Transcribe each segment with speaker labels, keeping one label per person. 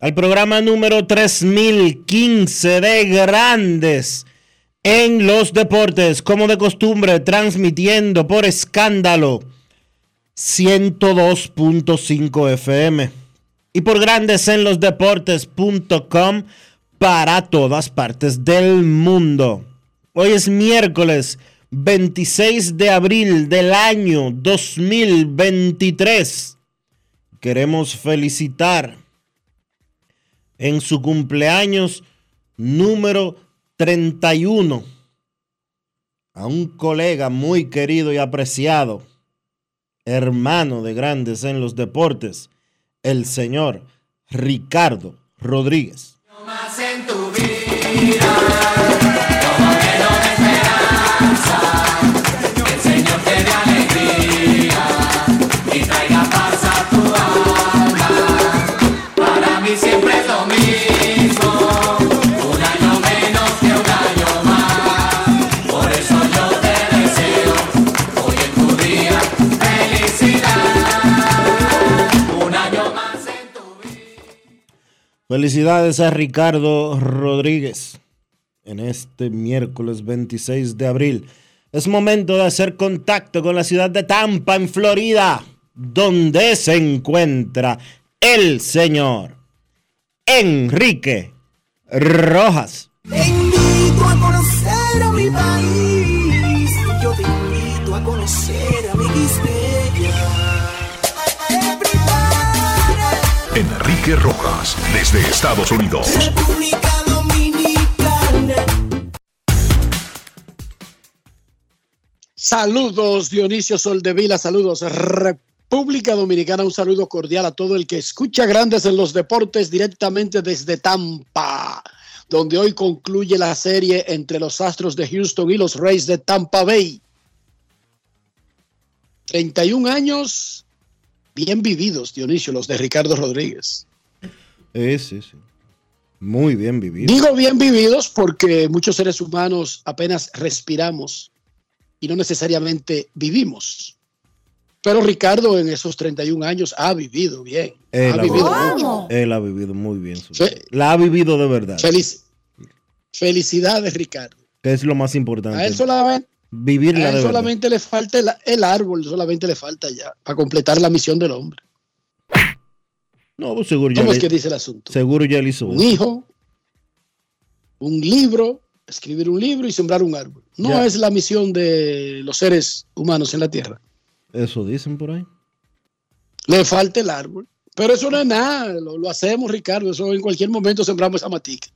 Speaker 1: al programa número 3015 de Grandes en los Deportes, como de costumbre, transmitiendo por escándalo 102.5 FM y por Grandes en los Deportes.com para todas partes del mundo. Hoy es miércoles 26 de abril del año 2023. Queremos felicitar en su cumpleaños número 31 a un colega muy querido y apreciado, hermano de grandes en los deportes, el señor Ricardo Rodríguez.
Speaker 2: más en tu vida, como
Speaker 1: Felicidades a Ricardo Rodríguez en este miércoles 26 de abril. Es momento de hacer contacto con la ciudad de Tampa, en Florida, donde se encuentra el señor Enrique Rojas.
Speaker 3: Te invito a conocer a mi país. Yo te invito a conocer a mi Quisqueya.
Speaker 4: Enrique Rojas, desde Estados Unidos.
Speaker 3: República Dominicana.
Speaker 5: Saludos Dionisio Soldevila, saludos República Dominicana, un saludo cordial a todo el que escucha Grandes en los Deportes directamente desde Tampa, donde hoy concluye la serie entre los Astros de Houston y los Rays de Tampa Bay. 31 años bien vividos, Dionisio, los de Ricardo Rodríguez.
Speaker 1: Eh, sí, sí. Muy bien vivido.
Speaker 5: Digo bien vividos porque muchos seres humanos apenas respiramos y no necesariamente vivimos. Pero Ricardo en esos 31 años ha vivido bien.
Speaker 1: Él
Speaker 5: ha
Speaker 1: ha,
Speaker 5: vivido mucho.
Speaker 1: él ha vivido muy bien. su
Speaker 5: Fe-.
Speaker 1: La ha vivido de verdad.
Speaker 5: Feliz, felicidades, Ricardo.
Speaker 1: Que es lo más
Speaker 5: A
Speaker 1: importante.
Speaker 5: él solamente,
Speaker 1: Vivirla
Speaker 5: a él solamente le falta el, el árbol, solamente le falta ya para completar la misión del hombre.
Speaker 1: No, pues seguro ya,
Speaker 5: ¿Cómo es
Speaker 1: le-
Speaker 5: que dice el asunto?
Speaker 1: seguro ya él hizo
Speaker 5: Un
Speaker 1: eso.
Speaker 5: hijo, un libro, escribir un libro y sembrar un árbol. No
Speaker 1: Ya.
Speaker 5: es la misión de los seres humanos en la tierra.
Speaker 1: Eso dicen por ahí.
Speaker 5: Le falta el árbol. Pero eso no es nada, lo, lo hacemos, Ricardo. Eso en cualquier momento sembramos esa matica.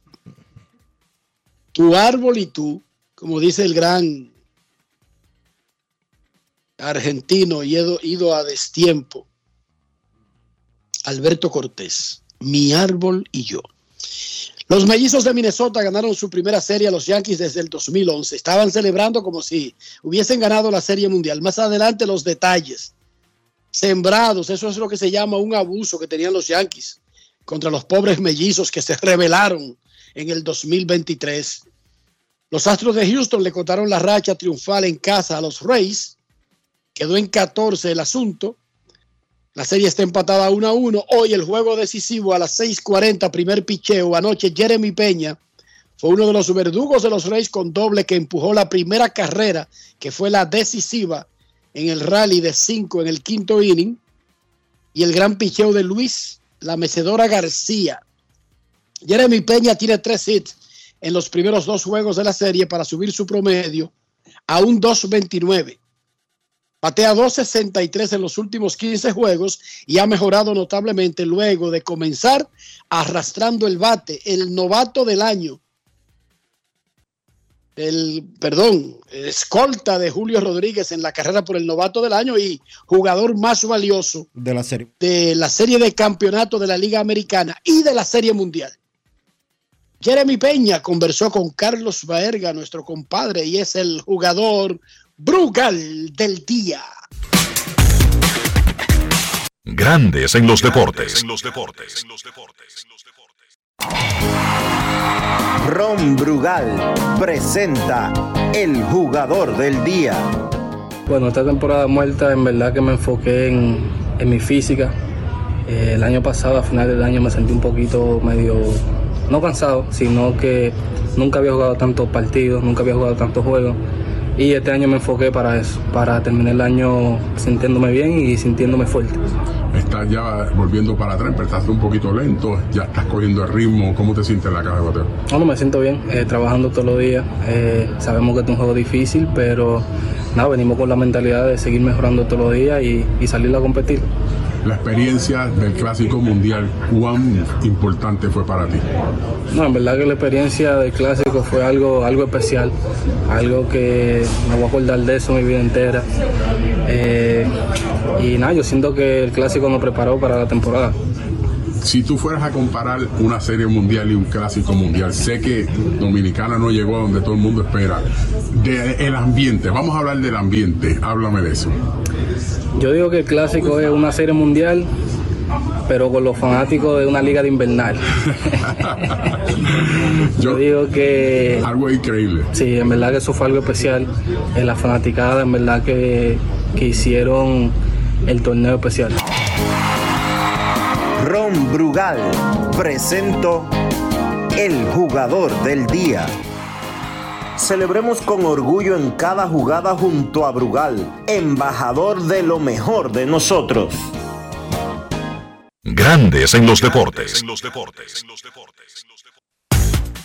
Speaker 5: Tu árbol y tú, como dice el gran argentino ido, ido a destiempo, Alberto Cortés, mi árbol y yo. Los mellizos de Minnesota ganaron su primera serie a los Yankees desde el 2011. Estaban celebrando como si hubiesen ganado la serie mundial. Más adelante los detalles sembrados. Eso es lo que se llama un abuso que tenían los Yankees contra los pobres mellizos que se rebelaron en el 2023. Los Astros de Houston le contaron la racha triunfal en casa a los Rays. Quedó en 14 el asunto. La serie está empatada 1 a 1. Hoy el juego decisivo a las 6:40, primer picheo. Anoche Jeremy Peña fue uno de los verdugos de los Reyes con doble que empujó la primera carrera, que fue la decisiva en el rally de 5 en el quinto inning. Y el gran picheo de Luis, la mecedora García. Jeremy Peña tiene tres hits en los primeros dos juegos de la serie para subir su promedio a un 2.29. Patea 2.63 en los últimos 15 juegos y ha mejorado notablemente luego de comenzar arrastrando el bate, el novato del año. El, perdón, escolta de Julio Rodríguez en la carrera por el novato del año y jugador más valioso
Speaker 1: de la serie.
Speaker 5: de la serie de campeonato de la Liga Americana y de la Serie Mundial. Jeremy Peña conversó con Carlos Baerga, nuestro compadre, y es el jugador Brugal del día.
Speaker 4: Grandes en los deportes.
Speaker 6: Ron Brugal presenta el jugador del día.
Speaker 7: Bueno, esta temporada muerta en verdad que me enfoqué en, en mi física. Eh, el año pasado, a final del año, me sentí un poquito medio, no cansado, sino que nunca había jugado tantos partidos, nunca había jugado tantos juegos. Y este año me enfoqué para eso, para terminar el año sintiéndome bien y sintiéndome fuerte.
Speaker 8: Estás ya volviendo para atrás, empezaste un poquito lento, ya estás cogiendo el ritmo. ¿Cómo te sientes en la caja de bateo?
Speaker 7: Bueno, me siento bien, eh, trabajando todos los días. Eh, sabemos que es un juego difícil, pero nada, venimos con la mentalidad de seguir mejorando todos los días y, y salir a competir.
Speaker 8: La experiencia del Clásico Mundial, ¿cuán importante fue para ti?
Speaker 7: No, en verdad que la experiencia del clásico fue algo, algo especial, algo que me voy a acordar de eso mi vida entera. Eh, y nada, yo siento que el clásico nos preparó para la temporada.
Speaker 8: Si tú fueras a comparar una serie mundial y un clásico mundial, sé que Dominicana no llegó a donde todo el mundo espera. De, el ambiente, vamos a hablar del ambiente, háblame de eso.
Speaker 7: Yo digo que el clásico es una serie mundial, pero con los fanáticos de una liga de invernal. Yo
Speaker 8: Yo-
Speaker 7: digo que
Speaker 8: Algo increíble.
Speaker 7: Sí, en verdad que eso fue algo especial. En la fanaticada, en verdad que, que hicieron el torneo especial.
Speaker 6: Brugal presento el jugador del día. Celebremos con orgullo en cada jugada junto a Brugal, embajador de lo mejor de nosotros.
Speaker 4: Grandes en los deportes.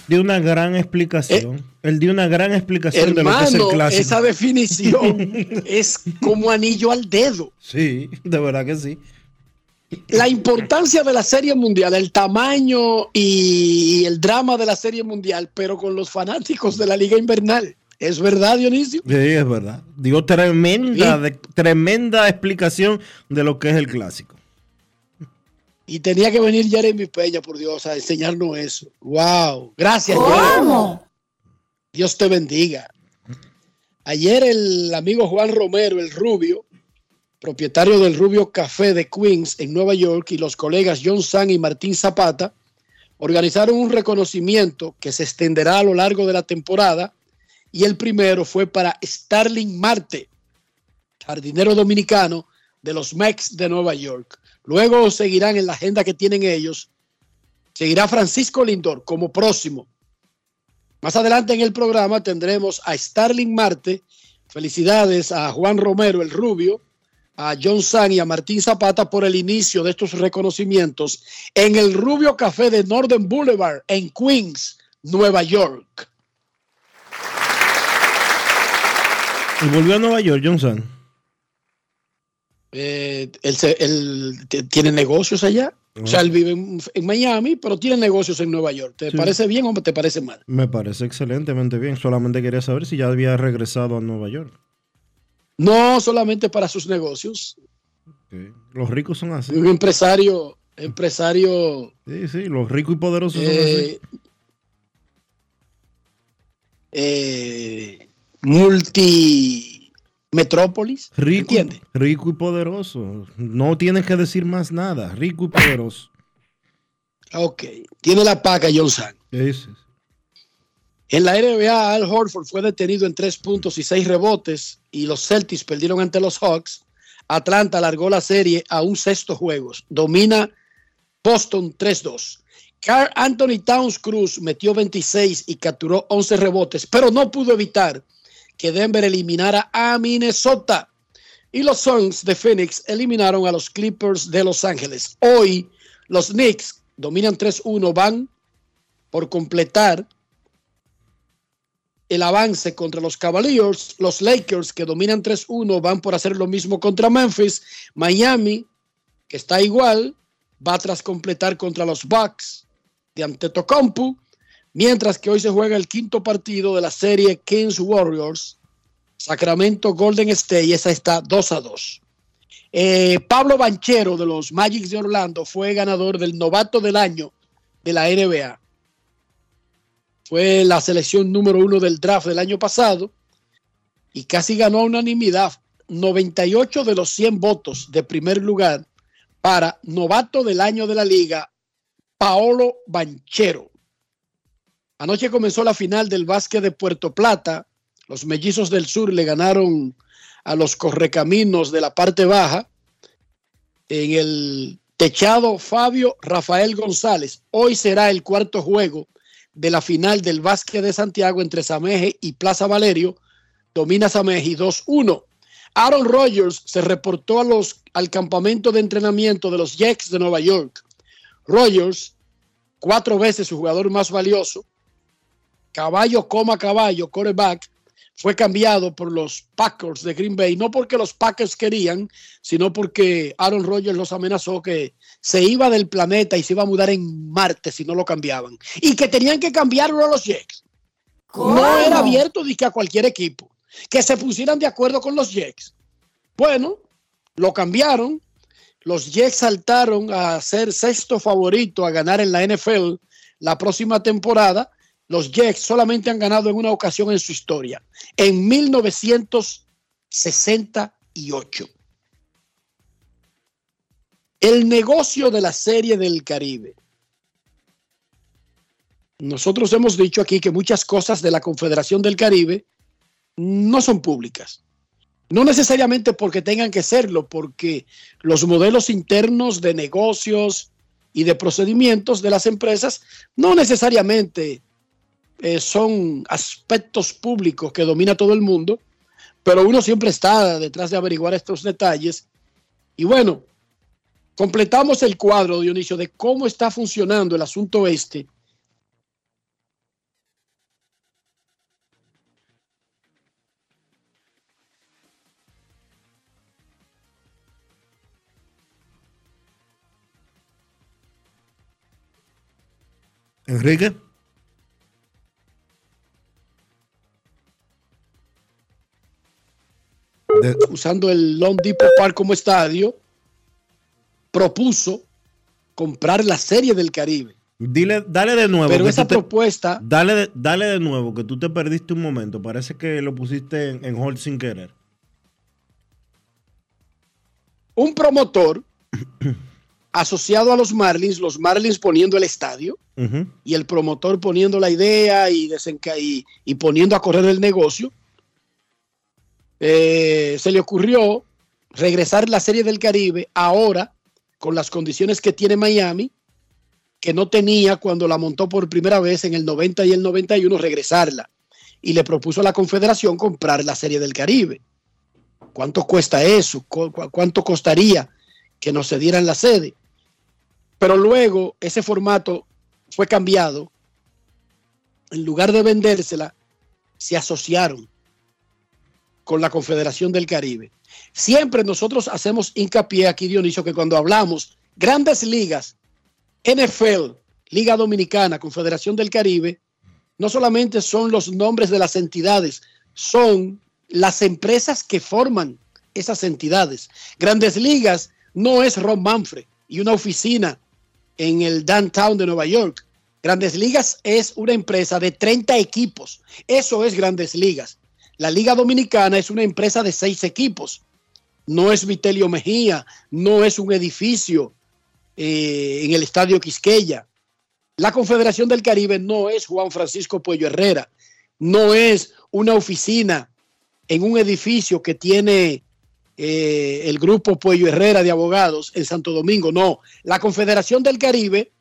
Speaker 1: Dio una gran explicación. Él dio una gran explicación de lo que es el
Speaker 5: Hermano,
Speaker 1: clásico.
Speaker 5: esa definición es como anillo al dedo.
Speaker 1: Sí, de verdad que sí.
Speaker 5: La importancia de la Serie Mundial, el tamaño y el drama de la Serie Mundial, pero con los fanáticos de la Liga Invernal. ¿Es verdad, Dionisio?
Speaker 1: Sí, es verdad. Dio tremenda,
Speaker 5: Sí.
Speaker 1: de- tremenda explicación de lo que es el clásico.
Speaker 5: Y tenía que venir Jeremy Peña, por Dios, a enseñarnos eso. ¡Wow! Gracias, Jeremy. Dios te bendiga. Ayer el amigo Juan Romero, el rubio, propietario del Rubio Café de Queens en Nueva York, y los colegas John San y Martín Zapata, organizaron un reconocimiento que se extenderá a lo largo de la temporada. Y el primero fue para Starling Marte, jardinero dominicano de los Mex de Nueva York. Luego seguirán en la agenda que tienen ellos. Seguirá Francisco Lindor como próximo. Más adelante en el programa tendremos a Starling Marte. Felicidades a Juan Romero, el rubio, a John San y a Martín Zapata por el inicio de estos reconocimientos en el Rubio Café de Northern Boulevard en Queens, Nueva York.
Speaker 1: Y volvió a Nueva York, Johnson.
Speaker 5: Eh, él, tiene negocios allá. O sea, él vive en, en Miami, pero tiene negocios en Nueva York. ¿Te
Speaker 1: Sí.
Speaker 5: parece bien o te parece mal?
Speaker 1: Me parece excelentemente bien. Solamente quería saber si ya había regresado a Nueva York.
Speaker 5: No solamente para sus negocios.
Speaker 1: Los ricos son así.
Speaker 5: Un empresario, empresario
Speaker 1: Sí, sí, los ricos y poderosos son así.
Speaker 5: eh, eh, multi metrópolis.
Speaker 1: Rico,
Speaker 5: ¿Entiendes?
Speaker 1: rico y poderoso. No tienes que decir más nada. Rico y poderoso.
Speaker 5: Ok. Tiene la paca John San.
Speaker 1: Ese.
Speaker 5: En la NBA, Al Horford fue detenido en tres puntos y seis rebotes y los Celtics perdieron ante los Hawks. Atlanta alargó la serie a un sexto juegos. Domina Boston 3-2. Carl Anthony Towns Cruz metió 26 y capturó 11 rebotes, pero no pudo evitar que Denver eliminara a Minnesota. Y los Suns de Phoenix eliminaron a los Clippers de Los Ángeles. Hoy los Knicks dominan 3-1, van por completar el avance contra los Cavaliers. Los Lakers, que dominan 3-1, van por hacer lo mismo contra Memphis. Miami, que está igual, va tras completar contra los Bucks de Antetokounmpo. Mientras que hoy se juega el quinto partido de la serie Kings Warriors, Sacramento Golden State, y esa está 2 a 2. Eh, Pablo Banchero de los Magics de Orlando fue ganador del novato del año de la NBA. Fue la selección número uno del draft del año pasado y casi ganó a unanimidad 98 de los 100 votos de primer lugar para novato del año de la liga, Paolo Banchero. Anoche comenzó la final del básquet de Puerto Plata. Los mellizos del sur le ganaron a los correcaminos de la parte baja. En el techado Fabio Rafael González. Hoy será el cuarto juego de la final del básquet de Santiago entre Sameje y Plaza Valerio. Domina Sameje 2-1. Aaron Rodgers se reportó a los, al campamento de entrenamiento de los Jets de Nueva York. Rodgers, cuatro veces su jugador más valioso, caballo coma caballo, quarterback, fue cambiado por los Packers de Green Bay, no porque los Packers querían, sino porque Aaron Rodgers los amenazó que se iba del planeta y se iba a mudar en Marte si no lo cambiaban. Y que tenían que cambiarlo a los Jets. No era abierto que a cualquier equipo. Que se pusieran de acuerdo con los Jets. Bueno, lo cambiaron. Los Jets saltaron a ser sexto favorito a ganar en la NFL la próxima temporada. Los Jets solamente han ganado en una ocasión en su historia, en 1968. El negocio de la Serie del Caribe. Nosotros hemos dicho aquí que muchas cosas de la Confederación del Caribe no son públicas. No necesariamente porque tengan que serlo, porque los modelos internos de negocios y de procedimientos de las empresas no necesariamente eh, son aspectos públicos que domina todo el mundo, pero uno siempre está detrás de averiguar estos detalles. Y bueno, completamos el cuadro, Dionisio, de cómo está funcionando el asunto este.
Speaker 1: Enrique.
Speaker 5: De, usando el Long Depot Park como estadio, propuso comprar la Serie del Caribe.
Speaker 1: Dile, dale de nuevo.
Speaker 5: Pero esa te, propuesta.
Speaker 1: Dale de, dale de nuevo, que tú te perdiste un momento. Parece que lo pusiste en, en hold sin querer.
Speaker 5: Un promotor asociado a los Marlins, los Marlins poniendo el estadio uh -huh. y el promotor poniendo la idea y, y, y poniendo a correr el negocio. Eh, se le ocurrió regresar la Serie del Caribe ahora con las condiciones que tiene Miami, que no tenía cuando la montó por primera vez en el 90 y el 91, regresarla. Y le propuso a la Confederación comprar la Serie del Caribe. ¿Cuánto cuesta eso? ¿Cuánto costaría que nos cedieran la sede? Pero luego ese formato fue cambiado. En lugar de vendérsela, se asociaron con la Confederación del Caribe. Siempre nosotros hacemos hincapié aquí, Dionisio, que cuando hablamos grandes ligas, NFL, Liga Dominicana, Confederación del Caribe, no solamente son los nombres de las entidades, son las empresas que forman esas entidades. Grandes ligas no es Ron Manfred y una oficina en el downtown de Nueva York. Grandes Ligas es una empresa de 30 equipos. Eso es Grandes Ligas. La Liga Dominicana es una empresa de seis equipos. No es Vitelio Mejía, no es un edificio eh, en el Estadio Quisqueya. La Confederación del Caribe no es Juan Francisco Puello Herrera, no es una oficina en un edificio que tiene eh, el grupo Puello Herrera de abogados en Santo Domingo, no. La Confederación del Caribe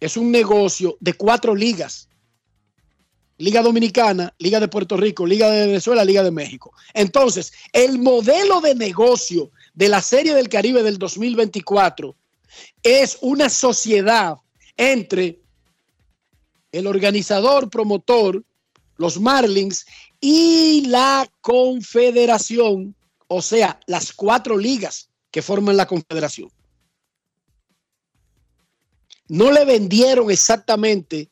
Speaker 5: es un negocio de cuatro ligas. Liga Dominicana, Liga de Puerto Rico, Liga de Venezuela, Liga de México. Entonces, el modelo de negocio de la Serie del Caribe del 2024 es una sociedad entre el organizador, promotor, los Marlins y la Confederación, o sea, las cuatro ligas que forman la Confederación. No le vendieron exactamente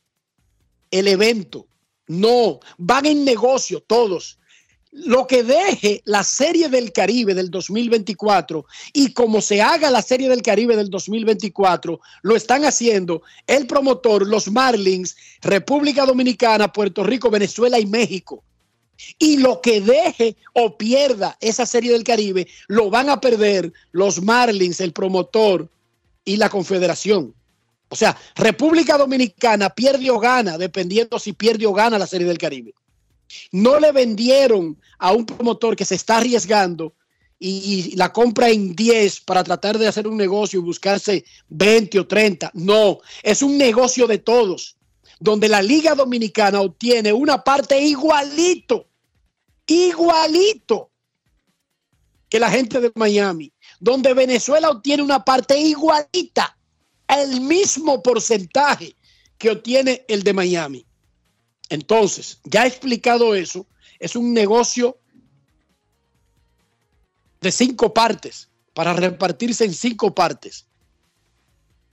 Speaker 5: el evento. No, van en negocio todos. Lo que deje la Serie del Caribe del 2024 y como se haga la Serie del Caribe del 2024, lo están haciendo el promotor, los Marlins, República Dominicana, Puerto Rico, Venezuela y México. Y lo que deje o pierda esa Serie del Caribe, lo van a perder los Marlins, el promotor y la Confederación. O sea, República Dominicana pierde o gana, dependiendo si pierde o gana la Serie del Caribe. No le vendieron a un promotor que se está arriesgando y, la compra en 10 para tratar de hacer un negocio y buscarse 20 o 30. No, es un negocio de todos, donde la Liga Dominicana obtiene una parte igualito, igualito que la gente de Miami, donde Venezuela obtiene una parte igualita el mismo porcentaje que obtiene el de Miami. Entonces, ya he explicado eso, es un negocio de cinco partes, para repartirse en cinco partes.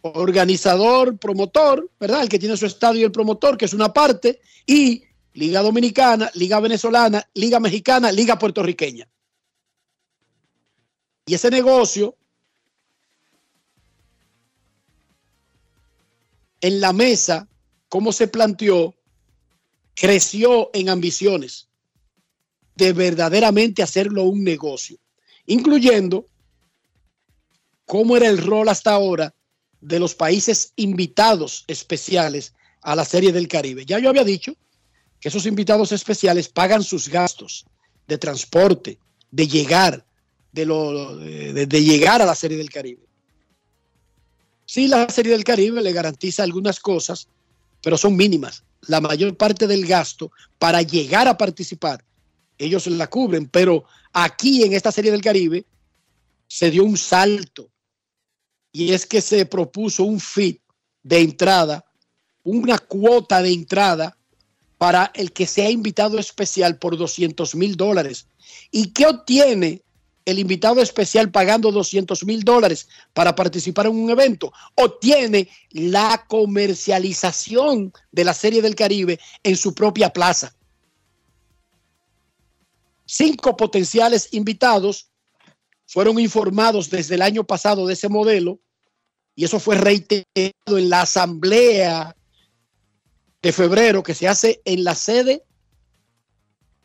Speaker 5: Organizador, promotor, ¿verdad? El que tiene su estadio y el promotor, que es una parte, y Liga Dominicana, Liga Venezolana, Liga Mexicana, Liga Puertorriqueña. Y ese negocio en la mesa, cómo se planteó, creció en ambiciones de verdaderamente hacerlo un negocio, incluyendo cómo era el rol hasta ahora de los países invitados especiales a la Serie del Caribe. Ya yo había dicho que esos invitados especiales pagan sus gastos de transporte, de llegar, de, de llegar a la Serie del Caribe. Sí, la Serie del Caribe le garantiza algunas cosas, pero son mínimas. La mayor parte del gasto para llegar a participar, ellos la cubren, pero aquí en esta Serie del Caribe se dio un salto y es que se propuso un fit de entrada, una cuota de entrada para el que sea invitado especial por 200 mil dólares. ¿Y qué obtiene el invitado especial pagando 200 mil dólares para participar en un evento, obtiene la comercialización de la Serie del Caribe en su propia plaza. Cinco potenciales invitados fueron informados desde el año pasado de ese modelo y eso fue reiterado en la asamblea de febrero que se hace en la sede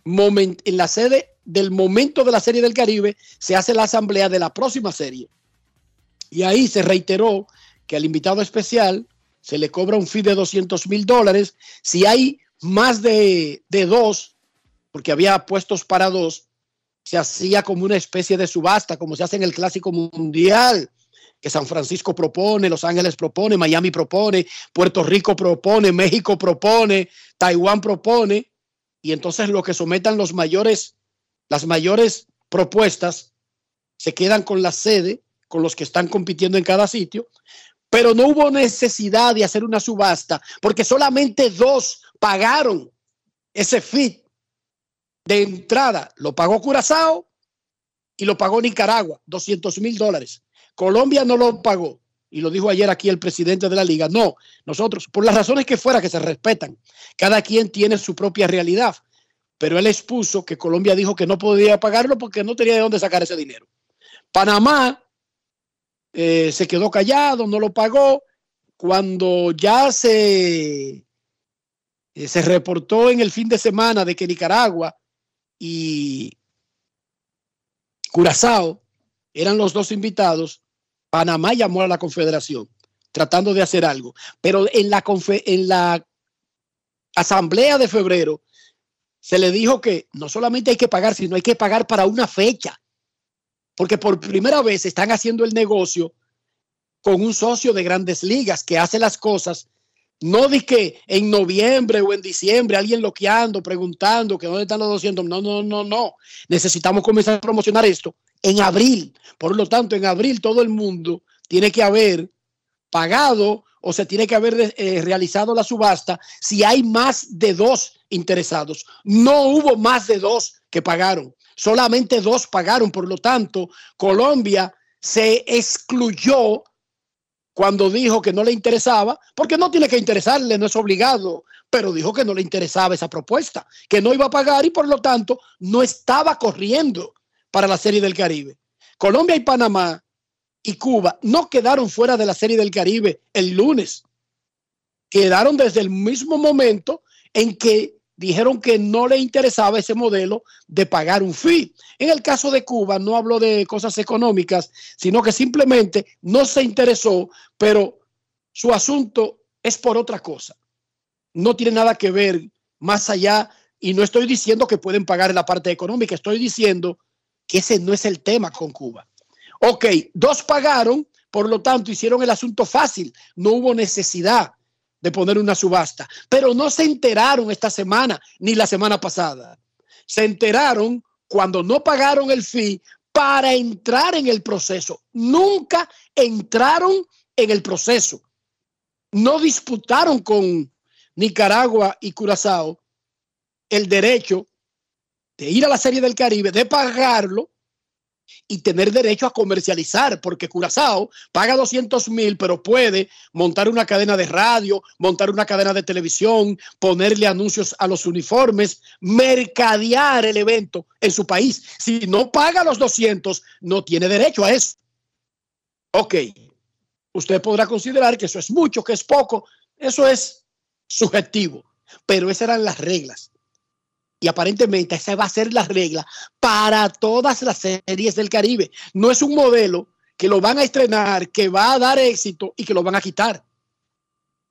Speaker 5: en la sede del momento de la Serie del Caribe se hace la asamblea de la próxima serie. Y ahí se reiteró que al invitado especial se le cobra un fee de 200 mil dólares. Si hay más de, de dos, porque había puestos para dos, se hacía como una especie de subasta, como se hace en el Clásico Mundial, que San Francisco propone, Los Ángeles propone, Miami propone, Puerto Rico propone, México propone, Taiwán propone, y entonces lo que sometan los mayores las mayores propuestas se quedan con la sede, con los que están compitiendo en cada sitio, pero no hubo necesidad de hacer una subasta porque solamente dos pagaron ese fit de entrada. Lo pagó Curazao y lo pagó Nicaragua, 200 mil dólares. Colombia no lo pagó. Y lo dijo ayer aquí el presidente de la liga. No, nosotros, por las razones que fuera que se respetan, cada quien tiene su propia realidad pero él expuso que Colombia dijo que no podía pagarlo porque no tenía de dónde sacar ese dinero. Panamá eh, se quedó callado, no lo pagó. Cuando ya se, eh, se reportó en el fin de semana de que Nicaragua y Curazao eran los dos invitados, Panamá llamó a la Confederación tratando de hacer algo. Pero en la, en la asamblea de febrero se le dijo que no solamente hay que pagar, sino hay que pagar para una fecha. Porque por primera vez están haciendo el negocio con un socio de grandes ligas que hace las cosas, no de que en noviembre o en diciembre alguien loqueando, preguntando que dónde están los 200. No, no, no, no. Necesitamos comenzar a promocionar esto en abril. Por lo tanto, en abril todo el mundo tiene que haber pagado o se tiene que haber eh, realizado la subasta si hay más de dos interesados. No hubo más de dos que pagaron, solamente dos pagaron. Por lo tanto, Colombia se excluyó cuando dijo que no le interesaba, porque no tiene que interesarle, no es obligado, pero dijo que no le interesaba esa propuesta, que no iba a pagar y por lo tanto no estaba corriendo para la Serie del Caribe. Colombia y Panamá y Cuba no quedaron fuera de la Serie del Caribe el lunes. Quedaron desde el mismo momento en que dijeron que no le interesaba ese modelo de pagar un fee. En el caso de Cuba no habló de cosas económicas, sino que simplemente no se interesó, pero su asunto es por otra cosa. No tiene nada que ver más allá y no estoy diciendo que pueden pagar la parte económica, estoy diciendo que ese no es el tema con Cuba. Ok, dos pagaron, por lo tanto hicieron el asunto fácil, no hubo necesidad de poner una subasta, pero no se enteraron esta semana ni la semana pasada. Se enteraron cuando no pagaron el fee para entrar en el proceso. Nunca entraron en el proceso. No disputaron con Nicaragua y Curazao el derecho de ir a la Serie del Caribe, de pagarlo y tener derecho a comercializar, porque Curazao paga 200 mil, pero puede montar una cadena de radio, montar una cadena de televisión, ponerle anuncios a los uniformes, mercadear el evento en su país. Si no paga los 200, no tiene derecho a eso. Ok, usted podrá considerar que eso es mucho, que es poco, eso es subjetivo, pero esas eran las reglas. Y aparentemente esa va a ser la regla para todas las series del Caribe. No es un modelo que lo van a estrenar, que va a dar éxito y que lo van a quitar.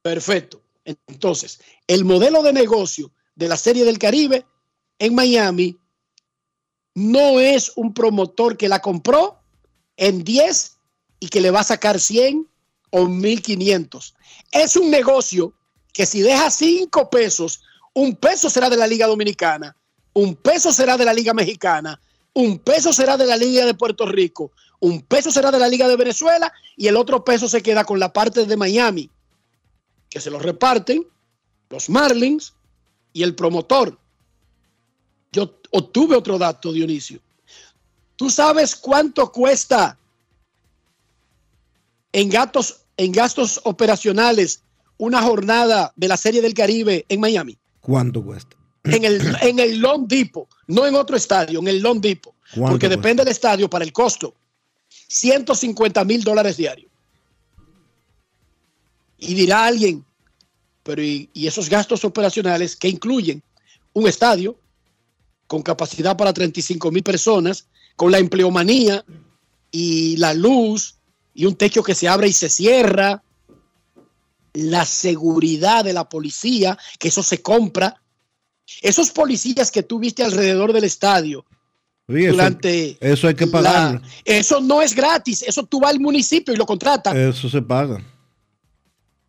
Speaker 5: Perfecto. Entonces, el modelo de negocio de la serie del Caribe en Miami no es un promotor que la compró en 10 y que le va a sacar 100 o 1500. Es un negocio que si deja 5 pesos un peso será de la Liga Dominicana, un peso será de la Liga Mexicana, un peso será de la Liga de Puerto Rico, un peso será de la Liga de Venezuela y el otro peso se queda con la parte de Miami, que se lo reparten los Marlins y el promotor. Yo obtuve otro dato, Dionisio. ¿Tú sabes cuánto cuesta en gastos, en gastos operacionales una jornada de la Serie del Caribe en Miami?
Speaker 1: ¿Cuánto cuesta?
Speaker 5: En el, en el Long Depot, no en otro estadio, en el Long Depot.
Speaker 1: ¿Cuánto
Speaker 5: Porque
Speaker 1: cuesta?
Speaker 5: depende del estadio para el costo. 150 mil dólares diarios. Y dirá alguien, pero y, y esos gastos operacionales que incluyen un estadio con capacidad para 35 mil personas, con la empleomanía y la luz y un techo que se abre y se cierra, la seguridad de la policía, que eso se compra. Esos policías que tú viste alrededor del estadio,
Speaker 1: Oye,
Speaker 5: durante
Speaker 1: eso hay que pagarlo.
Speaker 5: eso no es gratis, eso tú vas al municipio y lo contratas.
Speaker 1: Eso se paga.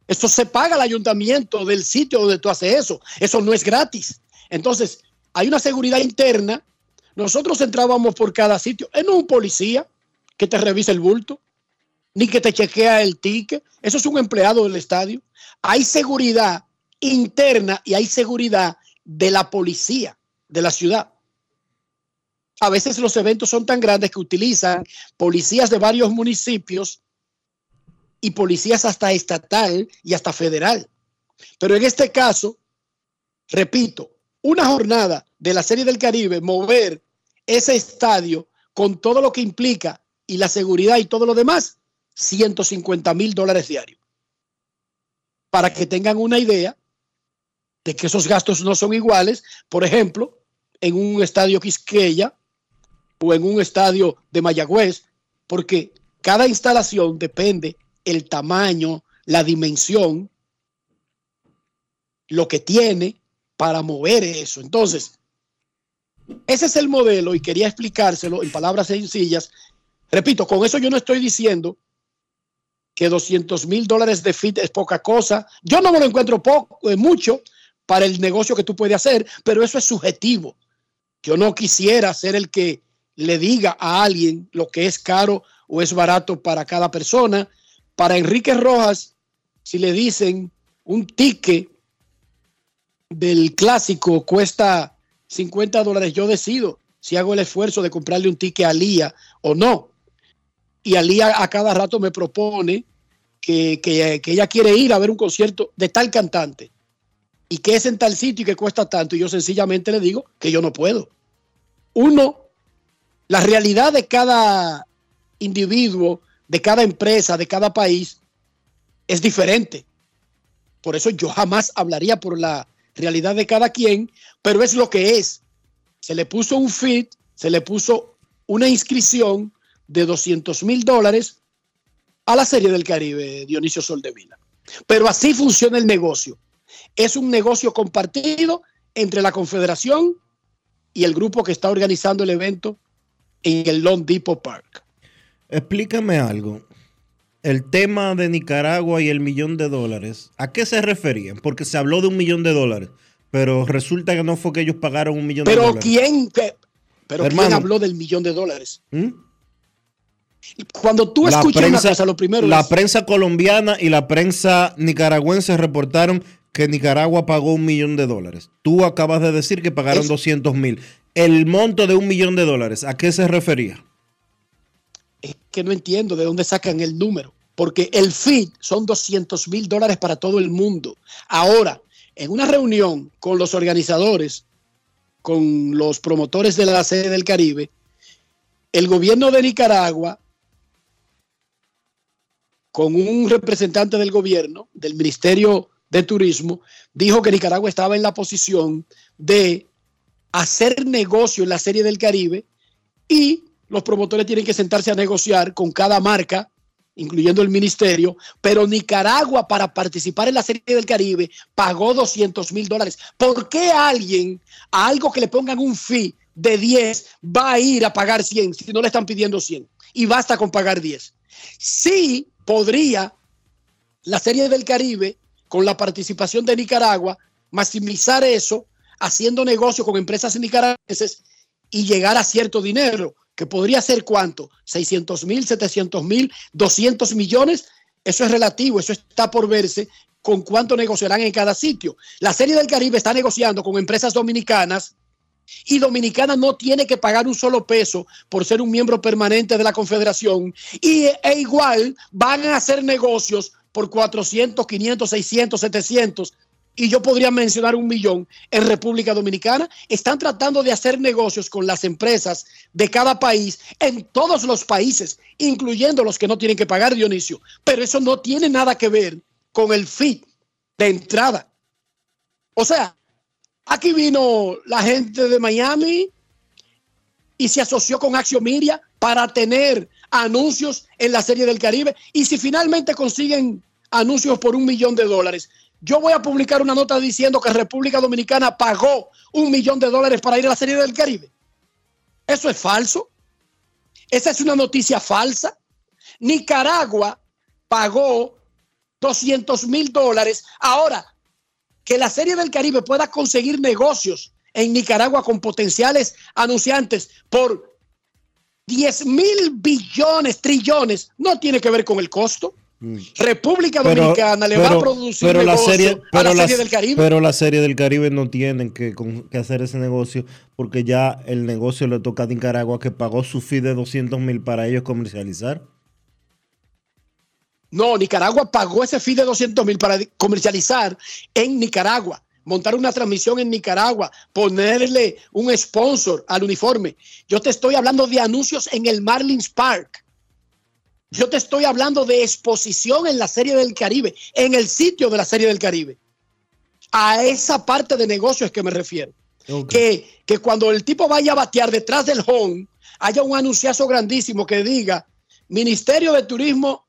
Speaker 5: Eso se paga al ayuntamiento del sitio donde tú haces eso. Eso no es gratis. Entonces, hay una seguridad interna. Nosotros entrábamos por cada sitio. En un policía que te revisa el bulto, ni que te chequea el ticket. Eso es un empleado del estadio. Hay seguridad interna y hay seguridad de la policía de la ciudad. A veces los eventos son tan grandes que utilizan policías de varios municipios y policías hasta estatal y hasta federal. Pero en este caso, repito, una jornada de la Serie del Caribe, mover ese estadio con todo lo que implica y la seguridad y todo lo demás, 150 mil dólares diarios. Para que tengan una idea de que esos gastos no son iguales, por ejemplo, en un estadio Quisqueya o en un estadio de Mayagüez, porque cada instalación depende el tamaño, la dimensión, lo que tiene para mover eso. Entonces, ese es el modelo y quería explicárselo en palabras sencillas. Repito, con eso yo no estoy diciendo que 200 mil dólares de fit es poca cosa. Yo no me lo encuentro poco, es mucho para el negocio que tú puedes hacer, pero eso es subjetivo. Yo no quisiera ser el que le diga a alguien lo que es caro o es barato para cada persona. Para Enrique Rojas, si le dicen un ticket del clásico cuesta 50 dólares, yo decido si hago el esfuerzo de comprarle un ticket a Lía o no. Y Alía a cada rato me propone que, que, ella quiere ir a ver un concierto de tal cantante y que es en tal sitio y que cuesta tanto. Y yo sencillamente le digo que yo no puedo. Uno, la realidad de cada individuo, de cada empresa, de cada país, es diferente. Por eso yo jamás hablaría por la realidad de cada quien, pero es lo que es. Se le puso un fit, se le puso una inscripción de 200 mil dólares a la Serie del Caribe, Dionisio Soldevila. Pero así funciona el negocio. Es un negocio compartido entre la Confederación y el grupo que está organizando el evento en el Long Depot Park.
Speaker 1: Explícame algo. El tema de Nicaragua y el millón de dólares, ¿a qué se referían? Porque se habló de un millón de dólares, pero resulta que no fue que ellos pagaron un millón
Speaker 5: pero
Speaker 1: de dólares.
Speaker 5: ¿quién, pe- pero ¿quién habló del millón de dólares?
Speaker 1: ¿Mm?
Speaker 5: Cuando tú
Speaker 1: La
Speaker 5: escuchas una
Speaker 1: prensa,
Speaker 5: cosa, lo primero
Speaker 1: la
Speaker 5: es,
Speaker 1: prensa colombiana y la prensa nicaragüense reportaron que Nicaragua pagó un millón de dólares. Tú acabas de decir que pagaron
Speaker 5: Es-
Speaker 1: 200 mil. El monto de un millón de dólares, ¿a qué se refería?
Speaker 5: es que no entiendo de dónde sacan el número, porque el feed son 200 mil dólares para todo el mundo. Ahora, en una reunión con los organizadores, con los promotores de la sede del Caribe, el gobierno de Nicaragua, con un representante del gobierno, del Ministerio de Turismo, dijo que Nicaragua estaba en la posición de hacer negocio en la Serie del Caribe y los promotores tienen que sentarse a negociar con cada marca, incluyendo el ministerio, pero Nicaragua para participar en la Serie del Caribe pagó 200 mil dólares. ¿Por qué alguien a algo que le pongan un fee de 10 va a ir a pagar 100 si no le están pidiendo 100? Y basta con pagar 10. Sí podría la Serie del Caribe, con la participación de Nicaragua, maximizar eso haciendo negocio con empresas nicaragüenses y llegar a cierto dinero, que podría ser cuánto, 600 mil, 700 mil, 200 millones, eso es relativo, eso está por verse con cuánto negociarán en cada sitio. La Serie del Caribe está negociando con empresas dominicanas y Dominicana no tiene que pagar un solo peso por ser un miembro permanente de la Confederación y e igual van a hacer negocios por 400, 500, 600, 700 y yo podría mencionar un millón en República Dominicana. Están tratando de hacer negocios con las empresas de cada país en todos los países, incluyendo los que no tienen que pagar Dionisio. Pero eso no tiene nada que ver con el fee de entrada. O sea, aquí vino la gente de Miami y se asoció con Axiomiria para tener anuncios en la Serie del Caribe. Y si finalmente consiguen anuncios por un millón de dólares, yo voy a publicar una nota diciendo que República Dominicana pagó un millón de dólares para ir a la Serie del Caribe. Eso es falso. Esa es una noticia falsa. Nicaragua pagó 200 mil dólares. Ahora, que la Serie del Caribe pueda conseguir negocios en Nicaragua con potenciales anunciantes por 10 mil billones, trillones, no tiene que ver con el costo. República Dominicana le va a producir
Speaker 1: pero la serie,
Speaker 5: a
Speaker 1: pero
Speaker 5: la
Speaker 1: la-
Speaker 5: Serie del Caribe.
Speaker 1: pero la serie del Caribe no tienen que, con- que hacer ese negocio porque ya el negocio le toca a Nicaragua que pagó su fee de 200 mil para ellos comercializar.
Speaker 5: No, Nicaragua pagó ese fee de 200 mil para comercializar en Nicaragua, montar una transmisión en Nicaragua, ponerle un sponsor al uniforme. Yo te estoy hablando de anuncios en el Marlins Park. Yo te estoy hablando de exposición en la Serie del Caribe, en el sitio de la Serie del Caribe. A esa parte de negocio es que me refiero. Que, que cuando el tipo vaya a batear detrás del home, haya un anunciazo grandísimo que diga Ministerio de Turismo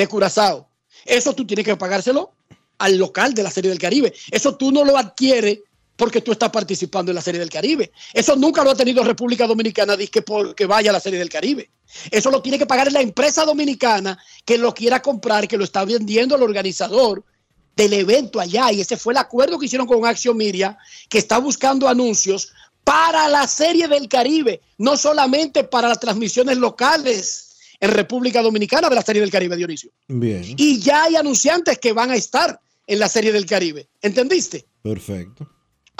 Speaker 5: de Curazao. Eso tú tienes que pagárselo al local de la Serie del Caribe. Eso tú no lo adquieres porque tú estás participando en la Serie del Caribe. Eso nunca lo ha tenido República Dominicana, que vaya a la Serie del Caribe. Eso lo tiene que pagar la empresa dominicana que lo quiera comprar, que lo está vendiendo el organizador del evento allá. Y ese fue el acuerdo que hicieron con Action Media, que está buscando anuncios para la Serie del Caribe, no solamente para las transmisiones locales en República Dominicana de la Serie del Caribe, Dionisio.
Speaker 1: Bien,
Speaker 5: Y ya hay anunciantes que van a estar en la Serie del Caribe. ¿Entendiste?
Speaker 1: perfecto.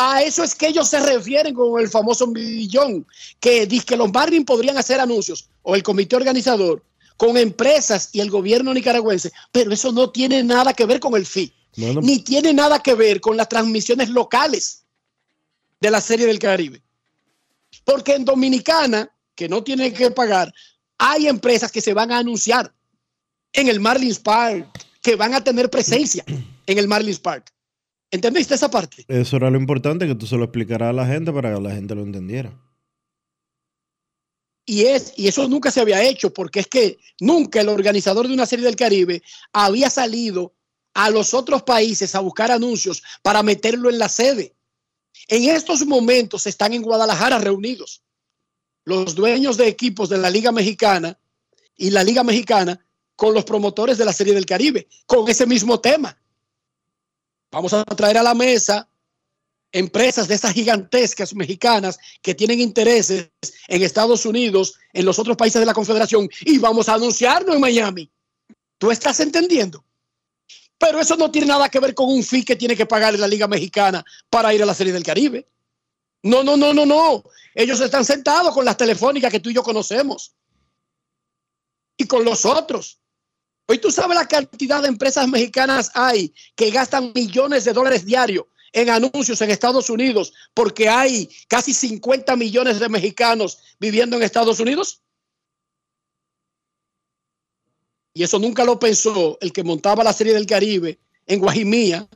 Speaker 5: A eso es que ellos se refieren con el famoso millón, que dice que los Marlins podrían hacer anuncios, o el comité organizador, con empresas y el gobierno nicaragüense, pero eso no tiene nada que ver con el FI,
Speaker 1: Bueno,
Speaker 5: ni tiene nada que ver con las transmisiones locales de la Serie del Caribe. Porque en Dominicana, que no tienen que pagar, hay empresas que se van a anunciar en el Marlins Park, que van a tener presencia en el Marlins Park. ¿Entendiste esa parte?
Speaker 1: eso era lo importante, que tú se lo explicaras a la gente para que la gente lo entendiera.
Speaker 5: Y, es, y eso nunca se había hecho, porque es que nunca el organizador de una serie del Caribe había salido a los otros países a buscar anuncios para meterlo en la sede. En estos momentos están en Guadalajara reunidos los dueños de equipos de la Liga Mexicana y la Liga Mexicana con los promotores de la Serie del Caribe, con ese mismo tema. Vamos a traer a la mesa empresas de esas gigantescas mexicanas que tienen intereses en Estados Unidos, en los otros países de la Confederación, y vamos a anunciarlo en Miami. ¿Tú estás entendiendo? Pero eso no tiene nada que ver con un fee que tiene que pagar la Liga Mexicana para ir a la Serie del Caribe. No, no, no, no, no. Ellos están sentados con las telefónicas que tú y yo conocemos. Y con los otros. Hoy tú sabes la cantidad de empresas mexicanas hay que gastan millones de dólares diarios en anuncios en Estados Unidos porque hay casi 50 millones de mexicanos viviendo en Estados Unidos. Y eso nunca lo pensó el que montaba la serie del Caribe en Guajimía,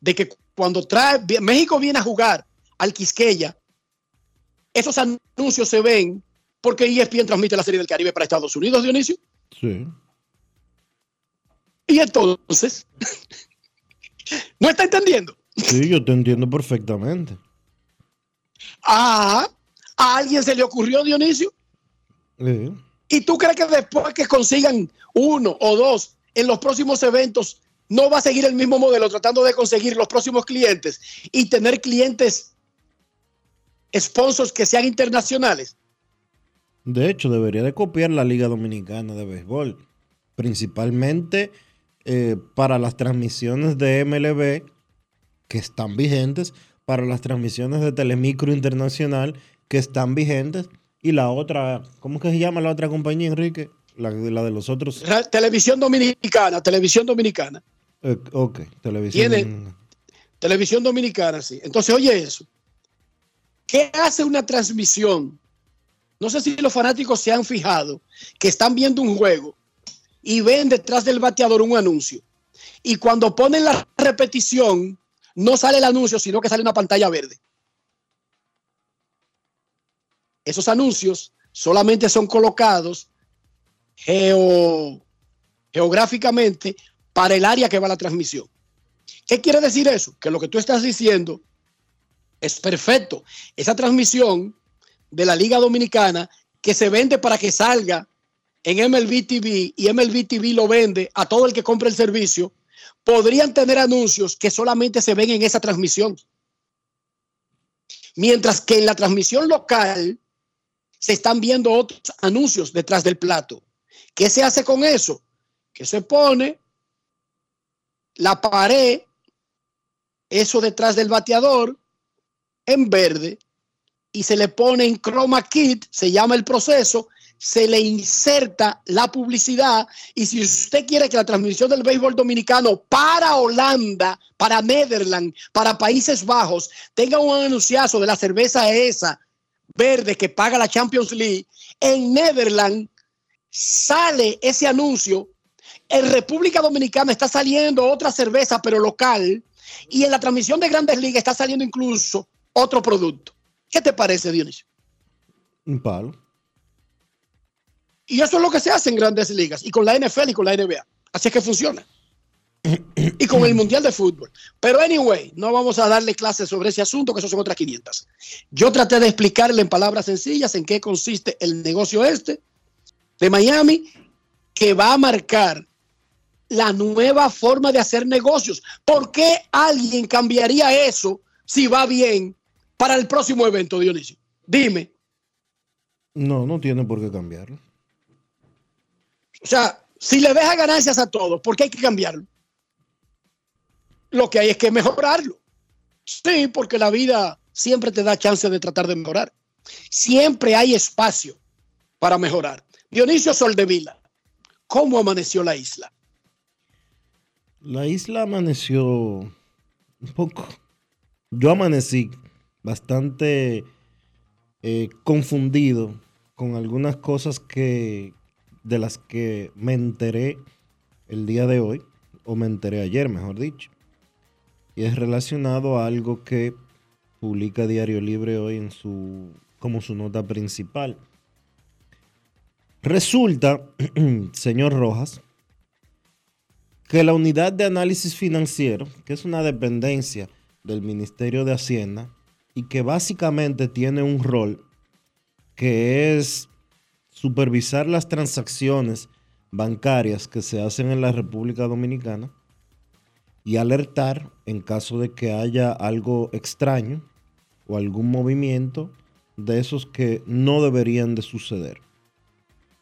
Speaker 5: de que cuando trae México viene a jugar al Quisqueya, esos anuncios se ven porque ESPN transmite la serie del Caribe para Estados Unidos, Dionisio.
Speaker 1: Sí.
Speaker 5: Y entonces, ¿no está entendiendo?
Speaker 1: Sí, yo te entiendo perfectamente.
Speaker 5: Ah, a alguien se le ocurrió, Dionisio.
Speaker 1: Sí.
Speaker 5: ¿Y tú crees que después que consigan uno o dos en los próximos eventos, no va a seguir el mismo modelo tratando de conseguir los próximos clientes y tener clientes sponsors que sean internacionales?
Speaker 1: De hecho, debería de copiar la Liga Dominicana de Béisbol, principalmente eh, para las transmisiones de MLB que están vigentes, para las transmisiones de Telemicro Internacional que están vigentes, y la otra, ¿cómo que se llama la otra compañía, Enrique? La, la de los otros.
Speaker 5: Televisión Dominicana, Televisión Dominicana,
Speaker 1: eh, ok, televisión.
Speaker 5: Tiene- Televisión Dominicana, sí. Entonces, oye eso. ¿Qué hace una transmisión? No sé si los fanáticos se han fijado que están viendo un juego y ven detrás del bateador un anuncio. Y cuando ponen la repetición, no sale el anuncio, sino que sale una pantalla verde. Esos anuncios solamente son colocados geo- geográficamente para el área que va la transmisión. ¿Qué quiere decir eso? Que lo que tú estás diciendo es perfecto. Esa transmisión de la Liga Dominicana que se vende para que salga en MLB TV y MLB TV lo vende a todo el que compre el servicio, podrían tener anuncios que solamente se ven en esa transmisión. Mientras que en la transmisión local se están viendo otros anuncios detrás del plato. ¿Qué se hace con eso? Que se pone la pared, eso detrás del bateador, en verde, y se le pone en chroma kit, se llama el proceso, se le inserta la publicidad, y si usted quiere que la transmisión del béisbol dominicano para Holanda, para Netherlands, para Países Bajos, tenga un anunciazo de la cerveza esa, verde, que paga la Champions League, en Netherlands sale ese anuncio en República Dominicana está saliendo otra cerveza, pero local. Y en la transmisión de Grandes Ligas está saliendo incluso otro producto. ¿Qué te parece, Dionisio?
Speaker 1: Un palo.
Speaker 5: Y eso es lo que se hace en grandes ligas y con la NFL y con la NBA. Así es que funciona. Y con el Mundial de Fútbol. Pero anyway, no vamos a darle clases sobre ese asunto, que eso son otras 500. Yo traté de explicarle en palabras sencillas en qué consiste el negocio este de Miami, que va a marcar la nueva forma de hacer negocios. ¿Por qué alguien cambiaría eso si va bien para el próximo evento, Dionisio? Dime.
Speaker 1: No, no tiene por qué cambiarlo.
Speaker 5: O sea, si le deja ganancias a todos, ¿por qué hay que cambiarlo? Lo que hay es que mejorarlo. Sí, porque la vida siempre te da chance de tratar de mejorar. Siempre hay espacio para mejorar. Dionisio Soldevila, ¿cómo amaneció la isla?
Speaker 1: La isla amaneció un poco. Yo amanecí bastante eh, confundido con algunas cosas que de las que me enteré el día de hoy, o me enteré ayer, mejor dicho. Y es relacionado a algo que publica Diario Libre hoy en su como su nota principal. Resulta, señor Rojas, que la unidad de análisis financiero, que es una dependencia del Ministerio de Hacienda y que básicamente tiene un rol que es supervisar las transacciones bancarias que se hacen en la República Dominicana y alertar en caso de que haya algo extraño o algún movimiento de esos que no deberían de suceder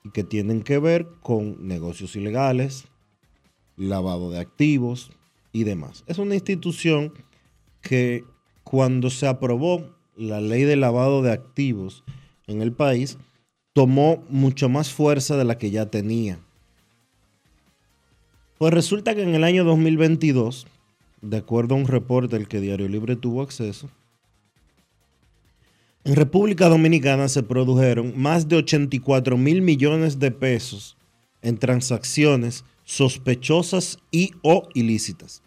Speaker 1: y que tienen que ver con negocios ilegales, lavado de activos y demás. Es una institución que cuando se aprobó la ley de lavado de activos en el país, tomó mucho más fuerza de la que ya tenía. Pues resulta que en el año 2022, de acuerdo a un reporte al que Diario Libre tuvo acceso, en República Dominicana se produjeron más de 84 mil millones de pesos en transacciones sospechosas y o ilícitas.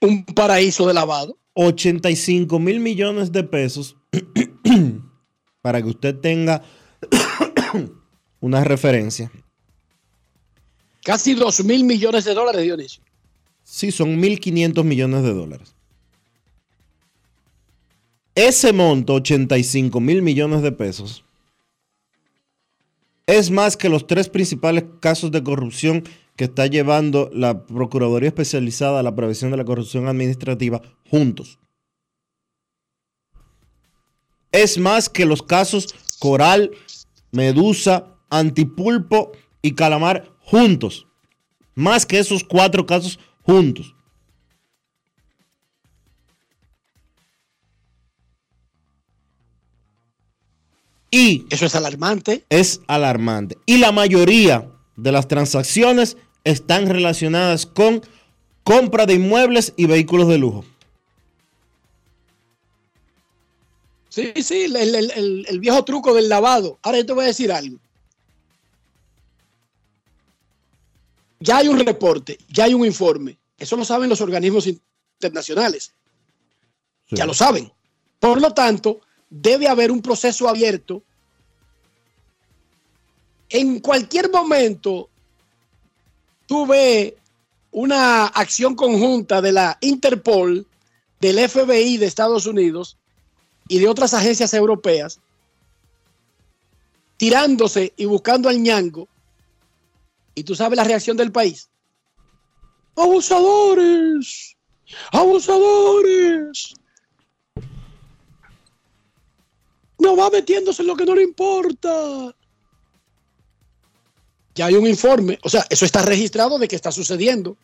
Speaker 5: Un paraíso de lavado.
Speaker 1: 85 mil millones de pesos para que usted tenga una referencia.
Speaker 5: Casi 2 mil millones de dólares, Dionisio.
Speaker 1: Sí, son 1.500 millones de dólares. Ese monto, 85 mil millones de pesos, es más que los tres principales casos de corrupción que está llevando la Procuraduría Especializada a la Prevención de la Corrupción Administrativa juntos. Es más que los casos Coral, Medusa, Antipulpo y Calamar juntos. Más que esos cuatro casos juntos. Y
Speaker 5: eso es alarmante.
Speaker 1: Es alarmante. Y la mayoría de las transacciones están relacionadas con compra de inmuebles y vehículos de lujo.
Speaker 5: Sí, sí, el, el, el, viejo truco del lavado. Ahora yo te voy a decir algo. Ya hay un reporte, ya hay un informe. Eso lo saben los organismos internacionales. Sí. Ya lo saben. Por lo tanto, debe haber un proceso abierto. En cualquier momento, tú ves una acción conjunta de la Interpol, del FBI de Estados Unidos y de otras agencias europeas tirándose y buscando al ñango. Y tú sabes la reacción del país. Abusadores, abusadores. No va metiéndose en lo que no le importa. Ya hay un informe, o sea, eso está registrado de que está sucediendo.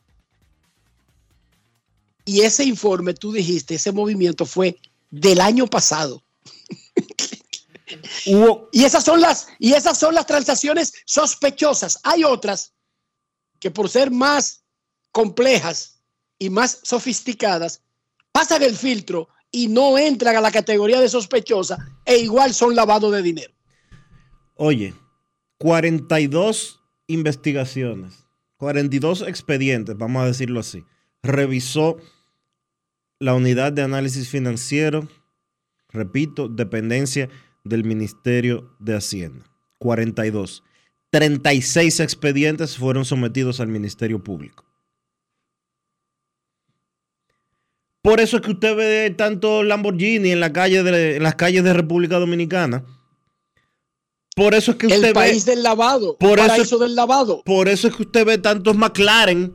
Speaker 5: Y ese informe, tú dijiste, ese movimiento fue del año pasado. Hubo... y, esas son las, y esas son las transacciones sospechosas. Hay otras que por ser más complejas y más sofisticadas, pasan el filtro y no entran a la categoría de sospechosa e igual son lavado de dinero.
Speaker 1: Oye, 42 investigaciones, 42 expedientes, vamos a decirlo así, revisó la unidad de análisis financiero, repito, dependencia del Ministerio de Hacienda. 42. 36 expedientes fueron sometidos al Ministerio Público. Por eso es que usted ve tanto Lamborghini en, la calle de, en las calles de República Dominicana. Por eso es que usted
Speaker 5: El país
Speaker 1: ve,
Speaker 5: del lavado.
Speaker 1: Por
Speaker 5: el
Speaker 1: eso-
Speaker 5: paraíso del lavado.
Speaker 1: por eso es que usted ve tantos McLaren,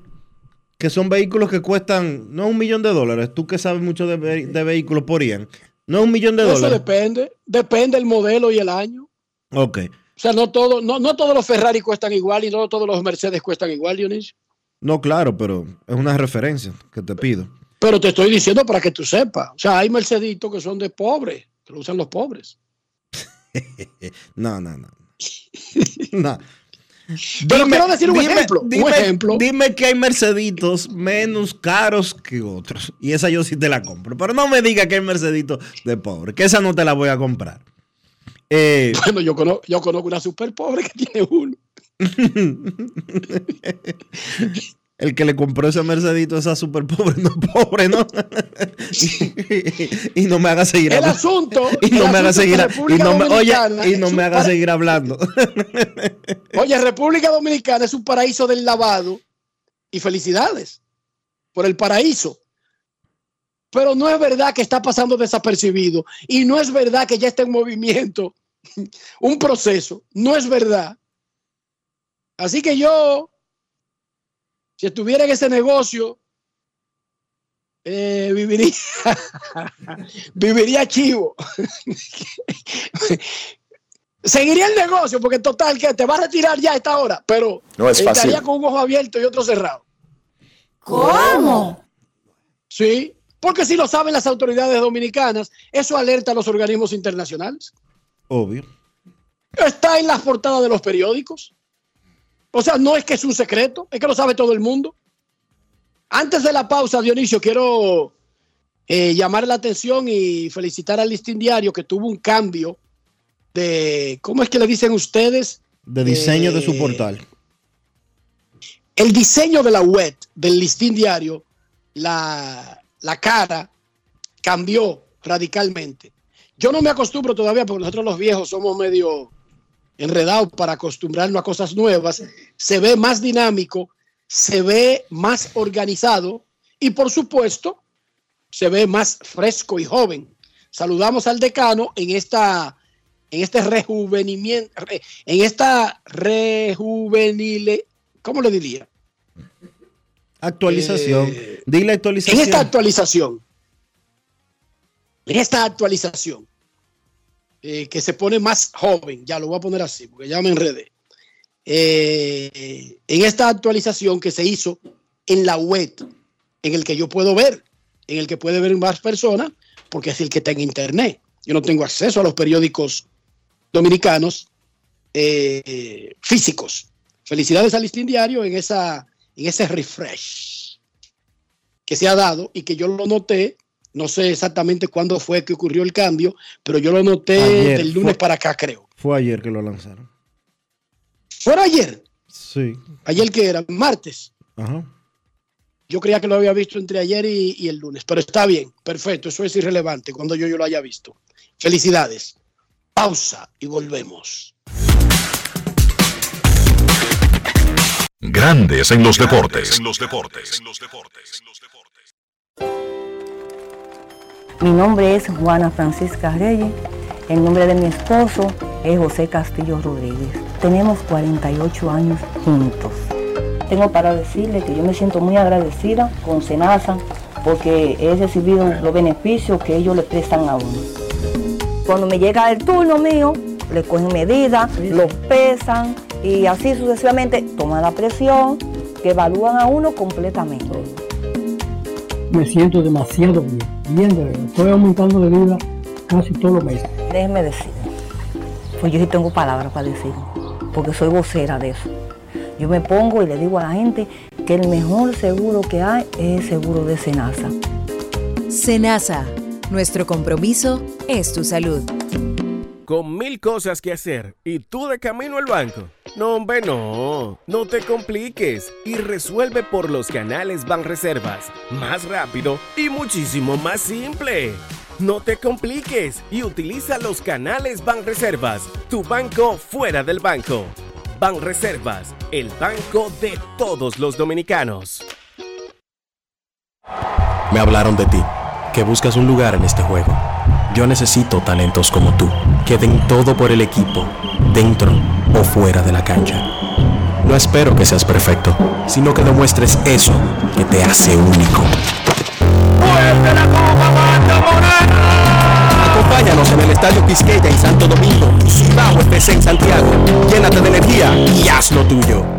Speaker 1: que son vehículos que cuestan no un millón de dólares. Tú que sabes mucho de, ve- de vehículos por Ian. No un millón de
Speaker 5: Eso
Speaker 1: dólares.
Speaker 5: depende. Depende el modelo y el año.
Speaker 1: Ok.
Speaker 5: O sea, no, todo, no, no todos los Ferrari cuestan igual y no todos los Mercedes cuestan igual, Dionisio.
Speaker 1: No, claro, pero es una referencia que te pido.
Speaker 5: Pero te estoy diciendo para que tú sepas. O sea, hay Merceditos que son de pobres, que lo usan los pobres.
Speaker 1: No, no, no. No.
Speaker 5: Pero quiero decir un ejemplo, un
Speaker 1: Dime,
Speaker 5: ejemplo.
Speaker 1: dime que hay Merceditos menos caros que otros. Y esa yo sí te la compro. Pero no me diga que hay Merceditos de pobre, que esa no te la voy a comprar. Eh,
Speaker 5: Bueno, yo conozco, yo conozco una super pobre que tiene uno.
Speaker 1: El que le compró ese Mercedito a esa super pobre no pobre, ¿no? y, no me haga seguir
Speaker 5: El
Speaker 1: hablando.
Speaker 5: asunto.
Speaker 1: Y no
Speaker 5: el
Speaker 1: me haga seguir
Speaker 5: que
Speaker 1: y no me, oye, y no me haga seguir hablando.
Speaker 5: Oye, República Dominicana es un paraíso del lavado y felicidades por el paraíso. Pero no es verdad que está pasando desapercibido y no es verdad que ya está en movimiento un proceso. No es verdad. Así que yo, si estuviera en ese negocio, eh, viviría, viviría chivo. Seguiría el negocio porque total que te va a retirar ya a esta hora, pero
Speaker 9: No es
Speaker 5: estaría
Speaker 9: fácil.
Speaker 5: con un ojo abierto y otro cerrado.
Speaker 3: ¿Cómo?
Speaker 5: Sí, porque si lo saben las autoridades dominicanas, eso alerta a los organismos internacionales.
Speaker 1: Obvio.
Speaker 5: Está en las portadas de los periódicos. O sea, no es que es un secreto, es que lo sabe todo el mundo. Antes de la pausa, Dionisio, quiero eh, llamar la atención y felicitar al Listín Diario que tuvo un cambio de, ¿cómo es que le dicen ustedes?
Speaker 1: De diseño de su
Speaker 5: Eh,
Speaker 1: portal.
Speaker 5: el diseño de la web del listín diario, la, la cara cambió radicalmente. Yo no me acostumbro todavía porque nosotros los viejos somos medio enredados para acostumbrarnos a cosas nuevas. Se ve más dinámico, se ve más organizado y por supuesto se ve más fresco y joven. Saludamos al decano en esta en este rejuvenimiento, re- en esta rejuvenile, ¿cómo le diría?
Speaker 1: Actualización.
Speaker 5: Eh,
Speaker 1: Dile
Speaker 5: En
Speaker 1: actualización.
Speaker 5: esta actualización, en esta actualización, eh, que se pone más joven, ya lo voy a poner así, porque ya me enredé. Eh, en esta actualización que se hizo en la web, en el que yo puedo ver, en el que puede ver más personas, porque es el que está en internet. Yo no tengo acceso a los periódicos dominicanos eh, físicos. Felicidades al listín diario en, esa, en ese refresh que se ha dado y que yo lo noté. No sé exactamente cuándo fue que ocurrió el cambio, pero yo lo noté
Speaker 1: Ayer
Speaker 5: del lunes
Speaker 1: fue-
Speaker 5: para acá, creo.
Speaker 1: Fue ayer que lo lanzaron.
Speaker 5: ¿Fuera ayer?
Speaker 1: Sí.
Speaker 5: ¿Ayer que era? ¿Martes?
Speaker 1: Ajá.
Speaker 5: Yo creía que lo había visto entre ayer y, y el lunes, pero está bien, perfecto, eso es irrelevante cuando yo, yo lo haya visto. Felicidades. Pausa y volvemos.
Speaker 4: Grandes en los deportes. En los deportes.
Speaker 10: Mi nombre es Juana Francisca Reyes. El nombre de mi esposo es José Castillo Rodríguez. Tenemos 48 años juntos. Tengo para decirle que yo me siento muy agradecida con Senasa porque he recibido los beneficios que ellos le prestan a uno. Cuando me llega el turno mío, le cogen medidas, lo pesan y así sucesivamente toman la presión, que evalúan a uno completamente.
Speaker 11: Me siento demasiado bien, bien de verdad. Estoy aumentando de vida casi todos los meses.
Speaker 10: Déjeme decir, pues yo sí tengo palabras para decir, porque soy vocera de eso. Yo me pongo y le digo a la gente que el mejor seguro que hay es el seguro de Senasa.
Speaker 12: Senasa, nuestro compromiso es tu salud.
Speaker 13: Con mil cosas que hacer y tú de camino al banco.
Speaker 9: No, hombre, no. No te compliques y resuelve por los canales Banreservas. Más rápido y muchísimo más simple. No te compliques y utiliza los canales Banreservas, tu banco fuera del banco. Banreservas, el banco de todos los dominicanos.
Speaker 14: Me hablaron de ti, que buscas un lugar en este juego. Yo necesito talentos como tú, que den todo por el equipo, dentro o fuera de la cancha. No espero que seas perfecto, sino que demuestres eso que te hace único. Acompáñanos en el Estadio Quisqueya en Santo Domingo Cibao FC en Santiago. Llénate de energía y haz lo tuyo.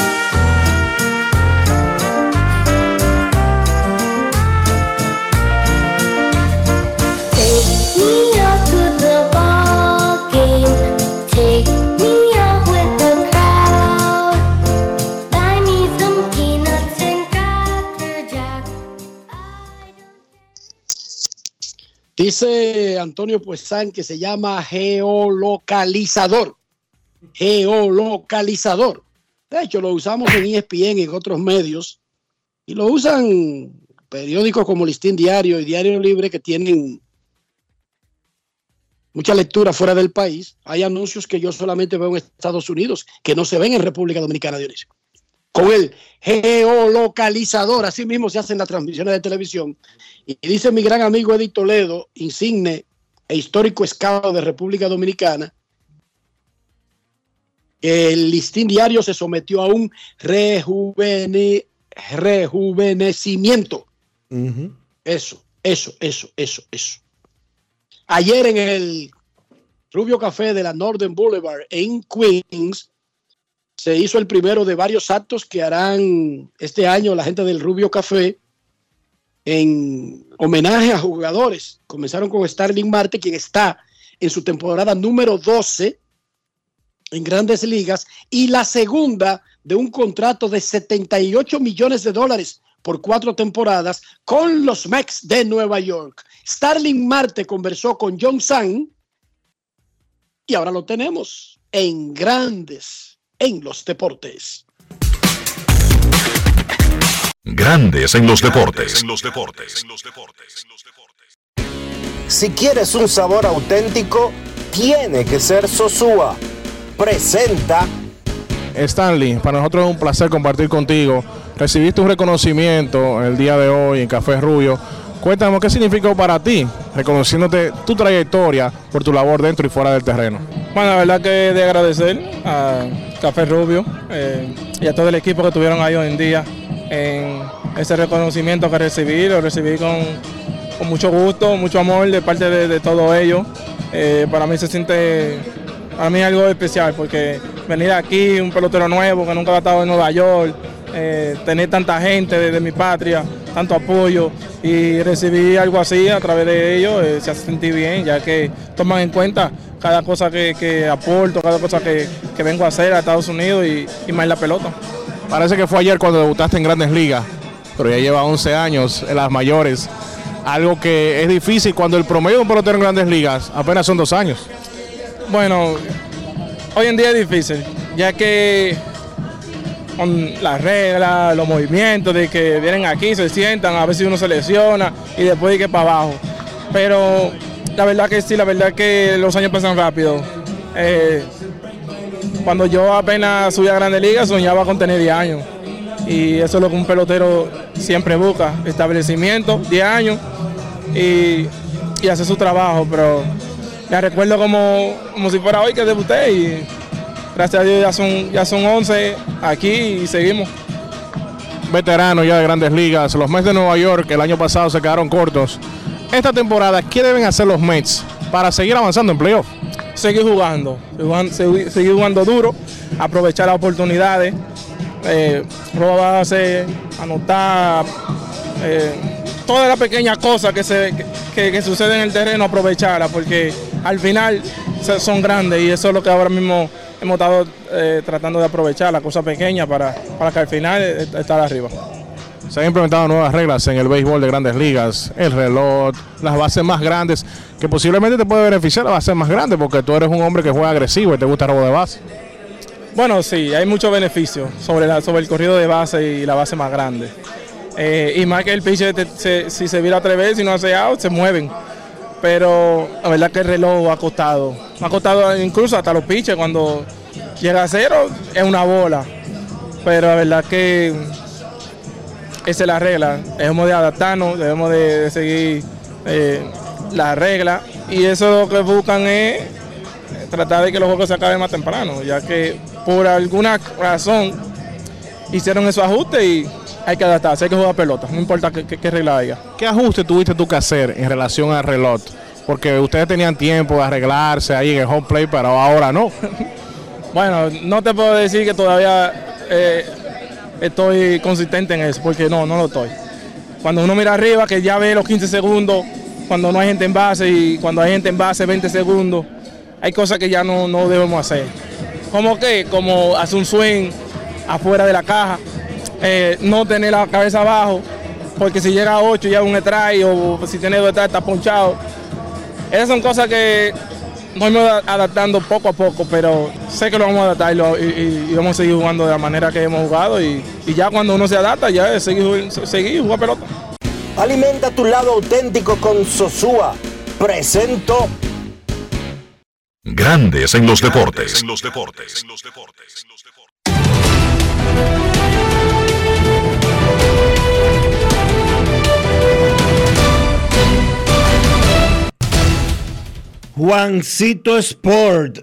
Speaker 5: Dice Antonio Puesán que se llama geolocalizador. Geolocalizador. De hecho, lo usamos en ESPN y en otros medios. Y lo usan periódicos como Listín Diario y Diario Libre que tienen mucha lectura fuera del país. Hay anuncios que yo solamente veo en Estados Unidos, que no se ven en República Dominicana, Dionisio. Con el geolocalizador, así mismo se hacen las transmisiones de televisión. Y dice mi gran amigo Eddie Toledo, insigne e histórico escado de República Dominicana, que el listín diario se sometió a un rejuvene- rejuvenecimiento. Eso, eso, eso, eso, eso. Ayer en el Rubio Café de la Northern Boulevard en Queens se hizo el primero de varios actos que harán este año la gente del Rubio Café en homenaje a jugadores. Comenzaron con Starling Marte, quien está en su temporada número 12 en grandes ligas, y la segunda de un contrato de 78 millones de dólares por cuatro temporadas con los Mets de Nueva York. Starling Marte conversó con John Sang y ahora lo tenemos en grandes en los deportes.
Speaker 4: Grandes en los deportes.
Speaker 1: Si quieres un sabor auténtico, tiene que ser Sosúa. Presenta
Speaker 15: Stanley, para nosotros es un placer compartir contigo. Recibiste un reconocimiento el día de hoy en Café Rubio. Cuéntanos qué significó para ti, reconociéndote tu trayectoria por tu labor dentro y fuera del terreno.
Speaker 16: Bueno, la verdad que de agradecer a Café Rubio eh, y a todo el equipo que tuvieron ahí hoy en día en ese reconocimiento que recibí, lo recibí con, mucho gusto, mucho amor de parte de, todos ellos. Eh, para mí se siente, para mí algo especial porque venir aquí, un pelotero nuevo que nunca ha estado en Nueva York, eh, tener tanta gente de, mi patria, tanto apoyo y recibir algo así a través de ellos, eh, se hace sentir bien, ya que toman en cuenta cada cosa que, aporto, cada cosa que, vengo a hacer a Estados Unidos y, y más la pelota.
Speaker 15: Parece que fue ayer cuando debutaste en Grandes Ligas, pero ya lleva 11 años en las mayores. Algo que es difícil cuando el promedio de un pelotero en Grandes Ligas apenas son dos años.
Speaker 16: Bueno, hoy en día es difícil, ya que con las reglas, los movimientos de que vienen aquí, se sientan, a si uno se lesiona y después de que para abajo. Pero la verdad que sí, la verdad que los años pasan rápido. Eh, cuando yo apenas subí a Grandes Ligas soñaba con tener 10 años. Y eso es lo que un pelotero siempre busca, establecimiento, 10 años, y, y hacer su trabajo, pero la recuerdo como, como si fuera hoy que debuté y gracias a Dios ya son, ya son 11 aquí y seguimos.
Speaker 15: Veterano ya de grandes ligas. Los Mets de Nueva York el año pasado se quedaron cortos. Esta temporada, ¿qué deben hacer los Mets para seguir avanzando en playoff?
Speaker 16: Seguir jugando, seguir jugando, duro, aprovechar las oportunidades, eh, robar base, anotar, eh, todas las pequeñas cosas que, que, suceden en el terreno, aprovecharlas, porque al final son grandes y eso es lo que ahora mismo hemos estado eh, tratando de aprovechar, las cosas pequeñas para, para que al final eh, estar arriba.
Speaker 15: Se han implementado nuevas reglas en el béisbol de grandes ligas, el reloj, las bases más grandes, que posiblemente te puede beneficiar la base más grande porque tú eres un hombre que juega agresivo y te gusta el robo de base.
Speaker 16: Bueno, sí, hay muchos beneficios sobre, sobre el corrido de base y la base más grande. Eh, y más que el pitcher, se- si se vira tres veces y no hace out, se mueven. Pero la verdad que el reloj ha costado. Ha costado incluso hasta los pitchers cuando llega a cero es una bola. Pero la verdad que esa es la regla. Debemos de adaptarnos, debemos de, de seguir eh, la regla. Y eso lo que buscan es tratar de que los juegos se acaben más temprano, ya que por alguna razón hicieron esos ajustes y hay que adaptarse, hay que jugar pelota, no importa qué, qué- qué regla haya.
Speaker 15: ¿Qué ajuste tuviste tú que hacer en relación al reloj? Porque ustedes tenían tiempo de arreglarse ahí en el home play, pero ahora no.
Speaker 16: Bueno, no te puedo decir que todavía eh, estoy consistente en eso, porque no, no lo estoy. Cuando uno mira arriba, que ya ve los 15 segundos, cuando no hay gente en base y cuando hay gente en base 20 segundos, hay cosas que ya no, no debemos hacer. Como que, como hacer un swing afuera de la caja, eh, no tener la cabeza abajo, porque si llega a 8 ya un strike o si tiene dos está ponchado. Esas son cosas que nos hemos a- adaptando poco a poco, pero sé que lo vamos a adaptar y, lo- y- y- y vamos a seguir jugando de la manera que hemos jugado y, y ya cuando uno se adapta ya es seguir, seguir jugar pelota.
Speaker 6: Alimenta tu lado auténtico con Sosúa. Presento
Speaker 4: Grandes en los deportes.
Speaker 1: Juancito Sport,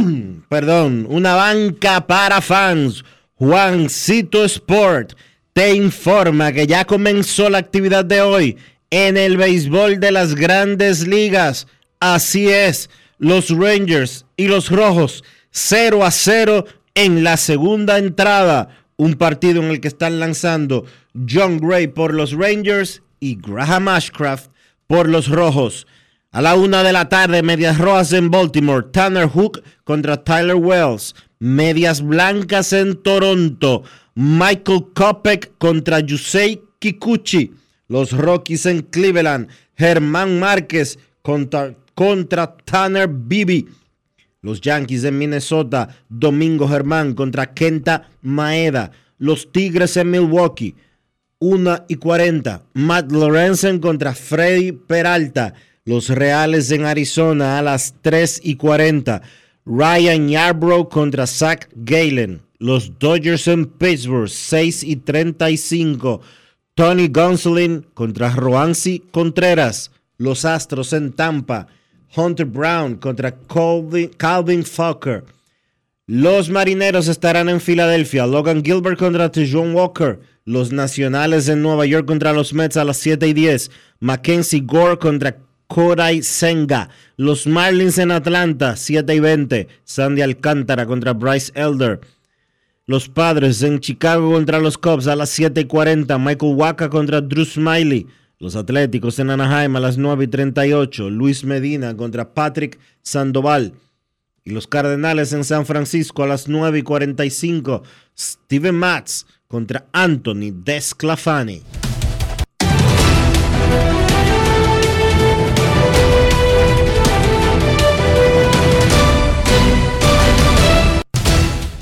Speaker 1: perdón, una banca para fans. Juancito Sport te informa que ya comenzó la actividad de hoy en el béisbol de las grandes ligas. Así es, los Rangers y los Rojos 0 a 0 en la segunda entrada. Un partido en el que están lanzando John Gray por los Rangers y Graham Ashcraft por los Rojos. A la una de la tarde, Medias Rojas en Baltimore, Tanner Hook contra Tyler Wells. Medias Blancas en Toronto, Michael Kopech contra Yusei Kikuchi. Los Rockies en Cleveland, Germán Márquez contra, Tanner Bibi. Los Yankees en Minnesota, Domingo Germán contra Kenta Maeda. Los Tigres en Milwaukee, 1 y 40. Matt Lorenzen contra Freddy Peralta. Los Reales en Arizona a las 3 y 40. Ryan Yarbrough contra Zach Galen. Los Dodgers en Pittsburgh 6 y 35. Tony Gonsolin contra Roansi Contreras. Los Astros en Tampa. Hunter Brown contra Calvin, Calvin Falker. Los marineros estarán en Filadelfia. Logan Gilbert contra Tejon Walker. Los nacionales en Nueva York contra los Mets a las 7 y 10. Mackenzie Gore contra Korai Senga. Los Marlins en Atlanta, 7 y 20. Sandy Alcántara contra Bryce Elder. Los Padres en Chicago contra los Cubs a las 7 y 40. Michael Waka contra Drew Smiley. Los Atléticos en Anaheim a las 9 y 38. Luis Medina contra Patrick Sandoval. Y los Cardenales en San Francisco a las 9 y 45. Steven Matz contra Anthony Desclafani.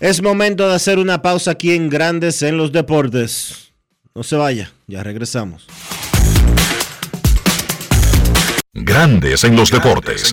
Speaker 1: Es momento de hacer una pausa aquí en Grandes en los Deportes. No se vaya, ya regresamos.
Speaker 4: Grandes en los deportes.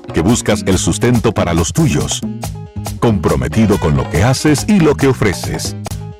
Speaker 4: que buscas el sustento para los tuyos, comprometido con lo que haces y lo que ofreces.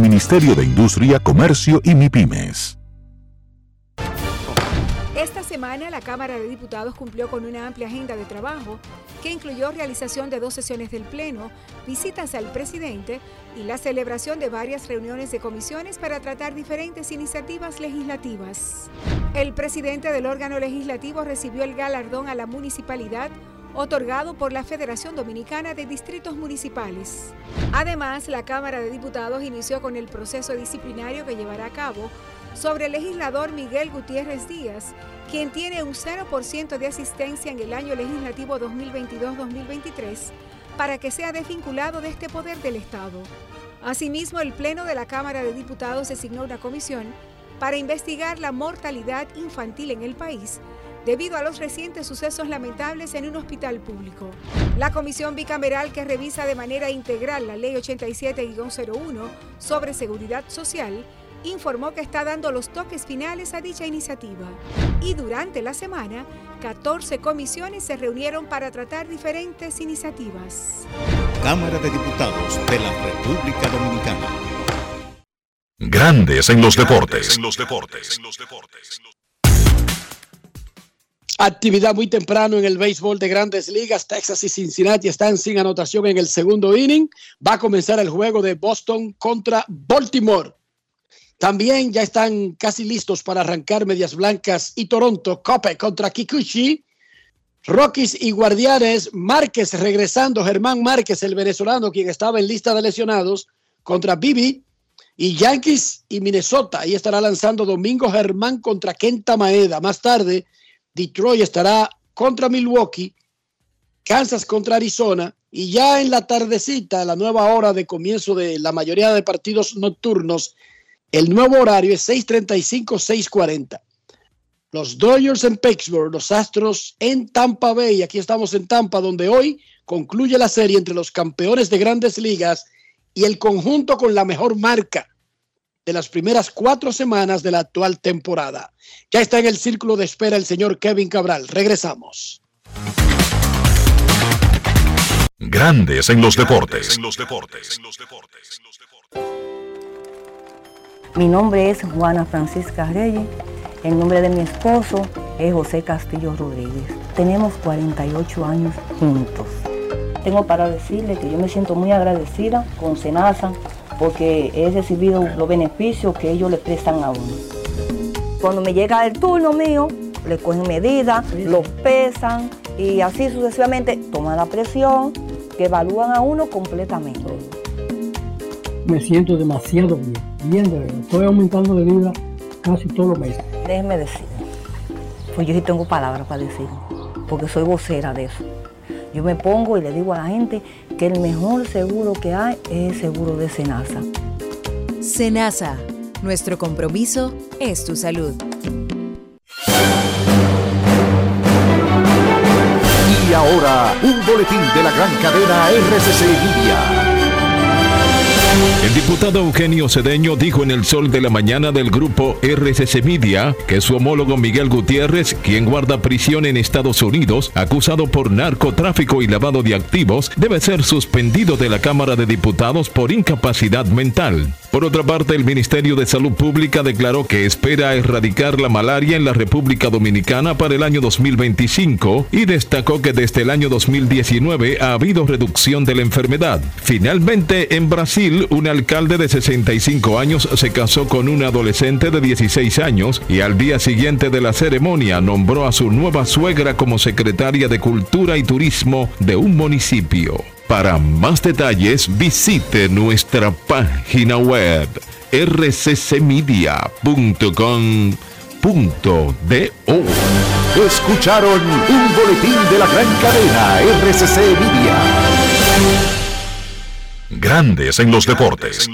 Speaker 4: Ministerio de Industria, Comercio y MIPIMES.
Speaker 17: Esta semana la Cámara de Diputados cumplió con una amplia agenda de trabajo que incluyó realización de dos sesiones del Pleno, visitas al presidente y la celebración de varias reuniones de comisiones para tratar diferentes iniciativas legislativas. El presidente del órgano legislativo recibió el galardón a la municipalidad otorgado por la Federación Dominicana de Distritos Municipales. Además, la Cámara de Diputados inició con el proceso disciplinario que llevará a cabo sobre el legislador Miguel Gutiérrez Díaz, quien tiene un 0% de asistencia en el año legislativo 2022-2023, para que sea desvinculado de este poder del Estado. Asimismo, el Pleno de la Cámara de Diputados designó una comisión para investigar la mortalidad infantil en el país debido a los recientes sucesos lamentables en un hospital público. La comisión bicameral que revisa de manera integral la Ley 87-01 sobre seguridad social informó que está dando los toques finales a dicha iniciativa. Y durante la semana, 14 comisiones se reunieron para tratar diferentes iniciativas.
Speaker 4: Cámara de Diputados de la República Dominicana. Grandes en los deportes. En los deportes.
Speaker 5: Actividad muy temprano en el béisbol de grandes ligas. Texas y Cincinnati están sin anotación en el segundo inning. Va a comenzar el juego de Boston contra Baltimore. También ya están casi listos para arrancar Medias Blancas y Toronto. Cope contra Kikuchi. Rockies y Guardianes. Márquez regresando. Germán Márquez, el venezolano, quien estaba en lista de lesionados, contra Bibi. Y Yankees y Minnesota. Ahí estará lanzando Domingo Germán contra Kenta Maeda. Más tarde. Detroit estará contra Milwaukee, Kansas contra Arizona y ya en la tardecita, la nueva hora de comienzo de la mayoría de partidos nocturnos, el nuevo horario es 6:35, 6:40. Los Dodgers en Pittsburgh, los Astros en Tampa Bay. Aquí estamos en Tampa, donde hoy concluye la serie entre los campeones de grandes ligas y el conjunto con la mejor marca de las primeras cuatro semanas de la actual temporada. Ya está en el círculo de espera el señor Kevin Cabral. Regresamos.
Speaker 4: Grandes en los deportes.
Speaker 10: Mi nombre es Juana Francisca Reyes. El nombre de mi esposo es José Castillo Rodríguez. Tenemos 48 años juntos. Tengo para decirle que yo me siento muy agradecida con Senasa porque he recibido los beneficios que ellos le prestan a uno. Cuando me llega el turno mío, le cogen medidas, los pesan y así sucesivamente toman la presión, que evalúan a uno completamente.
Speaker 11: Me siento demasiado bien, bien de verdad. Estoy aumentando de vida casi todos los meses.
Speaker 10: Déjeme decir, pues yo sí tengo palabras para decir, porque soy vocera de eso. Yo me pongo y le digo a la gente que el mejor seguro que hay es el seguro de Senasa.
Speaker 12: Senasa, nuestro compromiso es tu salud.
Speaker 18: Y ahora, un boletín de la gran cadena RCC Media.
Speaker 19: El diputado Eugenio Cedeño dijo en el sol de la mañana del grupo RCC Media que su homólogo Miguel Gutiérrez, quien guarda prisión en Estados Unidos, acusado por narcotráfico y lavado de activos, debe ser suspendido de la Cámara de Diputados por incapacidad mental. Por otra parte, el Ministerio de Salud Pública declaró que espera erradicar la malaria en la República Dominicana para el año 2025 y destacó que desde el año 2019 ha habido reducción de la enfermedad. Finalmente, en Brasil, un alcalde de 65 años se casó con una adolescente de 16 años y al día siguiente de la ceremonia nombró a su nueva suegra como secretaria de Cultura y Turismo de un municipio. Para más detalles visite nuestra página web rccmedia.com.do.
Speaker 18: Escucharon un boletín de la gran cadena RCC Media.
Speaker 19: Grandes en los deportes.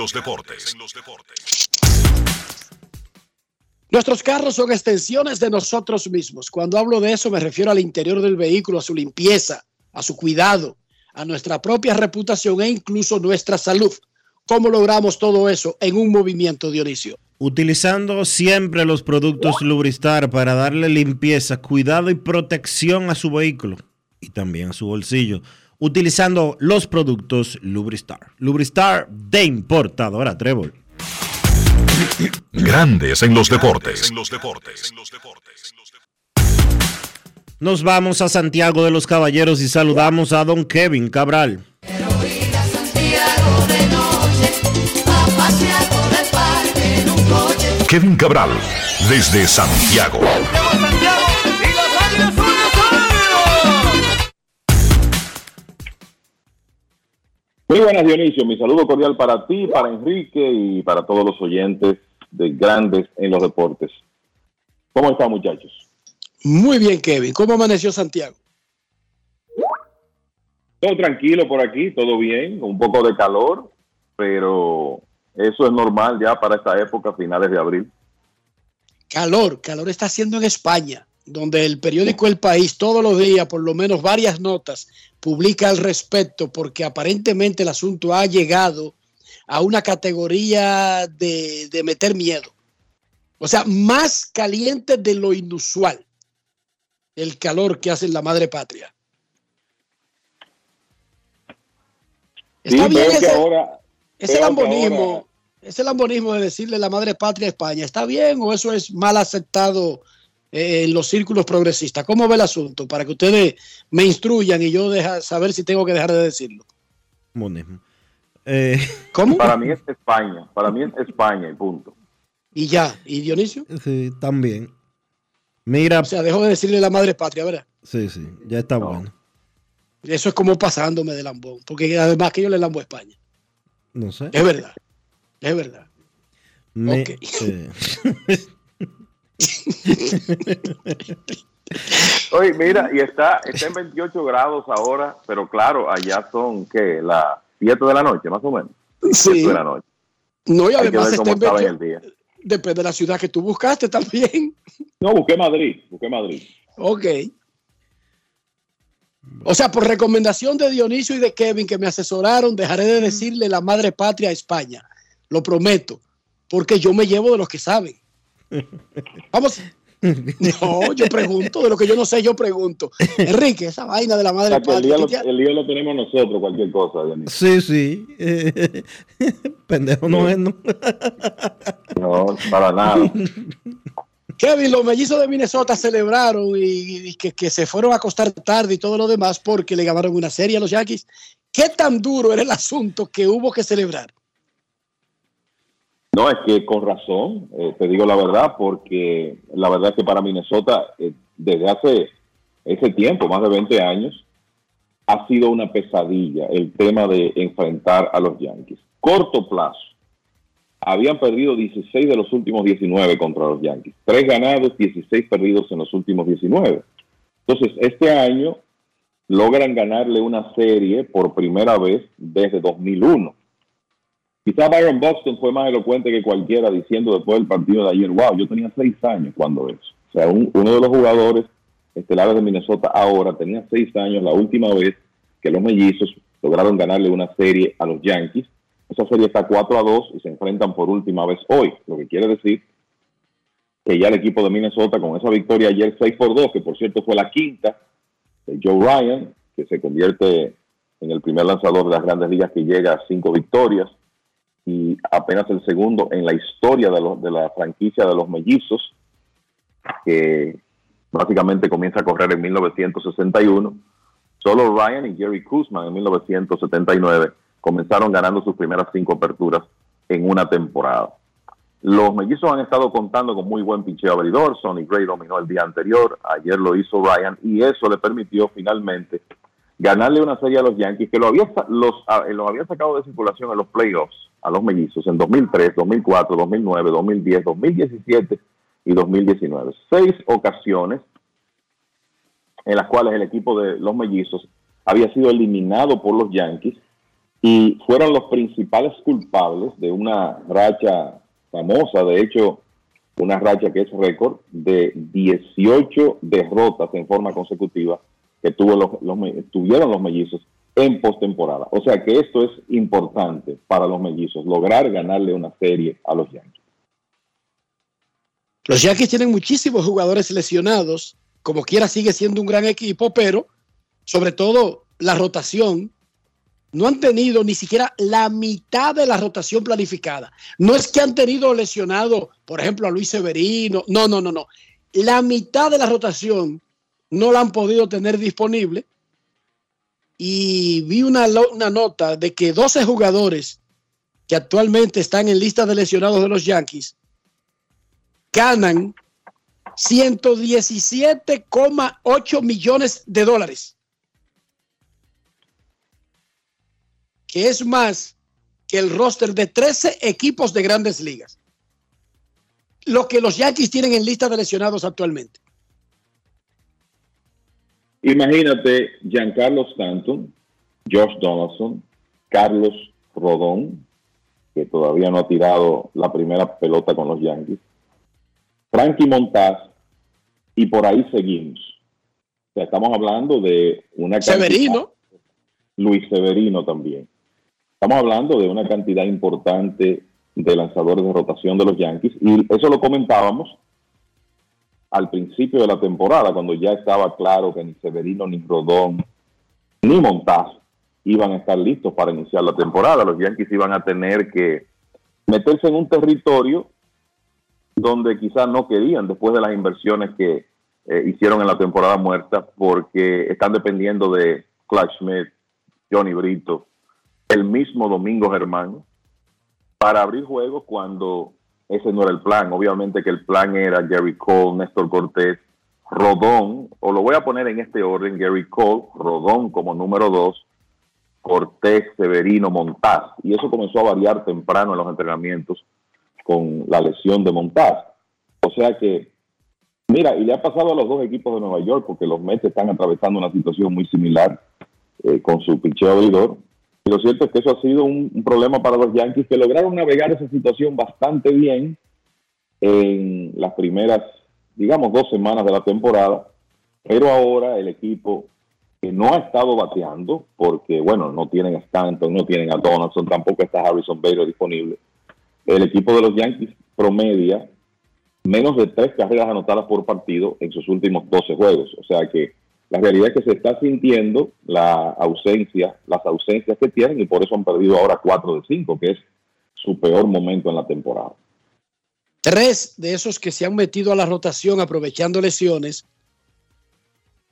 Speaker 5: Nuestros carros son extensiones de nosotros mismos. Cuando hablo de eso me refiero al interior del vehículo, a su limpieza, a su cuidado, a nuestra propia reputación e incluso nuestra salud. ¿Cómo logramos todo eso en un movimiento, Dionisio?
Speaker 1: Utilizando siempre los productos Lubristar para darle limpieza, cuidado y protección a su vehículo y también a su bolsillo. Utilizando los productos Lubristar. Lubristar de importadora Trébol.
Speaker 19: Grandes en los deportes.
Speaker 1: Nos vamos a Santiago de los Caballeros y saludamos a don Kevin Cabral.
Speaker 19: Kevin Cabral, desde Santiago.
Speaker 20: Muy buenas, Dionisio. Mi saludo cordial para ti, para Enrique y para todos los oyentes de Grandes en los Deportes. ¿Cómo están, muchachos?
Speaker 5: Muy bien, Kevin. ¿Cómo amaneció Santiago?
Speaker 20: Todo tranquilo por aquí, todo bien, un poco de calor, pero eso es normal ya para esta época, finales de abril.
Speaker 5: Calor, calor está haciendo en España, donde el periódico El País todos los días, por lo menos varias notas, publica al respecto, porque aparentemente el asunto ha llegado a una categoría de, de meter miedo. O sea, más caliente de lo inusual el calor que hace en la madre patria. Está
Speaker 20: Sí,
Speaker 5: bien ese,
Speaker 20: ahora-
Speaker 5: ese lambonismo,
Speaker 20: ahora-
Speaker 5: ese lambonismo de decirle la madre patria a España, ¿está bien o eso es mal aceptado eh, en los círculos progresistas? ¿Cómo ve el asunto? Para que ustedes me instruyan y yo deja saber si tengo que dejar de decirlo.
Speaker 1: Monismo. Eh,
Speaker 5: ¿Cómo?
Speaker 20: Para mí es España, para mí es España y punto.
Speaker 5: Y ya, ¿y Dionisio?
Speaker 1: Sí, también. Mira.
Speaker 5: O sea, dejo de decirle la madre patria, ¿verdad?
Speaker 1: Sí, sí, ya está bueno.
Speaker 5: Eso es como pasándome de lambón, porque además que yo le lambo a España.
Speaker 1: No sé.
Speaker 5: Es verdad, es verdad.
Speaker 1: Me,
Speaker 5: okay.
Speaker 1: eh.
Speaker 20: Oye, mira, y está, está en 28 grados ahora, pero claro, allá son que las 7 de la noche, más o menos. 7 de la noche.
Speaker 5: No, y
Speaker 20: Hay
Speaker 5: además está en,
Speaker 20: 20,
Speaker 5: Depende de la ciudad que tú buscaste también.
Speaker 20: No, busqué Madrid, busqué Madrid.
Speaker 5: Ok. O sea, por recomendación de Dionisio y de Kevin que me asesoraron, dejaré de decirle la madre patria a España. Lo prometo. Porque yo me llevo de los que saben. Vamos. No, yo pregunto, de lo que yo no sé, yo pregunto. Enrique, esa vaina de la
Speaker 20: O
Speaker 5: madre
Speaker 20: sea, que el,
Speaker 5: patria.
Speaker 20: lío
Speaker 5: ¿qué
Speaker 20: lo,
Speaker 5: te-
Speaker 20: el lío lo tenemos nosotros, cualquier cosa, Dionisio.
Speaker 1: sí, sí. eh, pendejo no es, ¿no?
Speaker 20: No, para nada.
Speaker 5: Kevin, los mellizos de Minnesota celebraron y, y que, que se fueron a acostar tarde y todo lo demás porque le ganaron una serie a los Yankees. ¿Qué tan duro era el asunto que hubo que celebrar?
Speaker 20: No, es que con razón, eh, te digo la verdad, porque la verdad es que para Minnesota, eh, desde hace ese tiempo, más de 20 años, ha sido una pesadilla el tema de enfrentar a los Yankees. Corto plazo. Habían perdido 16 de los últimos 19 contra los Yankees. Tres ganados, 16 perdidos en los últimos 19. Entonces, este año logran ganarle una serie por primera vez desde 2001. Quizá Byron Boston fue más elocuente que cualquiera diciendo después del partido de ayer, wow, yo tenía seis años cuando eso. O sea, un- uno de los jugadores estelares de Minnesota ahora tenía seis años la última vez que los mellizos lograron ganarle una serie a los Yankees. Esa serie está 4 a 2 y se enfrentan por última vez hoy, lo que quiere decir que ya el equipo de Minnesota con esa victoria ayer 6 por 2, que por cierto fue la quinta de Joe Ryan, que se convierte en el primer lanzador de las grandes ligas que llega a cinco victorias y apenas el segundo en la historia de, de la franquicia de los mellizos, que básicamente comienza a correr en 1961. Solo Ryan y Jerry Kuzman en 1979 comenzaron ganando sus primeras cinco aperturas en una temporada. Los mellizos han estado contando con muy buen picheo abridor. Sonny Gray dominó el día anterior. Ayer lo hizo Ryan y eso le permitió finalmente ganarle una serie a los Yankees que lo había, sa- los, a- eh, había sacado de circulación en los playoffs a los mellizos en 2003, 2004, 2009, 2010, 2017 y 2019. Seis ocasiones en las cuales el equipo de los mellizos había sido eliminado por los Yankees y fueron los principales culpables de una racha famosa, de hecho, una racha que es récord de 18 derrotas en forma consecutiva que tuvo los, los tuvieron los mellizos en postemporada. O sea que esto es importante para los mellizos, lograr ganarle una serie a los Yankees.
Speaker 5: Los Yankees tienen muchísimos jugadores lesionados. Como quiera, sigue siendo un gran equipo, pero sobre todo la rotación. No han tenido ni siquiera la mitad de la rotación planificada. No es que han tenido lesionado, por ejemplo, a Luis Severino. No, no, no, no. La mitad de la rotación no la han podido tener disponible. Y vi una, una nota de que 12 jugadores que actualmente están en lista de lesionados de los Yankees ganan 117,8 millones de dólares. Que es más que el roster de 13 equipos de grandes ligas. Lo que los Yankees tienen en lista de lesionados actualmente.
Speaker 20: Imagínate Giancarlo Stanton, Josh Donaldson, Carlos Rodón, que todavía no ha tirado la primera pelota con los Yankees, Frankie Montaz, y por ahí seguimos. O sea, estamos hablando de una cantidad-
Speaker 5: Severino.
Speaker 20: Luis Severino también. Estamos hablando de una cantidad importante de lanzadores de rotación de los Yankees y eso lo comentábamos al principio de la temporada, cuando ya estaba claro que ni Severino, ni Rodón, ni Montaz iban a estar listos para iniciar la temporada. Los Yankees iban a tener que meterse en un territorio donde quizás no querían después de las inversiones que eh, hicieron en la temporada muerta, porque están dependiendo de Clark Schmidt, Johnny Brito, el mismo Domingo Germán, para abrir juegos cuando ese no era el plan. Obviamente que el plan era Gary Cole, Néstor Cortés, Rodón, o lo voy a poner en este orden, Gary Cole, Rodón como número dos, Cortés, Severino, Montaz. Y eso comenzó a variar temprano en los entrenamientos con la lesión de Montaz. O sea que, mira, y le ha pasado a los dos equipos de Nueva York, porque los Mets están atravesando una situación muy similar eh, con su picheo abridor. Lo cierto es que eso ha sido un, un problema para los Yankees, que lograron navegar esa situación bastante bien en las primeras, digamos, dos semanas de la temporada. Pero ahora el equipo que no ha estado bateando, porque, bueno, no tienen a Stanton, no tienen a Donaldson, tampoco está Harrison Bader disponible. El equipo de los Yankees promedia menos de tres carreras anotadas por partido en sus últimos 12 juegos. O sea que la realidad es que se está sintiendo la ausencia, las ausencias que tienen y por eso han perdido ahora 4 de 5, que es su peor momento en la temporada.
Speaker 5: Tres de esos que se han metido a la rotación aprovechando lesiones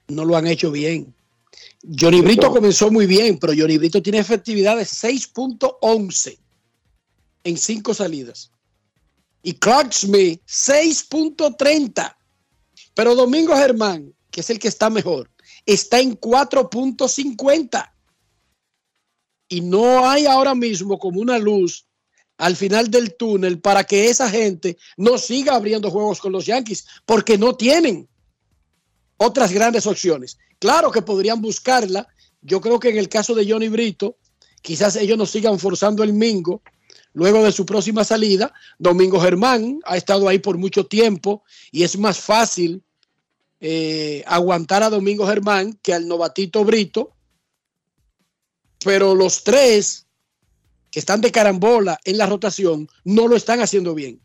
Speaker 5: no lo han hecho bien. Johnny Brito comenzó muy bien, pero Johnny Brito tiene efectividad de 6.11 en cinco salidas. Y Clark Smith 6.30. Pero Domingo Germán, que es el que está mejor, está en 4.50. Y no hay ahora mismo como una luz al final del túnel para que esa gente no siga abriendo juegos con los Yankees, porque no tienen otras grandes opciones. Claro que podrían buscarla. Yo creo que en el caso de Johnny Brito, quizás ellos no sigan forzando el Mingo luego de su próxima salida. Domingo Germán ha estado ahí por mucho tiempo y es más fácil eh, aguantar a Domingo Germán que al novatito Brito. Pero los tres que están de carambola en la rotación no lo están haciendo bien.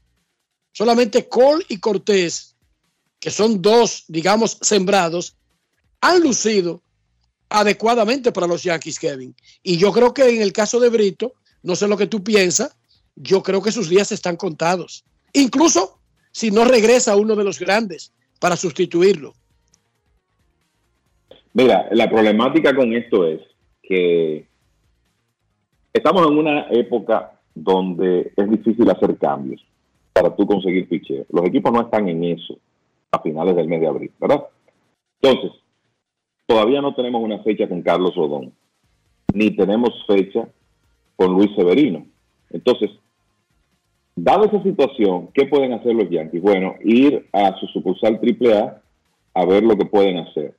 Speaker 5: Solamente Cole y Cortés, que son dos, digamos, sembrados, han lucido adecuadamente para los Yankees, Kevin. Y yo creo que en el caso de Brito, no sé lo que tú piensas, yo creo que sus días están contados. Incluso si no regresa uno de los grandes para sustituirlo.
Speaker 20: Mira, la problemática con esto es que estamos en una época donde es difícil hacer cambios para tú conseguir fichero. Los equipos no están en eso a finales del mes de abril, ¿verdad? Entonces, todavía no tenemos una fecha con Carlos Odón, ni tenemos fecha con Luis Severino. Entonces, dada esa situación, ¿qué pueden hacer los Yankees? Bueno, ir a su sucursal AAA a ver lo que pueden hacer.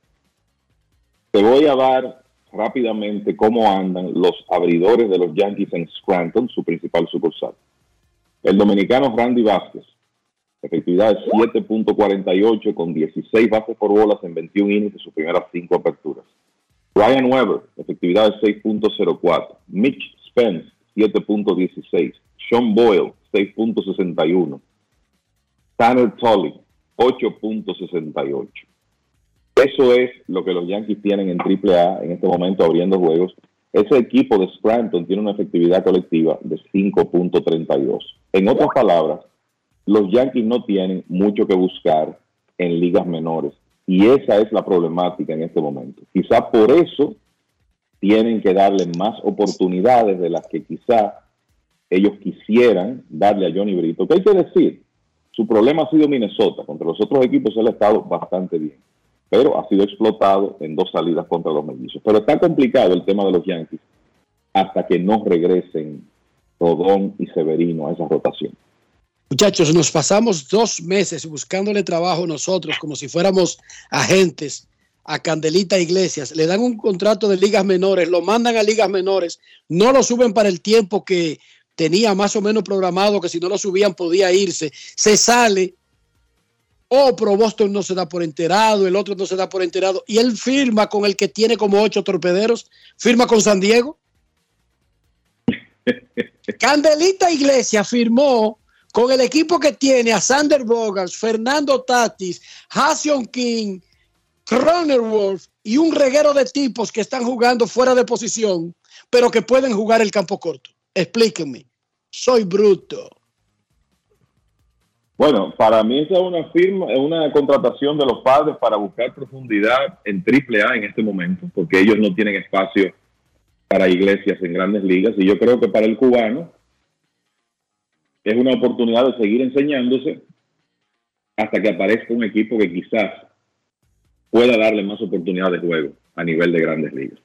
Speaker 20: Te voy a dar rápidamente cómo andan los abridores de los Yankees en Scranton, su principal sucursal. El dominicano Randy Vázquez, efectividad de 7.48 con 16 bases por bolas en 21 innings de sus primeras 5 aperturas. Ryan Weber, efectividad de 6.04. Mitch Spence, 7.16. Sean Boyle, 6.61. Tanner Tully, 8.68. Eso es lo que los Yankees tienen en AAA en este momento abriendo juegos. Ese equipo de Scranton tiene una efectividad colectiva de 5.32. En otras palabras, los Yankees no tienen mucho que buscar en ligas menores. Y esa es la problemática en este momento. Quizá por eso tienen que darle más oportunidades de las que quizá ellos quisieran darle a Johnny Brito. ¿Qué hay que decir? Su problema ha sido Minnesota. Contra los otros equipos él ha estado bastante bien. Pero ha sido explotado en dos salidas contra los mellizos. Pero está complicado el tema de los Yankees hasta que no regresen Rodón y Severino a esa rotación.
Speaker 5: Muchachos, nos pasamos dos meses buscándole trabajo nosotros como si fuéramos agentes a Candelita Iglesias. Le dan un contrato de ligas menores, lo mandan a ligas menores, no lo suben para el tiempo que tenía más o menos programado, que si no lo subían podía irse. Se sale. O Pro Boston no se da por enterado, el otro no se da por enterado. Y él firma con el que tiene como ocho torpederos, firma con San Diego. Candelita Iglesias firmó con el equipo que tiene a Sander Bogars, Fernando Tatis, Hassion King, Cronenworth y un reguero de tipos que están jugando fuera de posición, pero que pueden jugar el campo corto. Explíquenme. Soy bruto.
Speaker 20: Bueno, para mí es una firma, es una contratación de los padres para buscar profundidad en AAA en este momento, porque ellos no tienen espacio para iglesias en grandes ligas. Y yo creo que para el cubano es una oportunidad de seguir enseñándose hasta que aparezca un equipo que quizás pueda darle más oportunidad de juego a nivel de grandes ligas.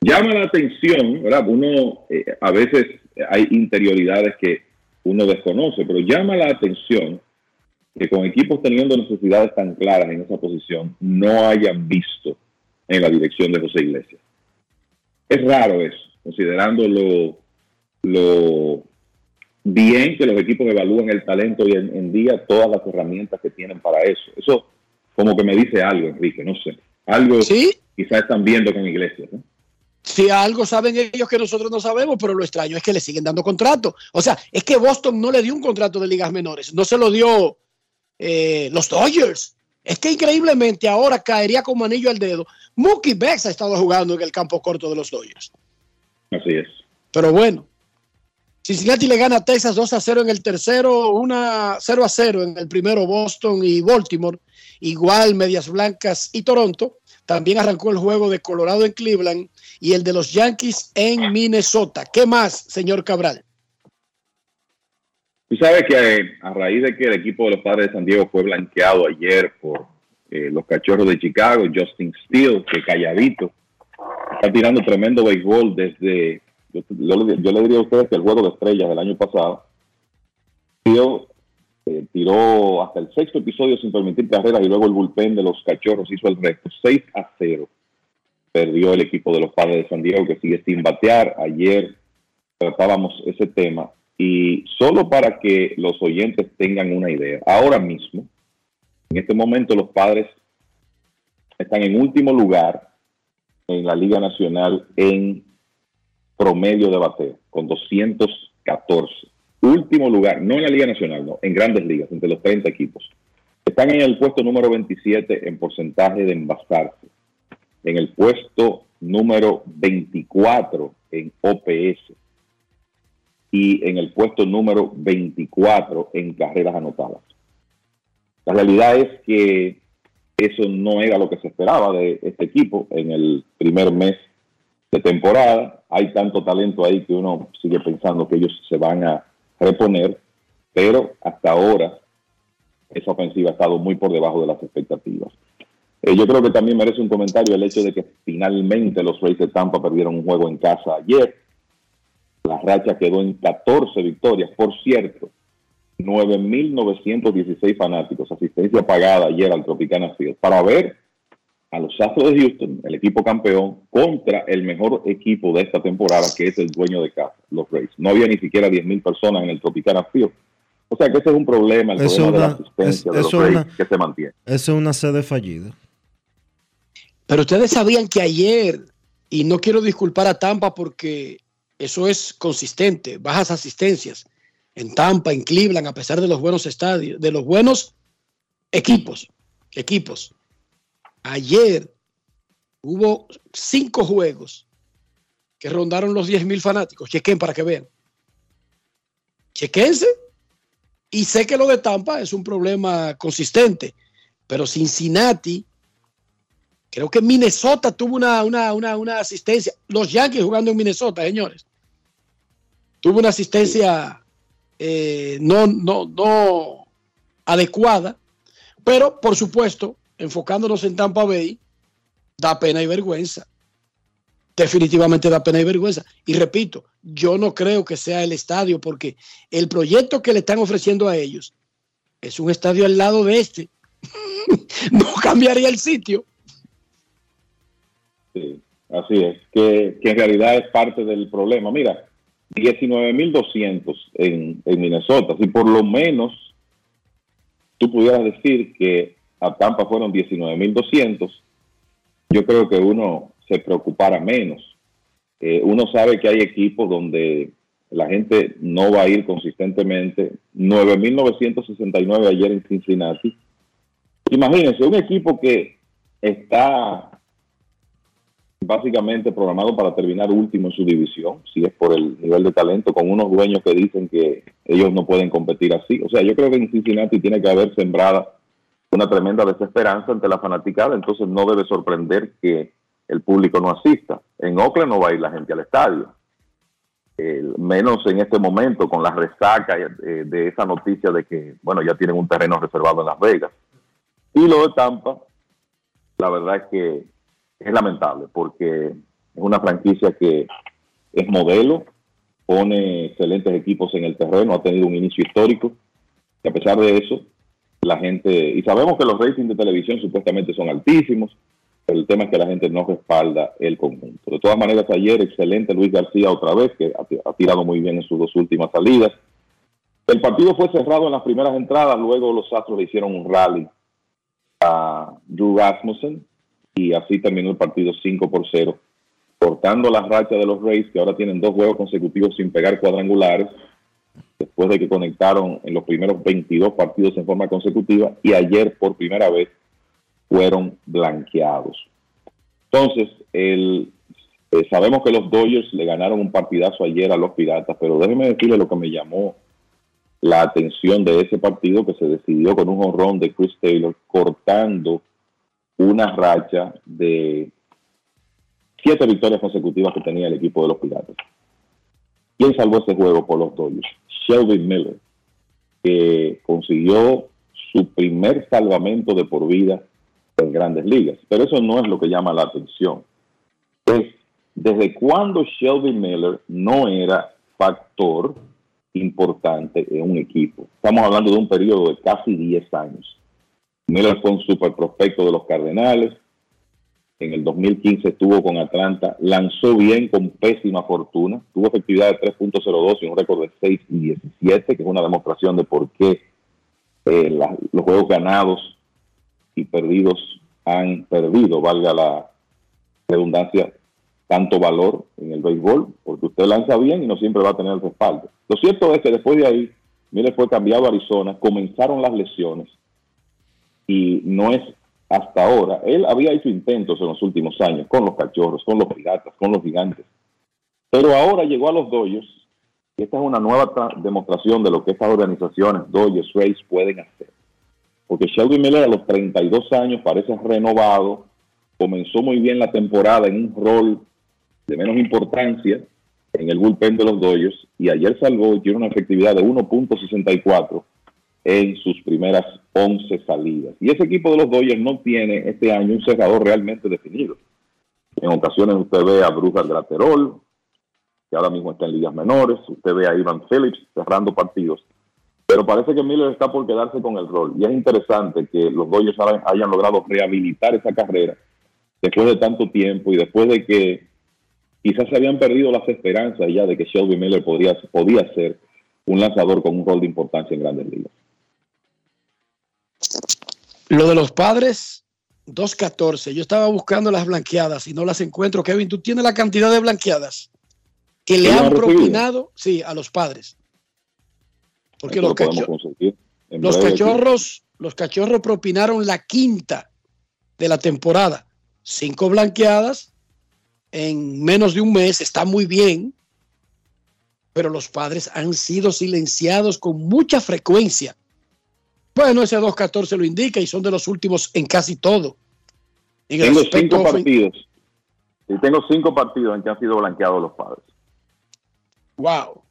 Speaker 20: Llama la atención, ¿verdad? Uno eh, a veces hay interioridades que uno desconoce, pero llama la atención que con equipos teniendo necesidades tan claras en esa posición no hayan visto en la dirección de José Iglesias. Es raro eso, considerando lo, bien que los equipos evalúan el talento hoy en, en día, todas las herramientas que tienen para eso. Eso como que me dice algo, Enrique, no sé. Algo
Speaker 5: ¿Sí?
Speaker 20: quizás están viendo con Iglesias. ¿no?
Speaker 5: Si algo saben ellos que nosotros no sabemos, pero lo extraño es que le siguen dando contrato. O sea, es que Boston no le dio un contrato de ligas menores, no se lo dio eh, los Dodgers. Es que increíblemente ahora caería como anillo al dedo. Mookie Betts ha estado jugando en el campo corto de los Dodgers.
Speaker 20: Así es.
Speaker 5: Pero bueno, Cincinnati le gana a Texas 2 a 0 en el tercero, una 0 a 0 en el primero Boston y Baltimore, igual Medias Blancas y Toronto. También arrancó el juego de Colorado en Cleveland y el de los Yankees en Minnesota. ¿Qué más, señor Cabral?
Speaker 20: Tú sabes que eh, a raíz de que el equipo de los padres de San Diego fue blanqueado ayer por eh, los cachorros de Chicago, Justin Steele, que calladito, está tirando tremendo béisbol desde, yo, yo le- yo le diría a ustedes que el juego de estrellas del año pasado, Steele eh, tiró hasta el sexto episodio sin permitir carreras y luego el bullpen de los cachorros hizo el resto, 6 a 0. Perdió el equipo de los padres de San Diego que sigue sin batear. Ayer tratábamos ese tema y solo para que los oyentes tengan una idea, ahora mismo, en este momento los padres están en último lugar en la Liga Nacional en promedio de bateo, con 214. Último lugar, no en la Liga Nacional, no, en grandes ligas, entre los 30 equipos. Están en el puesto número 27 en porcentaje de envasarse, en el puesto número 24 en OPS y en el puesto número 24 en carreras anotadas. La realidad es que eso no era lo que se esperaba de este equipo en el primer mes de temporada. Hay tanto talento ahí que uno sigue pensando que ellos se van a reponer, pero hasta ahora esa ofensiva ha estado muy por debajo de las expectativas. Eh, yo creo que también merece un comentario el hecho de que finalmente los Rays de Tampa perdieron un juego en casa ayer. La racha quedó en 14 victorias. Por cierto, 9.916 fanáticos, asistencia pagada ayer al Tropicana Field, para ver a los Astros de Houston, el equipo campeón, contra el mejor equipo de esta temporada, que es el dueño de casa, los Rays. No había ni siquiera 10.000 personas en el Tropicana Field. O sea que ese es un problema, el problema de la asistencia
Speaker 1: es-
Speaker 20: de los Rays
Speaker 1: una-
Speaker 20: que se mantiene.
Speaker 1: Eso es una sede fallida.
Speaker 5: Pero ustedes sabían que ayer, y no quiero disculpar a Tampa porque eso es consistente, bajas asistencias en Tampa, en Cleveland, a pesar de los buenos estadios, de los buenos equipos, equipos. Ayer hubo cinco juegos que rondaron los 10 mil fanáticos. Chequen para que vean. Chequense. Y sé que lo de Tampa es un problema consistente, pero Cincinnati, creo que Minnesota tuvo una, una, una, una asistencia. Los Yankees jugando en Minnesota, señores. Tuvo una asistencia eh, no, no, no adecuada, pero por supuesto, enfocándonos en Tampa Bay, da pena y vergüenza. Definitivamente da pena y vergüenza. Y repito, yo no creo que sea el estadio, porque el proyecto que le están ofreciendo a ellos es un estadio al lado de este. no cambiaría el sitio.
Speaker 20: Sí, así es, que, en realidad es parte del problema. Mira, 19.200 en, en Minnesota, si por lo menos tú pudieras decir que a Tampa fueron 19.200, yo creo que uno se preocupara menos. Eh, uno sabe que hay equipos donde la gente no va a ir consistentemente. 9.969 ayer en Cincinnati. Imagínense, un equipo que está básicamente programado para terminar último en su división, si es por el nivel de talento, con unos dueños que dicen que ellos no pueden competir así. O sea, yo creo que en Cincinnati tiene que haber sembrada una tremenda desesperanza ante la fanaticada, entonces no debe sorprender que el público no asista. En Oakland no va a ir la gente al estadio, menos en este momento con la resaca eh, de esa noticia de que, bueno, ya tienen un terreno reservado en Las Vegas. Y lo de Tampa, la verdad es que es lamentable porque es una franquicia que es modelo, pone excelentes equipos en el terreno, ha tenido un inicio histórico y a pesar de eso, la gente, y sabemos que los ratings de televisión supuestamente son altísimos, pero el tema es que la gente no respalda el conjunto. De todas maneras, ayer excelente Luis García otra vez, que ha, tirado muy bien en sus dos últimas salidas. El partido fue cerrado en las primeras entradas, luego los Astros le hicieron un rally a Drew Rasmussen y así terminó el partido 5 por 0, cortando la racha de los Rays que ahora tienen dos juegos consecutivos sin pegar cuadrangulares, después de que conectaron en los primeros 22 partidos en forma consecutiva y ayer por primera vez fueron blanqueados. Entonces, eh, sabemos que los Dodgers le ganaron un partidazo ayer a los Piratas, pero déjeme decirle lo que me llamó la atención de ese partido que se decidió con un honrón de Chris Taylor cortando una racha de siete victorias consecutivas que tenía el equipo de los Piratas. ¿Quién salvó ese juego por los Dodgers? Shelby Miller. que consiguió su primer salvamento de por vida en grandes ligas. Pero eso no es lo que llama la atención. Es desde cuándo Shelby Miller no era factor importante en un equipo. Estamos hablando de un periodo de casi 10 años. Miller fue un super prospecto de los Cardenales. En el 2015 estuvo con Atlanta, lanzó bien con pésima fortuna, tuvo efectividad de 3.02 y un récord de 6 y 17, que es una demostración de por qué eh, los juegos ganados y perdidos han perdido, valga la redundancia, tanto valor en el béisbol, porque usted lanza bien y no siempre va a tener el respaldo. Lo cierto es que después de ahí, Miller fue cambiado Arizona, comenzaron las lesiones y no es hasta ahora. Él había hecho intentos en los últimos años con los cachorros, con los piratas, con los gigantes, pero ahora llegó a los Dodgers y esta es una nueva tra- demostración de lo que estas organizaciones, Dodgers, Rays, pueden hacer. Porque Shelby Miller a los 32 años parece renovado, comenzó muy bien la temporada en un rol de menos importancia en el bullpen de los Dodgers y ayer salvó y tiene una efectividad de 1.64 en sus primeras 11 salidas. Y ese equipo de los Dodgers no tiene este año un cerrador realmente definido. En ocasiones usted ve a Bruce Graterol, que ahora mismo está en ligas menores, usted ve a Ivan Phillips cerrando partidos, pero parece que Miller está por quedarse con el rol. Y es interesante que los Dodgers hayan logrado rehabilitar esa carrera después de tanto tiempo y después de que quizás se habían perdido las esperanzas ya de que Shelby Miller podría, podía ser un lanzador con un rol de importancia en grandes ligas.
Speaker 5: Lo de los padres, 2.14. Yo estaba buscando las blanqueadas y no las encuentro. Kevin, ¿tú tienes la cantidad de blanqueadas que le
Speaker 20: ¿Que
Speaker 5: han propinado? Sí, a los padres. Porque los, los cachorros, los cachorros propinaron la quinta de la temporada. Cinco blanqueadas en menos de un mes. Está muy bien. Pero los padres han sido silenciados con mucha frecuencia. Bueno, ese 2.14 lo indica y son de los últimos en casi todo. En
Speaker 20: Tengo cinco partidos. Y tengo cinco partidos en que han sido blanqueados los padres.
Speaker 5: Wow.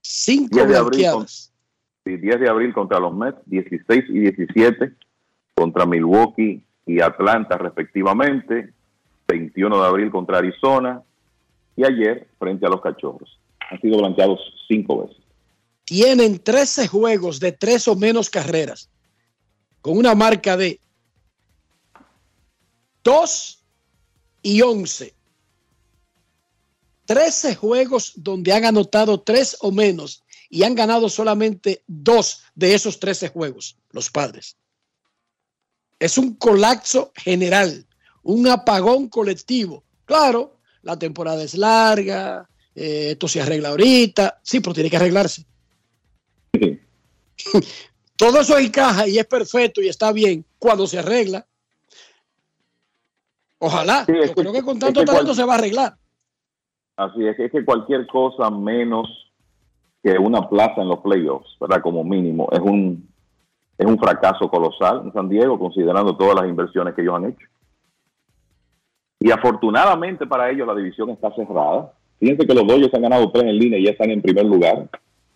Speaker 5: Cinco
Speaker 20: 10 de abril, con-
Speaker 5: blanqueadas.
Speaker 20: sí, 10 de abril contra los Mets, 16 y 17 contra Milwaukee y Atlanta respectivamente, 21 de abril contra Arizona y ayer frente a los Cachorros. Han sido blanqueados cinco veces.
Speaker 5: Tienen 13 juegos de tres o menos carreras. Con una marca de 2 y 11. 13 juegos donde han anotado tres o menos y han ganado solamente dos de esos 13 juegos, los padres. Es un colapso general, un apagón colectivo. Claro, la temporada es larga, eh, esto se arregla ahorita, sí, pero tiene que arreglarse. Todo eso encaja y es perfecto y está bien cuando se arregla. Ojalá,
Speaker 20: Sí, es
Speaker 5: yo
Speaker 20: que-
Speaker 5: creo que con
Speaker 20: es
Speaker 5: tanto
Speaker 20: que
Speaker 5: talento
Speaker 20: cual-
Speaker 5: se va a arreglar.
Speaker 20: Así es, es que cualquier cosa menos que una plaza en los playoffs, ¿verdad? Como mínimo, es un, es un fracaso colosal en San Diego, considerando todas las inversiones que ellos han hecho. Y afortunadamente para ellos la división está cerrada. Fíjense que los Dodgers han ganado tres en línea y ya están en primer lugar,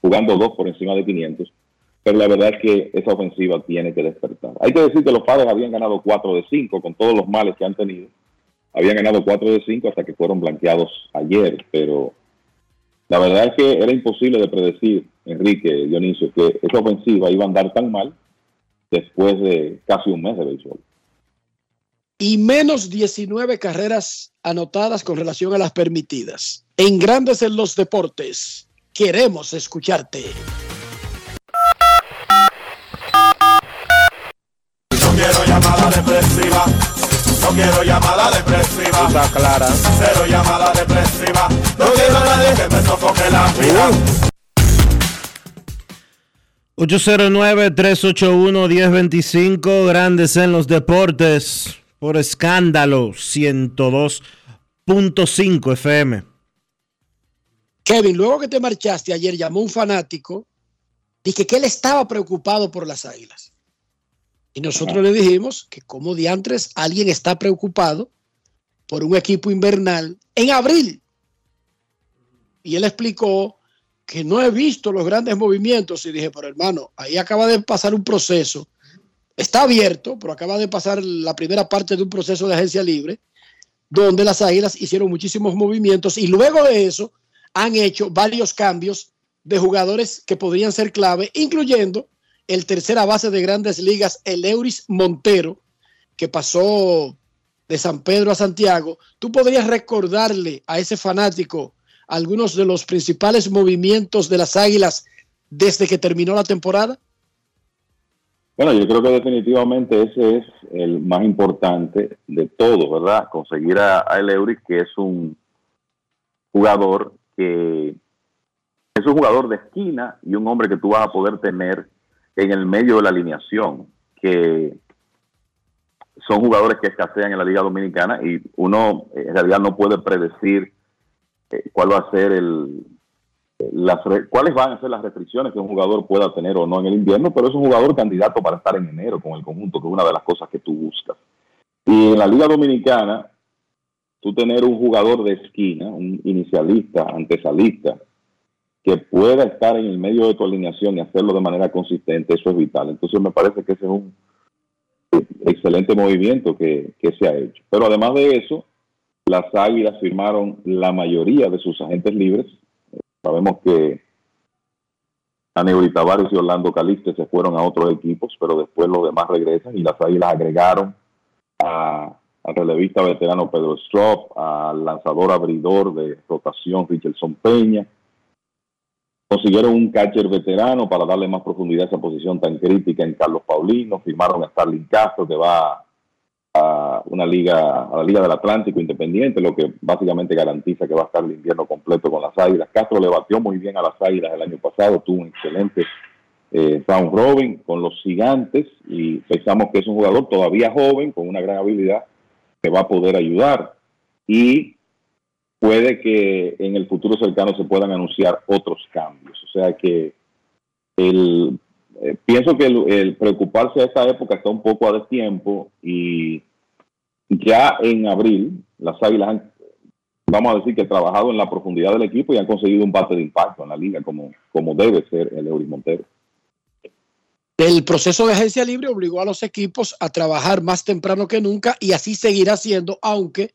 Speaker 20: jugando dos por encima de 500. Pero la verdad es que esa ofensiva tiene que despertar. Hay que decir que los padres habían ganado 4 de 5 con todos los males que han tenido. Habían ganado 4 de 5 hasta que fueron blanqueados ayer. Pero la verdad es que era imposible de predecir, Enrique, Dionisio, que esa ofensiva iba a andar tan mal después de casi un mes de béisbol.
Speaker 5: Y menos 19 carreras anotadas con relación a las permitidas. En Grandes en los Deportes, queremos escucharte.
Speaker 21: Llamada depresiva. No quiero llamada depresiva.
Speaker 15: Está clara.
Speaker 21: Cero llamada depresiva. No quiero a nadie que me sofoque la vida.
Speaker 1: 809-381-1025, grandes en los deportes, por escándalo 102.5 FM.
Speaker 5: Kevin, luego que te marchaste ayer, llamó un fanático, dije que él estaba preocupado por las águilas. Y nosotros le dijimos que como diantres alguien está preocupado por un equipo invernal en abril. Y él explicó que no he visto los grandes movimientos. Y dije, pero hermano, ahí acaba de pasar un proceso, está abierto, pero acaba de pasar la primera parte de un proceso de agencia libre, donde las Águilas hicieron muchísimos movimientos. Y luego de eso han hecho varios cambios de jugadores que podrían ser clave, incluyendo el tercera base de grandes ligas, el Euris Montero, que pasó de San Pedro a Santiago. ¿Tú podrías recordarle a ese fanático algunos de los principales movimientos de las Águilas desde que terminó la temporada?
Speaker 20: Bueno, yo creo que definitivamente ese es el más importante de todo, ¿verdad? Conseguir a, El Euris, que es un jugador que es un jugador de esquina y un hombre que tú vas a poder tener en el medio de la alineación, que son jugadores que escasean en la Liga Dominicana y uno en realidad no puede predecir eh, cuál va a ser el, cuáles van a ser las restricciones que un jugador pueda tener o no en el invierno, pero es un jugador candidato para estar en enero con el conjunto, que es una de las cosas que tú buscas. Y en la Liga Dominicana, tú tener un jugador de esquina, un inicialista, antesalista, que pueda estar en el medio de tu alineación y hacerlo de manera consistente, eso es vital. Entonces me parece que ese es un excelente movimiento que, que se ha hecho. Pero además de eso, las Águilas firmaron la mayoría de sus agentes libres. Sabemos que Aneuri Tavares y Orlando Caliste se fueron a otros equipos, pero después los demás regresan y las Águilas agregaron a, al relevista veterano Pedro Strop, al lanzador abridor de rotación Richardson Peña. Consiguieron un catcher veterano para darle más profundidad a esa posición tan crítica en Carlos Paulino. Firmaron a Starling Castro, que va a una liga, a la Liga del Atlántico Independiente, lo que básicamente garantiza que va a estar el invierno completo con las Águilas. Castro le batió muy bien a las Águilas el año pasado, tuvo un excelente eh, round robin con los gigantes y pensamos que es un jugador todavía joven, con una gran habilidad, que va a poder ayudar. Y puede que en el futuro cercano se puedan anunciar otros cambios. O sea que el, eh, pienso que el, preocuparse a esta época está un poco a destiempo y ya en abril las Águilas han, vamos a decir que trabajado en la profundidad del equipo y han conseguido un bate de impacto en la liga como, como debe ser el Eury Montero.
Speaker 5: El proceso de agencia libre obligó a los equipos a trabajar más temprano que nunca y así seguirá siendo, aunque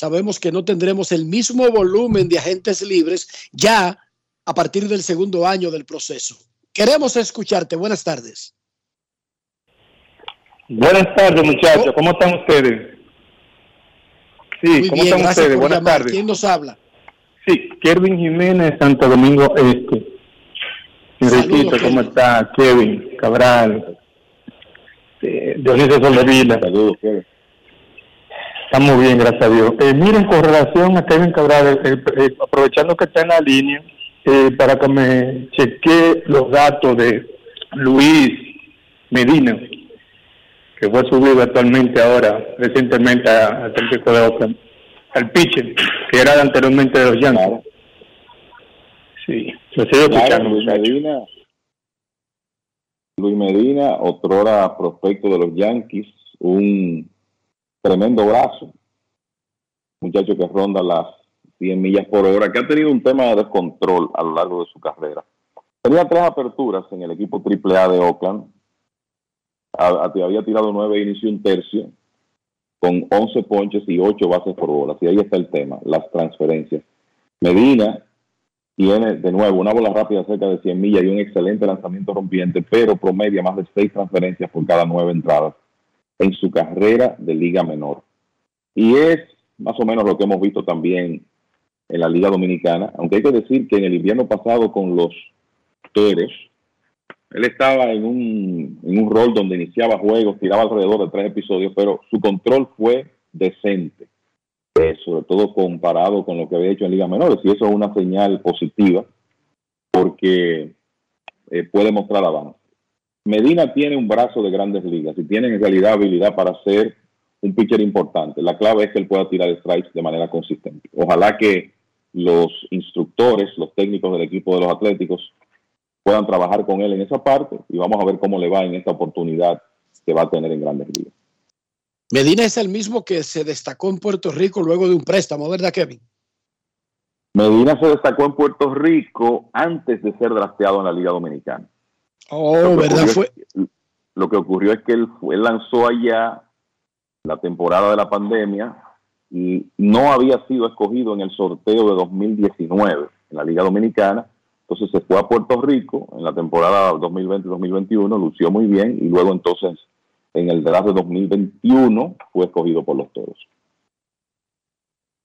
Speaker 5: sabemos que no tendremos el mismo volumen de agentes libres ya a partir del segundo año del proceso. Queremos escucharte. Buenas tardes.
Speaker 22: Buenas tardes, muchachos. ¿Cómo están ustedes? Sí,
Speaker 5: Muy
Speaker 22: ¿cómo
Speaker 5: bien,
Speaker 22: están ustedes? Buenas
Speaker 5: llamar.
Speaker 22: tardes.
Speaker 5: ¿Quién nos habla?
Speaker 22: Sí, Kevin Jiménez, Santo Domingo Este. Enriquito, ¿cómo está? Kevin, Cabral, eh, Dionisio Soldevila.
Speaker 20: Saludos, Kevin.
Speaker 22: Estamos bien, gracias a Dios. Eh, miren, con relación a Kevin Cabral, eh, eh, aprovechando que está en la línea, eh, para que me chequee los datos de Luis Medina, que fue subido actualmente ahora, recientemente al técnico de Oakland, al pitcher, que era anteriormente de los Yankees. Sí, lo sigo
Speaker 20: Claro,
Speaker 22: escuchando,
Speaker 20: Luis
Speaker 22: muchachos.
Speaker 20: Medina, Luis Medina, otrora prospecto de los Yankees, un tremendo brazo, muchacho que ronda las 100 millas por hora, que ha tenido un tema de descontrol a lo largo de su carrera. Tenía tres aperturas en el equipo AAA de Oakland, había tirado nueve innings y un tercio, con 11 ponches y 8 bases por bolas, y ahí está el tema, las transferencias. Medina tiene de nuevo una bola rápida cerca de 100 millas y un excelente lanzamiento rompiente, pero promedia más de 6 transferencias por cada 9 entradas en su carrera de liga menor. Y es más o menos lo que hemos visto también en la liga dominicana, aunque hay que decir que en el invierno pasado con los toros, él estaba en un, en un rol donde iniciaba juegos, tiraba alrededor de tres episodios, pero su control fue decente eh, sobre todo comparado con lo que había hecho en ligas menores, y eso es una señal positiva porque eh, puede mostrar avance. Medina tiene un brazo de grandes ligas y tiene en realidad habilidad para ser un pitcher importante. La clave es que él pueda tirar strikes de manera consistente. Ojalá que los instructores, los técnicos del equipo de los Atléticos puedan trabajar con él en esa parte y vamos a ver cómo le va en esta oportunidad que va a tener en grandes ligas.
Speaker 5: Medina es el mismo que se destacó en Puerto Rico luego de un préstamo, ¿verdad, Kevin?
Speaker 20: Medina se destacó en Puerto Rico antes de ser drafteado en la Liga Dominicana.
Speaker 5: Oh, ¿verdad? Fue,
Speaker 20: es- lo que ocurrió es que él, fue- él lanzó allá la temporada de la pandemia y no había sido escogido en el sorteo de 2019 en la Liga Dominicana. Entonces se fue a Puerto Rico en la temporada 2020-2021, lució muy bien y luego entonces en el draft de 2021 fue escogido por los Toros.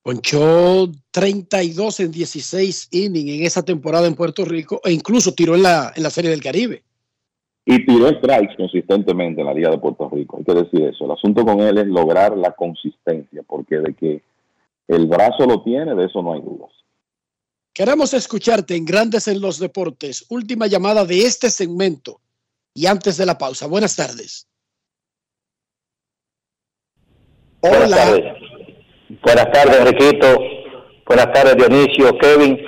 Speaker 5: Ponchó 32 en 16 innings en esa temporada en Puerto Rico e incluso tiró en la, en la Serie del Caribe.
Speaker 20: Y tiró strikes consistentemente en la Liga de Puerto Rico. Hay que decir eso. El asunto con él es lograr la consistencia, porque de que el brazo lo tiene, de eso no hay dudas.
Speaker 5: Queremos escucharte en Grandes en los Deportes. Última llamada de este segmento y antes de la pausa. Buenas tardes.
Speaker 23: Buenas tardes. Buenas tardes, Enriquito. Buenas tardes, Dionisio, Kevin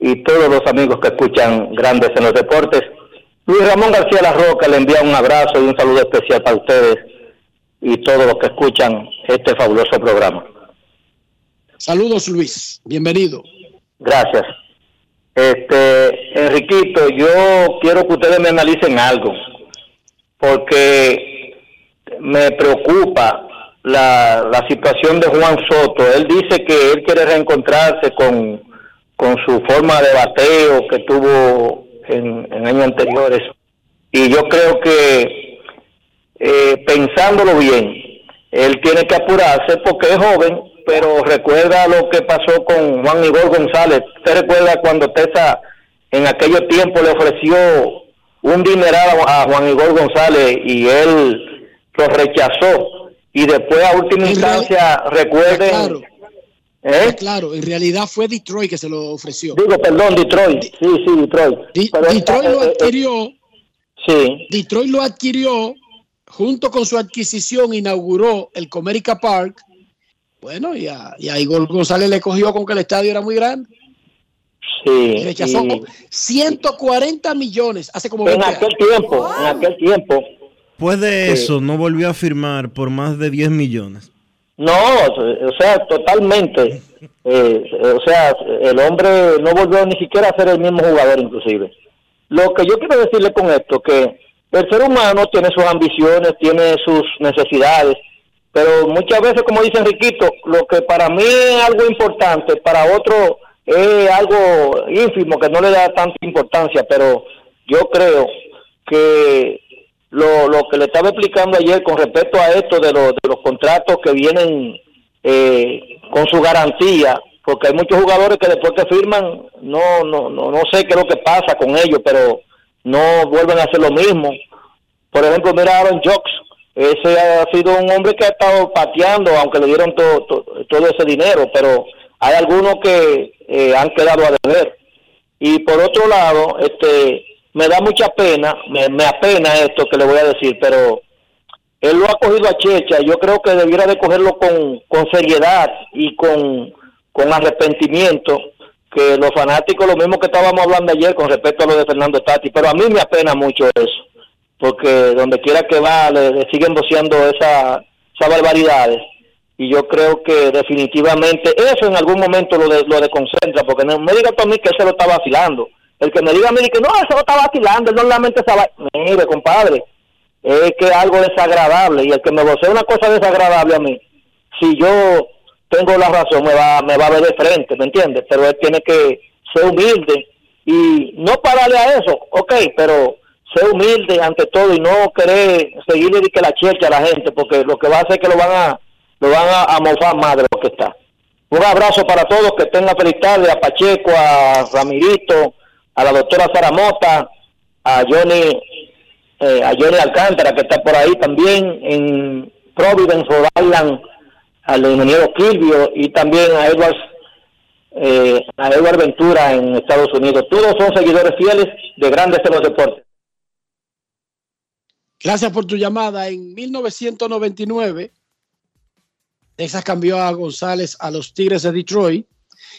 Speaker 23: y todos los amigos que escuchan Grandes en los Deportes. Luis Ramón García La Roca le envía un abrazo y un saludo especial para ustedes y todos los que escuchan este fabuloso programa.
Speaker 5: Saludos, Luis. Bienvenido.
Speaker 23: Gracias. Este, Enriquito, yo quiero que ustedes me analicen algo, porque me preocupa la, la situación de Juan Soto. Él dice que él quiere reencontrarse con, con su forma de bateo que tuvo en, en años anteriores. Y yo creo que, eh, pensándolo bien, él tiene que apurarse porque es joven, pero recuerda lo que pasó con Juan Igor González. ¿Usted recuerda cuando Tesa en aquellos tiempos le ofreció un dineral a Juan Igor González y él lo rechazó? Y después a última instancia, recuerden...
Speaker 5: Claro.
Speaker 23: ¿Eh?
Speaker 5: Claro, en realidad fue Detroit que se lo ofreció.
Speaker 23: Digo, perdón, Detroit. Sí, sí, Detroit.
Speaker 5: Di-
Speaker 23: Pero
Speaker 5: Detroit
Speaker 23: esta-
Speaker 5: lo
Speaker 23: eh, eh,
Speaker 5: adquirió.
Speaker 23: Sí.
Speaker 5: Detroit lo adquirió junto con su adquisición, inauguró el Comerica Park. Bueno, y a, y a Igor González le cogió con que el estadio era muy grande.
Speaker 23: Sí.
Speaker 5: Rechazó
Speaker 23: y-
Speaker 5: 140 millones hace como
Speaker 23: en
Speaker 5: 20
Speaker 23: aquel
Speaker 5: años.
Speaker 23: tiempo, en aquel tiempo.
Speaker 1: Después de
Speaker 23: Sí.
Speaker 1: eso, no volvió a firmar por más de 10 millones.
Speaker 23: No, o sea, totalmente. Eh, o sea, el hombre no volvió ni siquiera a ser el mismo jugador, inclusive. Lo que yo quiero decirle con esto, que el ser humano tiene sus ambiciones, tiene sus necesidades, pero muchas veces, como dice Enriquito, lo que para mí es algo importante, para otro es algo ínfimo, que no le da tanta importancia, pero yo creo que lo, lo que le estaba explicando ayer con respecto a esto de, los de los contratos que vienen eh, con su garantía, porque hay muchos jugadores que después que firman, no, no, no, no sé qué es lo que pasa con ellos, pero no vuelven a hacer lo mismo. Por ejemplo, mira Aaron Jocks, ese ha sido un hombre que ha estado pateando, aunque le dieron to- todo ese dinero, pero hay algunos que eh, han quedado a deber. Y por otro lado, este, me da mucha pena, me, apena esto que le voy a decir, pero él lo ha cogido a Checha, yo creo que debiera de cogerlo con, con seriedad y con, con arrepentimiento, que los fanáticos, lo mismo que estábamos hablando ayer con respecto a lo de Fernando Tati, pero a mí me apena mucho eso, porque donde quiera que va le, siguen voceando esa, esas barbaridades y yo creo que definitivamente eso en algún momento lo, de, lo desconcentra, porque no me diga tú a mí que se lo está vacilando. El que me diga a mí que no, eso lo está vacilando, él normalmente estaba... Mire, compadre, es que algo desagradable y el que me vocea una cosa desagradable a mí, si yo tengo la razón, me va, me va a ver de frente, ¿me entiendes? Pero él tiene que ser humilde y no pararle a eso, ok, pero ser humilde ante todo y no querer seguirle de que la checha a la gente, porque lo que va a hacer es que lo van a lo van a, a mofar más de lo que está. Un abrazo para todos, que tengan feliz tarde, a Pacheco, a Ramirito, a la doctora Sara Mota, a Johnny, eh, a Johnny Alcántara, que está por ahí también, en Providence, Rhode Island, al ingeniero Kilvio y también a Edward, eh, a Edward Ventura en Estados Unidos. Todos son seguidores fieles de Grandes en los Deportes.
Speaker 5: Gracias por tu llamada. En 1999, Texas cambió a González a los Tigres de Detroit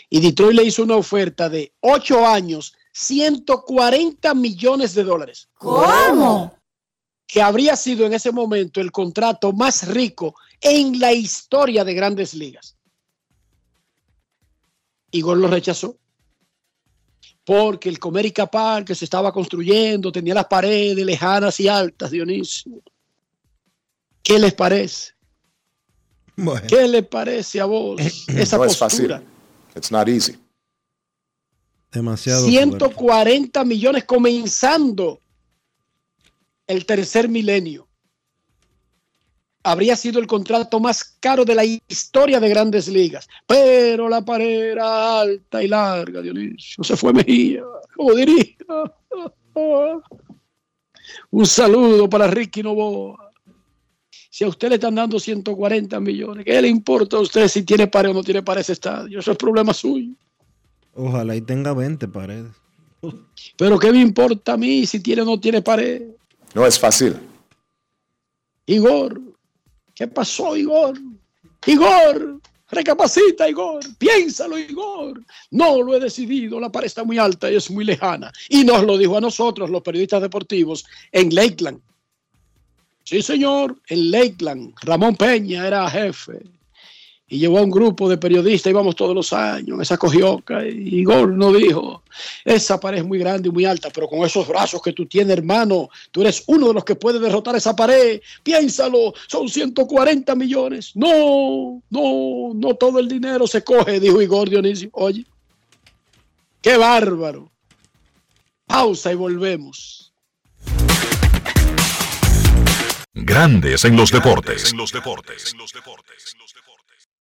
Speaker 5: y Detroit le hizo una oferta de 8 años, 140 millones de dólares.
Speaker 24: ¿Cómo?
Speaker 5: Que habría sido en ese momento el contrato más rico en la historia de grandes ligas. Igor lo rechazó. Porque el Comerica Park que se estaba construyendo tenía las paredes lejanas y altas, Dionisio. ¿Qué les parece? ¿Qué les parece a vos esa
Speaker 25: no es
Speaker 5: postura?
Speaker 25: fácil. It's not easy.
Speaker 1: Demasiado. fuerte.
Speaker 5: 140 millones comenzando el tercer milenio. Habría sido el contrato más caro de la historia de grandes ligas. Pero la pared era alta y larga, Dionisio. Se fue Mejía. Como diría. Un saludo para Ricky Novoa. Si a usted le están dando 140 millones, ¿qué le importa a usted si tiene pared o no tiene pared ese estadio? Eso es problema suyo.
Speaker 1: Ojalá y tenga 20 paredes.
Speaker 5: Pero ¿qué me importa a mí si tiene o no tiene pared?
Speaker 25: No es fácil.
Speaker 5: Igor, ¿qué pasó, Igor? Igor, recapacita, Igor. Piénsalo, Igor. No lo he decidido. La pared está muy alta y es muy lejana. Y nos lo dijo a nosotros, los periodistas deportivos, en Lakeland. Sí, señor, en Lakeland. Ramón Peña era jefe. Y llevó a un grupo de periodistas, íbamos todos los años, en esa cogioca. Y Igor nos dijo, esa pared es muy grande y muy alta, pero con esos brazos que tú tienes, hermano, tú eres uno de los que puede derrotar esa pared. Piénsalo, son 140 millones. No, no, no todo el dinero se coge, dijo Igor Dionisio. Oye, qué bárbaro. Pausa y volvemos.
Speaker 4: Grandes en los deportes.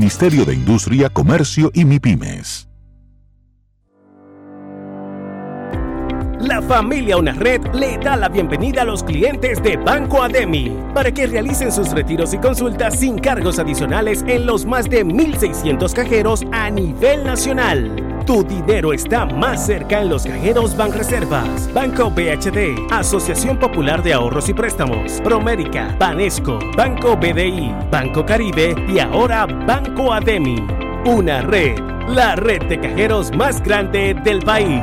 Speaker 18: de Industria, Comercio y MIPIMES.
Speaker 26: La familia Una Red le da la bienvenida a los clientes de Banco Ademi para que realicen sus retiros y consultas sin cargos adicionales en los más de 1.600 cajeros a nivel nacional. Tu dinero está más cerca en los cajeros Banreservas, Banco BHD, Asociación Popular de Ahorros y Préstamos, Promérica, Banesco, Banco BDI, Banco Caribe y ahora Banco Ademi. Una red, la red de cajeros más grande del país.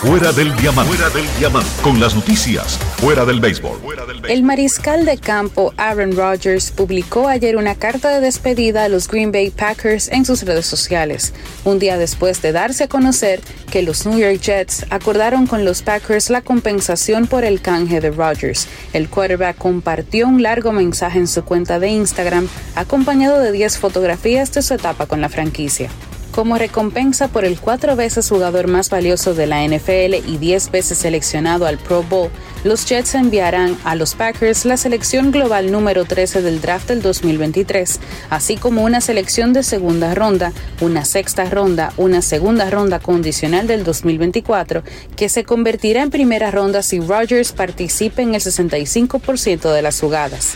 Speaker 4: Fuera del diamante. Fuera del. Con las noticias. Fuera del béisbol.
Speaker 27: El mariscal de campo Aaron Rodgers publicó ayer una carta de despedida a los Green Bay Packers en sus redes sociales, un día después de darse a conocer que los New York Jets acordaron con los Packers la compensación por el canje de Rodgers. El quarterback compartió un largo mensaje en su cuenta de Instagram acompañado de 10 fotografías de su etapa con la franquicia. Como recompensa por el cuatro veces jugador más valioso de la NFL y 10 veces seleccionado al Pro Bowl, los Jets enviarán a los Packers la selección global número 13 del draft del 2023, así como una selección de segunda ronda, una sexta ronda, una segunda ronda condicional del 2024, que se convertirá en primera ronda si Rodgers participe en el 65% de las jugadas.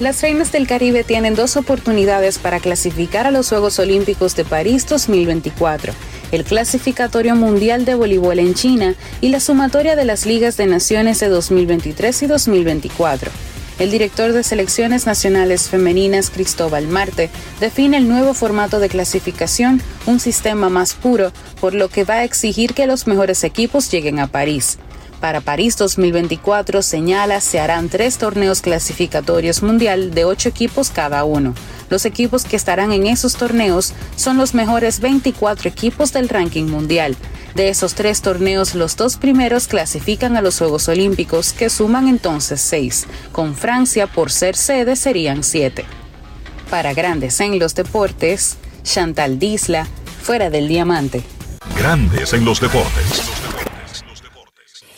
Speaker 27: Las Reinas del Caribe tienen dos oportunidades para clasificar a los Juegos Olímpicos de París 2024, el clasificatorio mundial de voleibol en China y la sumatoria de las ligas de naciones de 2023 y 2024. el director de selecciones nacionales femeninas Cristóbal Marte define el nuevo formato de clasificación, un sistema más puro, por lo que va a exigir que los mejores equipos lleguen a París. Para París 2024 señala se harán tres torneos clasificatorios mundial de ocho equipos cada uno. Los equipos que estarán en esos torneos son los mejores 24 equipos del ranking mundial. De esos tres torneos, los dos primeros clasifican a los Juegos Olímpicos, que suman entonces seis. Con Francia, por ser sede, serían siete. Para Grandes en los Deportes, Chantal Disla, fuera del diamante.
Speaker 4: Grandes en los deportes.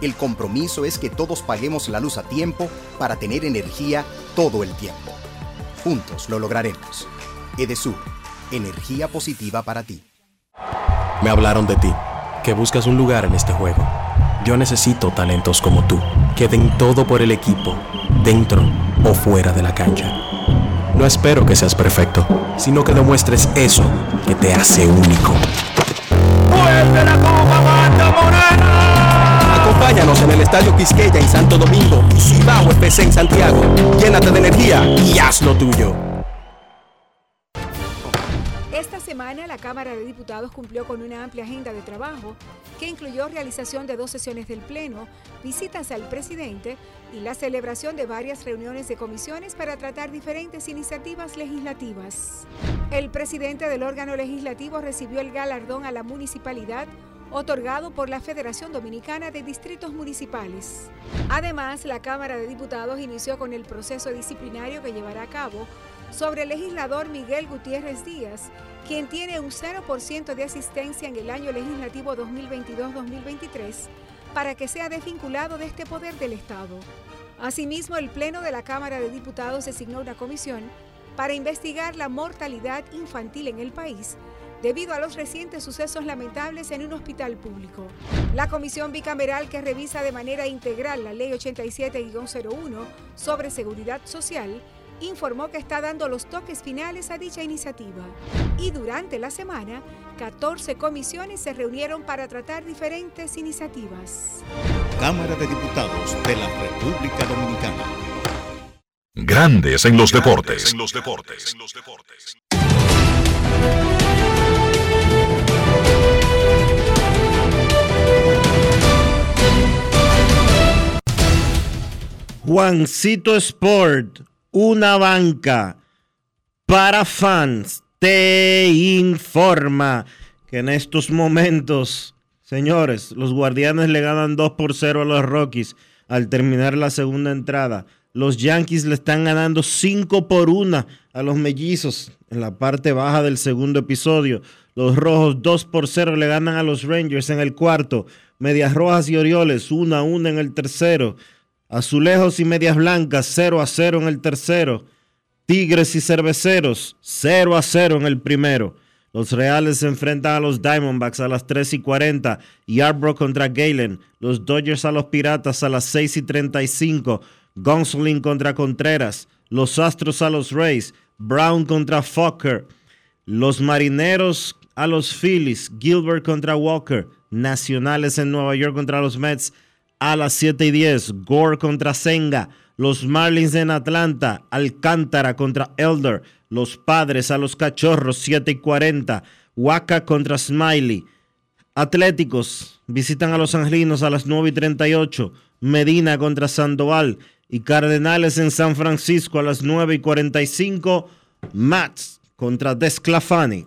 Speaker 28: El compromiso es que todos paguemos la luz a tiempo para tener energía todo el tiempo. Juntos lo lograremos. Edesur, energía positiva para ti.
Speaker 14: Me hablaron de ti, que buscas un lugar en este juego. Yo necesito talentos como tú, que den todo por el equipo, dentro o fuera de la cancha. No espero que seas perfecto, sino que demuestres eso que te hace único.
Speaker 21: ¡Fuerte la!
Speaker 14: Acompáñanos en el Estadio Quisqueya en Santo Domingo y Cibao FC en Santiago. Llénate de energía y haz lo tuyo.
Speaker 17: Esta semana la Cámara de Diputados cumplió con una amplia agenda de trabajo que incluyó realización de dos sesiones del Pleno, visitas al presidente y la celebración de varias reuniones de comisiones para tratar diferentes iniciativas legislativas. El presidente del órgano legislativo recibió el galardón a la municipalidad otorgado por la Federación Dominicana de Distritos Municipales. Además, la Cámara de Diputados inició con el proceso disciplinario que llevará a cabo sobre el legislador Miguel Gutiérrez Díaz, quien tiene un 0% de asistencia en el año legislativo 2022-2023, para que sea desvinculado de este poder del Estado. Asimismo, el Pleno de la Cámara de Diputados designó una comisión para investigar la mortalidad infantil en el país debido a los recientes sucesos lamentables en un hospital público. La comisión bicameral que revisa de manera integral la Ley 87-01 sobre seguridad social informó que está dando los toques finales a dicha iniciativa. Y durante la semana, 14 comisiones se reunieron para tratar diferentes iniciativas.
Speaker 4: Cámara de Diputados de la República Dominicana. Grandes en los deportes. En los deportes.
Speaker 1: Juancito Sport, una banca para fans, te informa que en estos momentos, señores, los guardianes le ganan 2 por 0 a los Rockies al terminar la segunda entrada. Los Yankees le están ganando 5 por 1 a los mellizos en la parte baja del segundo episodio. Los Rojos 2 por 0 le ganan a los Rangers en el cuarto. Medias Rojas y Orioles 1 a 1 en el tercero. Azulejos y Medias Blancas 0 a 0 en el tercero. Tigres y Cerveceros 0 a 0 en el primero. Los Reales se enfrentan a los Diamondbacks a las 3 y 40. Yarbrough contra Galen. Los Dodgers a los Piratas a las 6 y 35. Gonsolin contra Contreras. Los Astros a los Rays. Brown contra Fokker. Los Marineros a los Phillies. Gilbert contra Walker. Nacionales en Nueva York contra los Mets a las 7 y 10. Gore contra Senga. Los Marlins en Atlanta. Alcántara contra Elder. Los Padres a los Cachorros 7 y 40. Waka contra Smiley. Atléticos visitan a los Angelinos a las 9 y 38. Medina contra Sandoval. Y Cardenales en San Francisco a las 9 y 45. Mats contra Desclafani.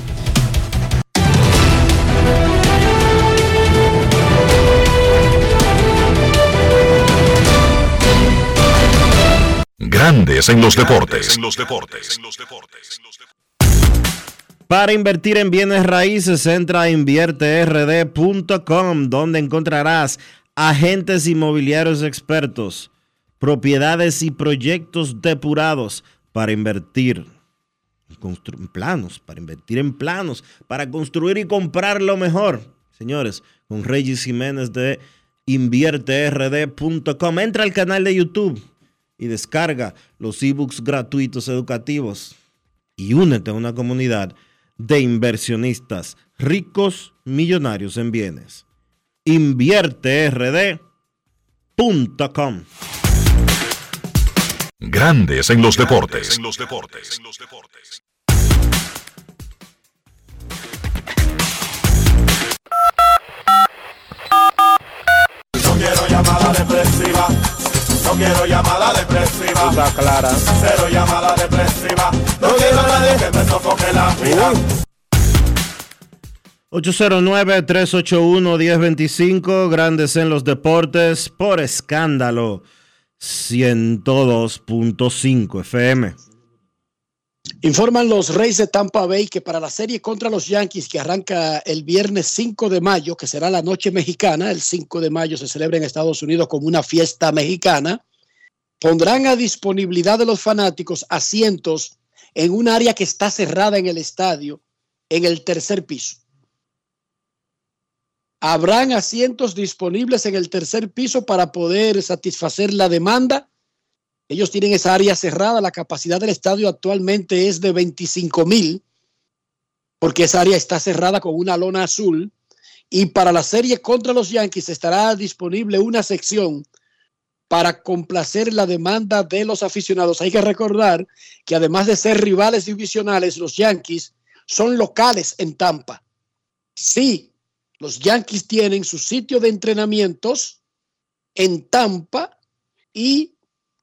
Speaker 4: Grandes en los deportes.
Speaker 1: Para invertir en bienes raíces, entra a invierterd.com, donde encontrarás agentes inmobiliarios expertos, propiedades y proyectos depurados para invertir en planos, para invertir en planos, para construir y comprar lo mejor. Señores, con Regis Jiménez de invierterd.com. Entra al canal de YouTube y descarga los ebooks gratuitos educativos y únete a una comunidad de inversionistas ricos, millonarios en bienes. InvierteRD.com.
Speaker 4: Grandes en los deportes.
Speaker 21: No quiero llamada. No quiero llamada depresiva.
Speaker 15: Está clara.
Speaker 21: Cero llamada depresiva. No quiero a nadie que me sofoque la vida.
Speaker 1: 809-381-1025, Grandes en los Deportes, por escándalo, 102.5 FM.
Speaker 5: Informan los Reyes de Tampa Bay que para la serie contra los Yankees que arranca el viernes 5 de mayo, que será la noche mexicana, el 5 de mayo se celebra en Estados Unidos como una fiesta mexicana, pondrán a disponibilidad de los fanáticos asientos en un área que está cerrada en el estadio, en el tercer piso. Habrán asientos disponibles en el tercer piso para poder satisfacer la demanda. Ellos tienen esa área cerrada. La capacidad del estadio actualmente es de 25 mil, porque esa área está cerrada con una lona azul. Y para la serie contra los Yankees estará disponible una sección para complacer la demanda de los aficionados. Hay que recordar que además de ser rivales divisionales, los Yankees son locales en Tampa. Sí, los Yankees tienen su sitio de entrenamientos en Tampa y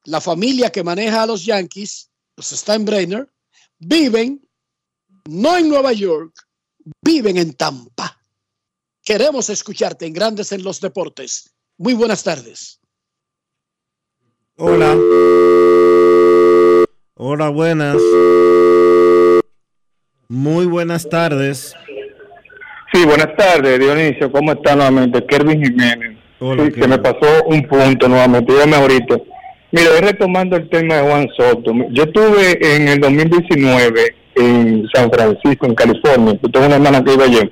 Speaker 5: la familia que maneja a los Yankees, los Steinbrenner, viven no en Nueva York, viven en Tampa. Queremos escucharte en Grandes en los Deportes. Muy buenas tardes.
Speaker 1: Hola. Hola, buenas. Muy buenas tardes.
Speaker 22: Sí, buenas tardes, Dionisio. ¿Cómo está nuevamente? Kervin Jiménez.
Speaker 1: Hola,
Speaker 22: sí, se me pasó un punto nuevamente. Dígame ahorita. Mira, retomando el tema de Juan Soto. Yo estuve en el 2019 en San Francisco, en California. Yo tengo una hermana que iba allí.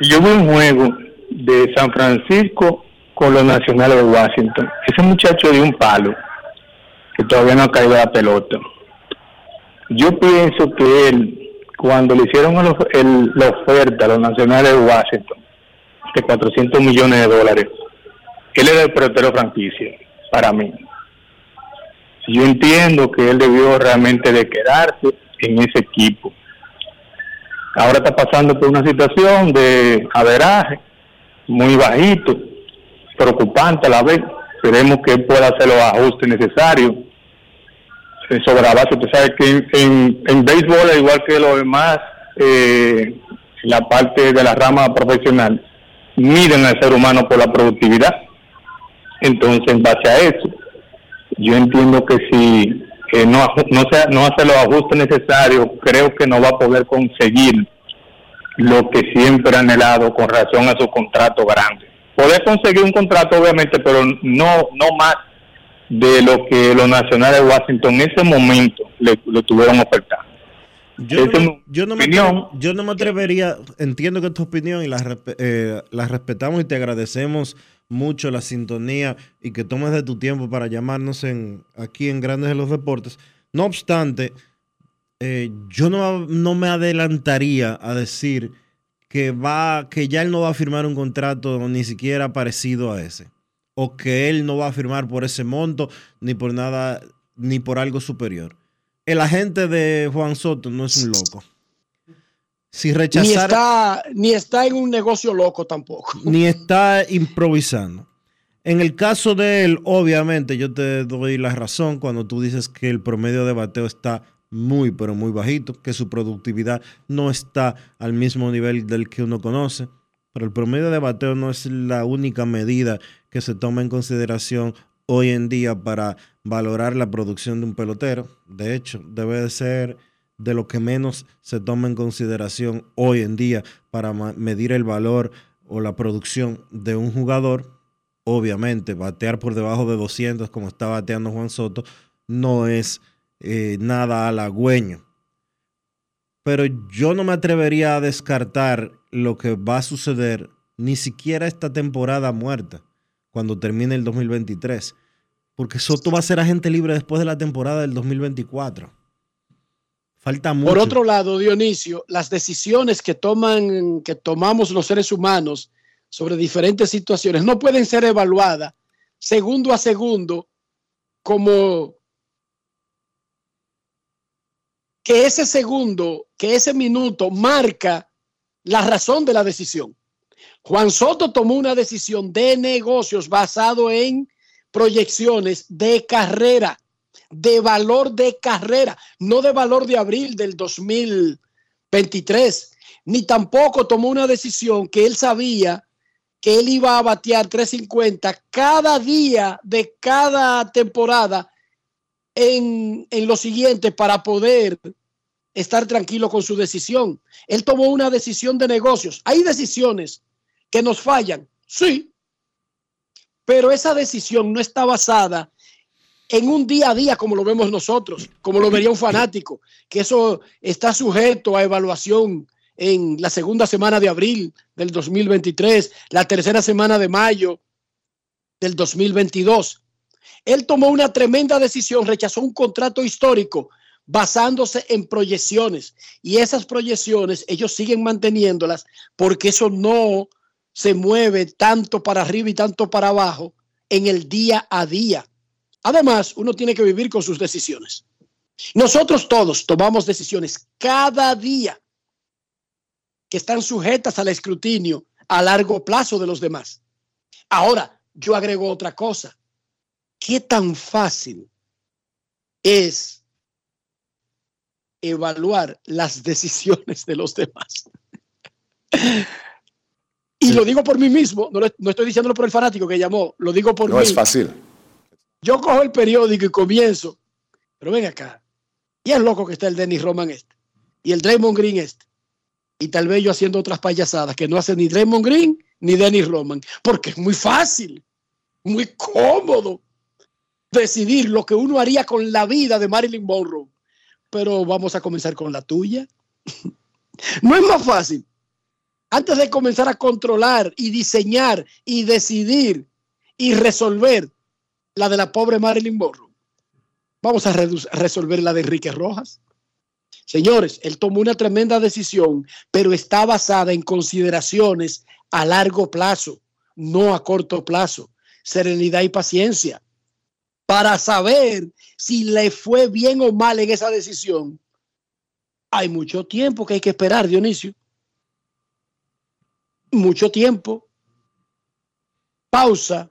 Speaker 22: Y yo vi un juego de San Francisco con los nacionales de Washington. Ese muchacho dio un palo que todavía no ha caído la pelota. Yo pienso que él cuando le hicieron el, el, la oferta a los nacionales de Washington de 400 millones de dólares, él era el pelotero franquicia para mí. Yo entiendo que él debió realmente de quedarse en ese equipo. Ahora está pasando por una situación de averaje muy bajito, preocupante a la vez. Esperemos que pueda hacer los ajustes necesarios sobre la base. Usted sabe que en, en, béisbol, al igual que los demás, eh, la parte de la rama profesional, miden al ser humano por la productividad. Entonces, en base a eso, yo entiendo que si eh, no, no, se, no hace los ajustes necesarios, creo que no va a poder conseguir lo que siempre ha anhelado con relación a su contrato grande. Poder conseguir un contrato, obviamente, pero no, no más de lo que los nacionales de Washington en ese momento le, le tuvieron ofertando.
Speaker 1: Yo no, yo, no me atrevería, yo no me atrevería, entiendo que tu opinión y la, eh, la respetamos y te agradecemos mucho la sintonía y que tomes de tu tiempo para llamarnos en, aquí en Grandes de los Deportes. No obstante, eh, yo no, no me adelantaría a decir que, va, que ya él no va a firmar un contrato ni siquiera parecido a ese o que él no va a firmar por ese monto ni por nada, ni por algo superior. El agente de Juan Soto no es un loco. Si rechazar,
Speaker 5: ni, está, ni está en un negocio loco tampoco.
Speaker 1: Ni está improvisando. En el caso de él, obviamente yo te doy la razón cuando tú dices que el promedio de bateo está muy, pero muy bajito, que su productividad no está al mismo nivel del que uno conoce. Pero el promedio de bateo no es la única medida que se toma en consideración hoy en día para valorar la producción de un pelotero. De hecho, debe de ser de lo que menos se toma en consideración hoy en día para medir el valor o la producción de un jugador. Obviamente, batear por debajo de 200 como está bateando Juan Soto no es eh, nada halagüeño. Pero yo no me atrevería a descartar lo que va a suceder ni siquiera esta temporada muerta, cuando termine el 2023. Porque Soto va a ser agente libre después de la temporada del 2024. Falta mucho.
Speaker 5: Por otro lado, Dionisio, las decisiones que toman, que tomamos los seres humanos sobre diferentes situaciones no pueden ser evaluadas segundo a segundo como que ese segundo, que ese minuto marca la razón de la decisión. Juan Soto tomó una decisión de negocios basado en proyecciones de carrera, de valor de carrera, no de valor de abril del 2023, ni tampoco tomó una decisión que él sabía que él iba a batear 350 cada día de cada temporada en, en lo siguiente para poder estar tranquilo con su decisión. Él tomó una decisión de negocios. Hay decisiones que nos fallan, sí, pero esa decisión no está basada en un día a día como lo vemos nosotros, como lo vería un fanático, que eso está sujeto a evaluación en la segunda semana de abril del 2023, la tercera semana de mayo del 2022. Él tomó una tremenda decisión, rechazó un contrato histórico basándose en proyecciones y esas proyecciones ellos siguen manteniéndolas porque eso no se mueve tanto para arriba y tanto para abajo en el día a día. Además, uno tiene que vivir con sus decisiones. Nosotros todos tomamos decisiones cada día que están sujetas al escrutinio a largo plazo de los demás. Ahora, yo agrego otra cosa. ¿Qué tan fácil es evaluar las decisiones de los demás? Y lo digo por mí mismo, no, no, estoy diciéndolo por el fanático que llamó, lo digo por
Speaker 25: no
Speaker 5: mí.
Speaker 25: No es fácil.
Speaker 5: Yo cojo el periódico y comienzo, pero ven acá, y es loco que está el Dennis Roman este, y el Draymond Green este, y tal vez yo haciendo otras payasadas que no hace ni Draymond Green ni Dennis Roman, porque es muy fácil, muy cómodo decidir lo que uno haría con la vida de Marilyn Monroe. Pero vamos a comenzar con la tuya. no es más fácil antes de comenzar a controlar y diseñar y decidir y resolver la de la pobre Marilyn Monroe, vamos a, resolver la de Enrique Rojas. Señores, él tomó una tremenda decisión, pero está basada en consideraciones a largo plazo, no a corto plazo. Serenidad y paciencia para saber si le fue bien o mal en esa decisión. Hay mucho tiempo que hay que esperar, Dionisio mucho tiempo. Pausa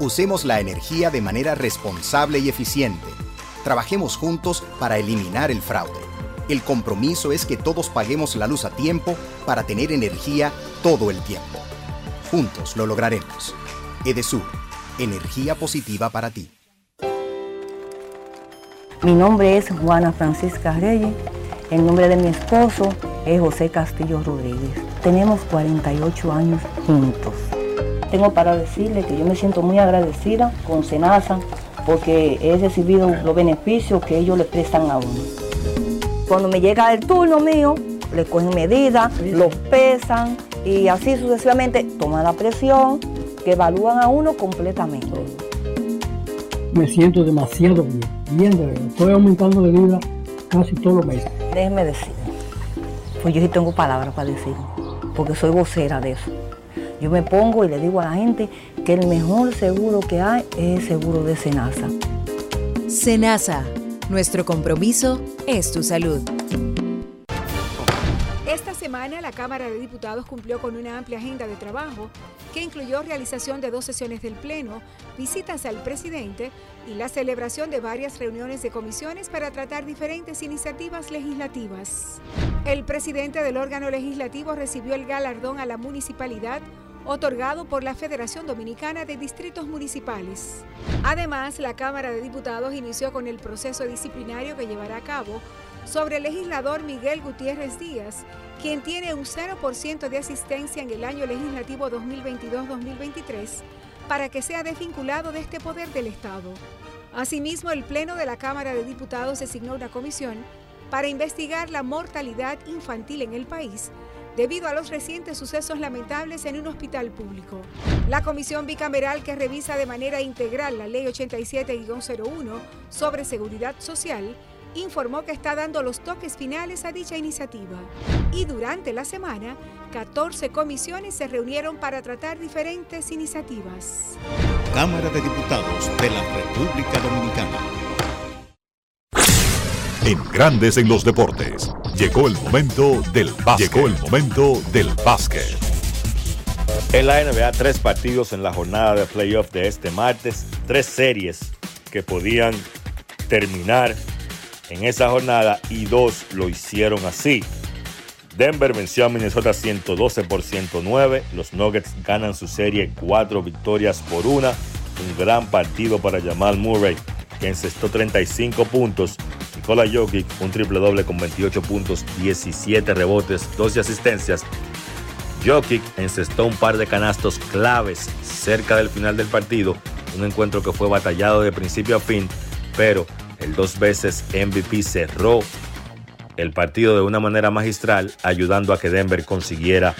Speaker 28: Usemos la energía de manera responsable y eficiente. Trabajemos juntos para eliminar el fraude. El compromiso es que todos paguemos la luz a tiempo para tener energía todo el tiempo. Juntos lo lograremos. Edesur, energía positiva para ti.
Speaker 10: Mi nombre es Juana Francisca Reyes. El nombre de mi esposo es José Castillo Rodríguez. Tenemos 48 años juntos. Tengo para decirle que yo me siento muy agradecida con Senasa porque he recibido los beneficios que ellos le prestan a uno. Cuando me llega el turno mío, le cogen medidas, los pesan y así sucesivamente toman la presión, que que evalúan a uno completamente.
Speaker 29: Me siento demasiado bien, bien de verdad. Estoy aumentando de vida casi todos los meses.
Speaker 10: Déjeme decir, pues yo sí tengo palabras para decir, porque soy vocera de eso. Yo me pongo y le digo a la gente que el mejor seguro que hay es el seguro de Senasa.
Speaker 12: Senasa, nuestro compromiso es tu salud.
Speaker 17: Esta semana la Cámara de Diputados cumplió con una amplia agenda de trabajo que incluyó realización de dos sesiones del Pleno, visitas al presidente y la celebración de varias reuniones de comisiones para tratar diferentes iniciativas legislativas. El presidente del órgano legislativo recibió el galardón a la municipalidad otorgado por la Federación Dominicana de Distritos Municipales. Además, la Cámara de Diputados inició con el proceso disciplinario que llevará a cabo sobre el legislador Miguel Gutiérrez Díaz, quien tiene un 0% de asistencia en el año legislativo 2022-2023 para que sea desvinculado de este poder del Estado. Asimismo, el Pleno de la Cámara de Diputados designó una comisión para investigar la mortalidad infantil en el país debido a los recientes sucesos lamentables en un hospital público. La comisión bicameral que revisa de manera integral la Ley 87-01 sobre seguridad social informó que está dando los toques finales a dicha iniciativa. Y durante la semana, 14 comisiones se reunieron para tratar diferentes iniciativas.
Speaker 4: Cámara de Diputados de la República Dominicana. En Grandes en los Deportes, llegó el momento del básquet. Llegó el momento del básquet.
Speaker 30: En la NBA, tres partidos en la jornada de playoff de este martes, tres series que podían terminar en esa jornada y dos lo hicieron así. Denver venció a Minnesota 112 por 109. Los Nuggets ganan su serie cuatro victorias por una. Un gran partido para Jamal Murray, que encestó 35 puntos. Nikola Jokic, un triple doble con 28 puntos, 17 rebotes, 12 asistencias. Jokic encestó un par de canastos claves cerca del final del partido. Un encuentro que fue batallado de principio a fin, pero el dos veces MVP cerró el partido de una manera magistral, ayudando a que Denver consiguiera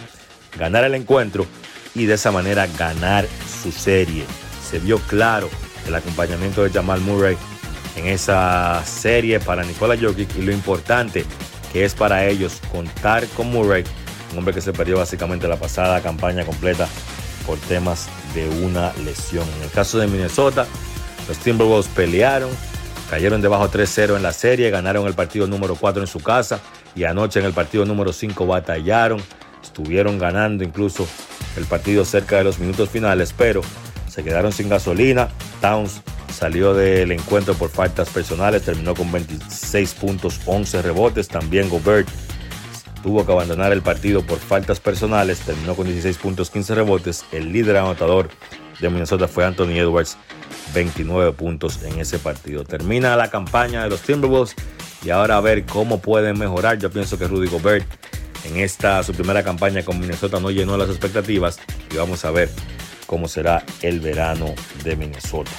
Speaker 30: ganar el encuentro y de esa manera ganar su serie. Se vio claro el acompañamiento de Jamal Murray en esa serie para Nikola Jokic y lo importante que es para ellos contar con Murray, un hombre que se perdió básicamente la pasada campaña completa por temas de una lesión. En el caso de Minnesota, los Timberwolves pelearon, Cayeron debajo 3-0 en la serie, ganaron el partido número 4 en su casa y anoche en el partido número 5 batallaron, estuvieron ganando incluso el partido cerca de los minutos finales, pero se quedaron sin gasolina. Towns salió del encuentro por faltas personales, terminó con 26 puntos, 11 rebotes. También Gobert tuvo que abandonar el partido por faltas personales, terminó con 16 puntos, 15 rebotes. El líder anotador de Minnesota fue Anthony Edwards 29 puntos en ese partido. Termina la campaña de los Timberwolves y ahora a ver cómo pueden mejorar. Yo pienso que Rudy Gobert en esta su primera campaña con Minnesota no llenó las expectativas y vamos a ver cómo será el verano de Minnesota.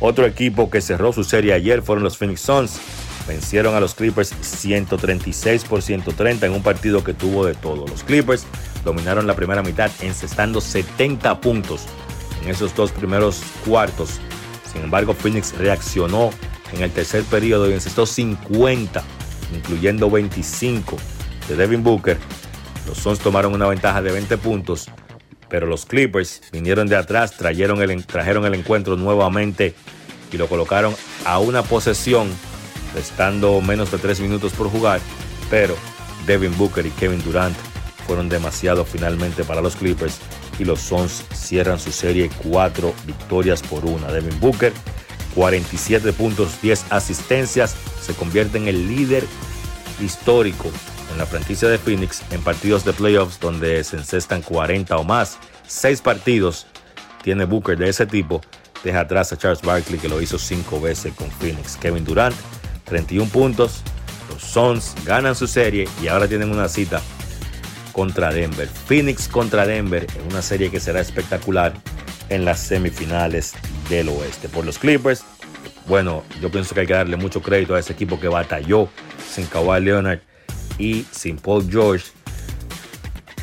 Speaker 30: Otro equipo que cerró su serie ayer fueron los Phoenix Suns. Vencieron a los Clippers 136 por 130 en un partido que tuvo de todo. Los Clippers dominaron la primera mitad encestando 70 puntos en esos dos primeros cuartos sin embargo, Phoenix reaccionó en el tercer periodo y encestó 50, incluyendo 25 de Devin Booker. Los Suns tomaron una ventaja de 20 puntos, pero los Clippers vinieron de atrás, trajeron el, trajeron el encuentro nuevamente y lo colocaron a una posesión, restando menos de 3 minutos por jugar, pero Devin Booker y Kevin Durant fueron demasiado finalmente para los Clippers y los Suns cierran su serie 4 victorias por una. Devin Booker, 47 puntos, 10 asistencias, se convierte en el líder histórico en la franquicia de Phoenix en partidos de playoffs donde se encestan 40 o más. Seis partidos tiene Booker de ese tipo. Deja atrás a Charles Barkley que lo hizo cinco veces con Phoenix. Kevin Durant, 31 puntos. Los Suns ganan su serie y ahora tienen una cita contra Denver. Phoenix contra Denver en una serie que será espectacular en las semifinales del oeste. Por los Clippers, bueno, yo pienso que hay que darle mucho crédito a ese equipo que batalló sin Kawhi Leonard y sin Paul George.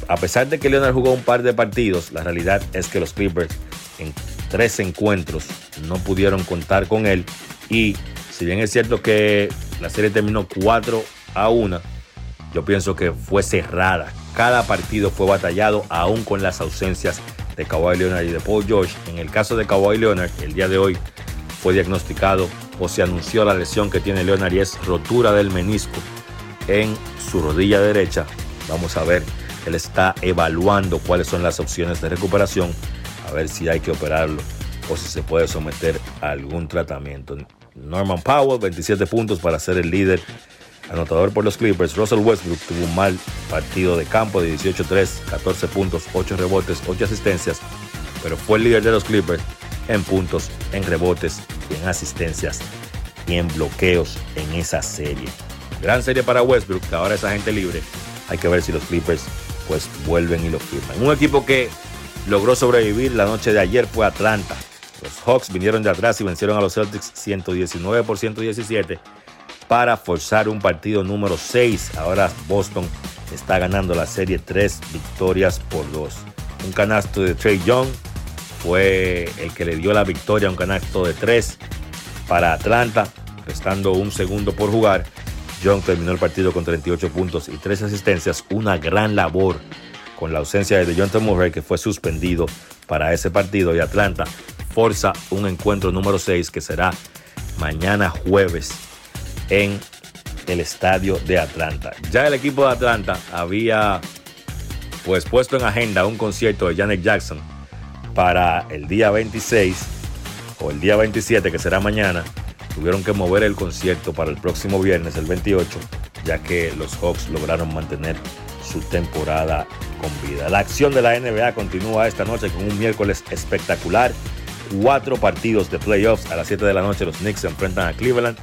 Speaker 30: A pesar de que Leonard jugó un par de partidos, la realidad es que los Clippers en tres encuentros no pudieron contar con él. Y si bien es cierto que la serie terminó 4 a 1, yo pienso que fue cerrada. Cada partido fue batallado, aún con las ausencias de Kawhi Leonard y de Paul George. En el caso de Kawhi Leonard, el día de hoy fue diagnosticado o se anunció la lesión que tiene Leonard y es rotura del menisco en su rodilla derecha. Vamos a ver, él está evaluando cuáles son las opciones de recuperación, a ver si hay que operarlo o si se puede someter a algún tratamiento. Norman Powell, 27 puntos para ser el líder anotador por los Clippers. Russell Westbrook tuvo un mal partido de campo de 18-3, 14 puntos, 8 rebotes, 8 asistencias, pero fue el líder de los Clippers en puntos, en rebotes, en asistencias y en bloqueos en esa serie. Gran serie para Westbrook, que ahora es agente libre. Hay que ver si los Clippers pues vuelven y lo firman. Un equipo que logró sobrevivir la noche de ayer fue Atlanta. Los Hawks vinieron de atrás y vencieron a los Celtics 119 por 117 para forzar un partido número 6. Ahora Boston está ganando la serie 3 victorias por 2. Un canasto de Trey Young fue el que le dio la victoria, un canasto de 3 para Atlanta, restando un segundo por jugar. Young terminó el partido con 38 puntos y 3 asistencias, una gran labor con la ausencia de DeJounte Murray que fue suspendido para ese partido y Atlanta forza un encuentro número 6 que será mañana jueves en el estadio de Atlanta. Ya el equipo de Atlanta había pues puesto en agenda un concierto de Janet Jackson para el día 26 o el día 27 que será mañana. Tuvieron que mover el concierto para el próximo viernes, el 28, ya que los Hawks lograron mantener su temporada con vida. La acción de la NBA continúa esta noche con un miércoles espectacular cuatro partidos de playoffs. A las 7 de la noche los Knicks se enfrentan a Cleveland.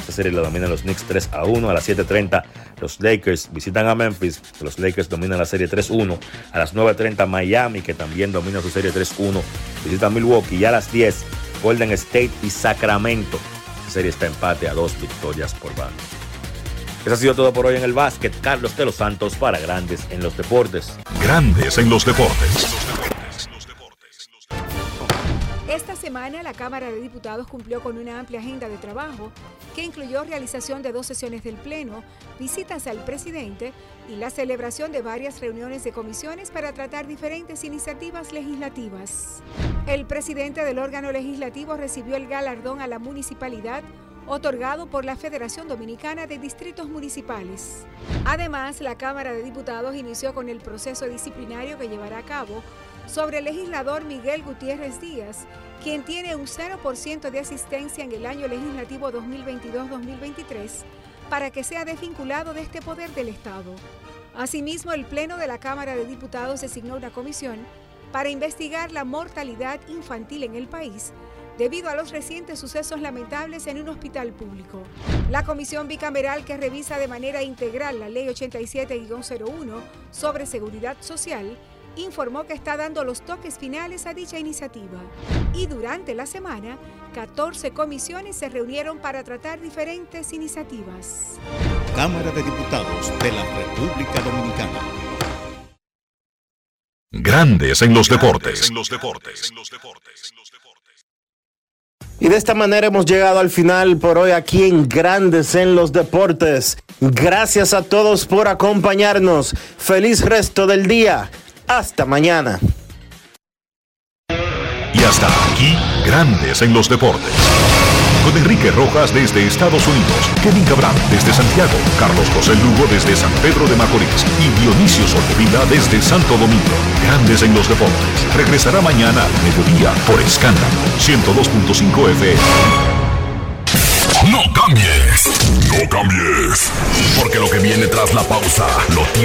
Speaker 30: Esta serie la dominan los Knicks 3 a 1. A las 7.30 los Lakers visitan a Memphis. Los Lakers dominan la serie 3-1. A las 9.30 Miami, que también domina su serie 3-1, visita Milwaukee. Y a las 10 Golden State y Sacramento. Serie está empate a dos victorias por bando. Eso ha sido todo por hoy en el básquet. Carlos de los Santos para Grandes en los Deportes.
Speaker 4: Grandes en los Deportes.
Speaker 17: Semana la Cámara de Diputados cumplió con una amplia agenda de trabajo que incluyó realización de dos sesiones del Pleno, visitas al presidente y la celebración de varias reuniones de comisiones para tratar diferentes iniciativas legislativas. El presidente del órgano legislativo recibió el galardón a la municipalidad otorgado por la Federación Dominicana de Distritos Municipales. Además, la Cámara de Diputados inició con el proceso disciplinario que llevará a cabo sobre el legislador Miguel Gutiérrez Díaz, quien tiene un 0% de asistencia en el año legislativo 2022-2023, para que sea desvinculado de este poder del Estado. Asimismo, el Pleno de la Cámara de Diputados designó una comisión para investigar la mortalidad infantil en el país debido a los recientes sucesos lamentables en un hospital público. La comisión bicameral que revisa de manera integral la Ley 87-01 sobre seguridad social informó que está dando los toques finales a dicha iniciativa. Y durante la semana, 14 comisiones se reunieron para tratar diferentes iniciativas.
Speaker 18: Cámara de Diputados de la República Dominicana.
Speaker 4: Grandes en los deportes.
Speaker 1: Y de esta manera hemos llegado al final por hoy aquí en Grandes en los Deportes. Gracias a todos por acompañarnos. Feliz resto del día. Hasta mañana.
Speaker 4: Y hasta aquí, Grandes en los Deportes. Con Enrique Rojas desde Estados Unidos, Kevin Cabral desde Santiago, Carlos José Lugo desde San Pedro de Macorís y Dionisio Solterida desde Santo Domingo. Grandes en los Deportes. Regresará mañana al mediodía por Escándalo 102.5 FM.
Speaker 31: No cambies, no cambies, porque lo que viene tras la pausa lo tiene.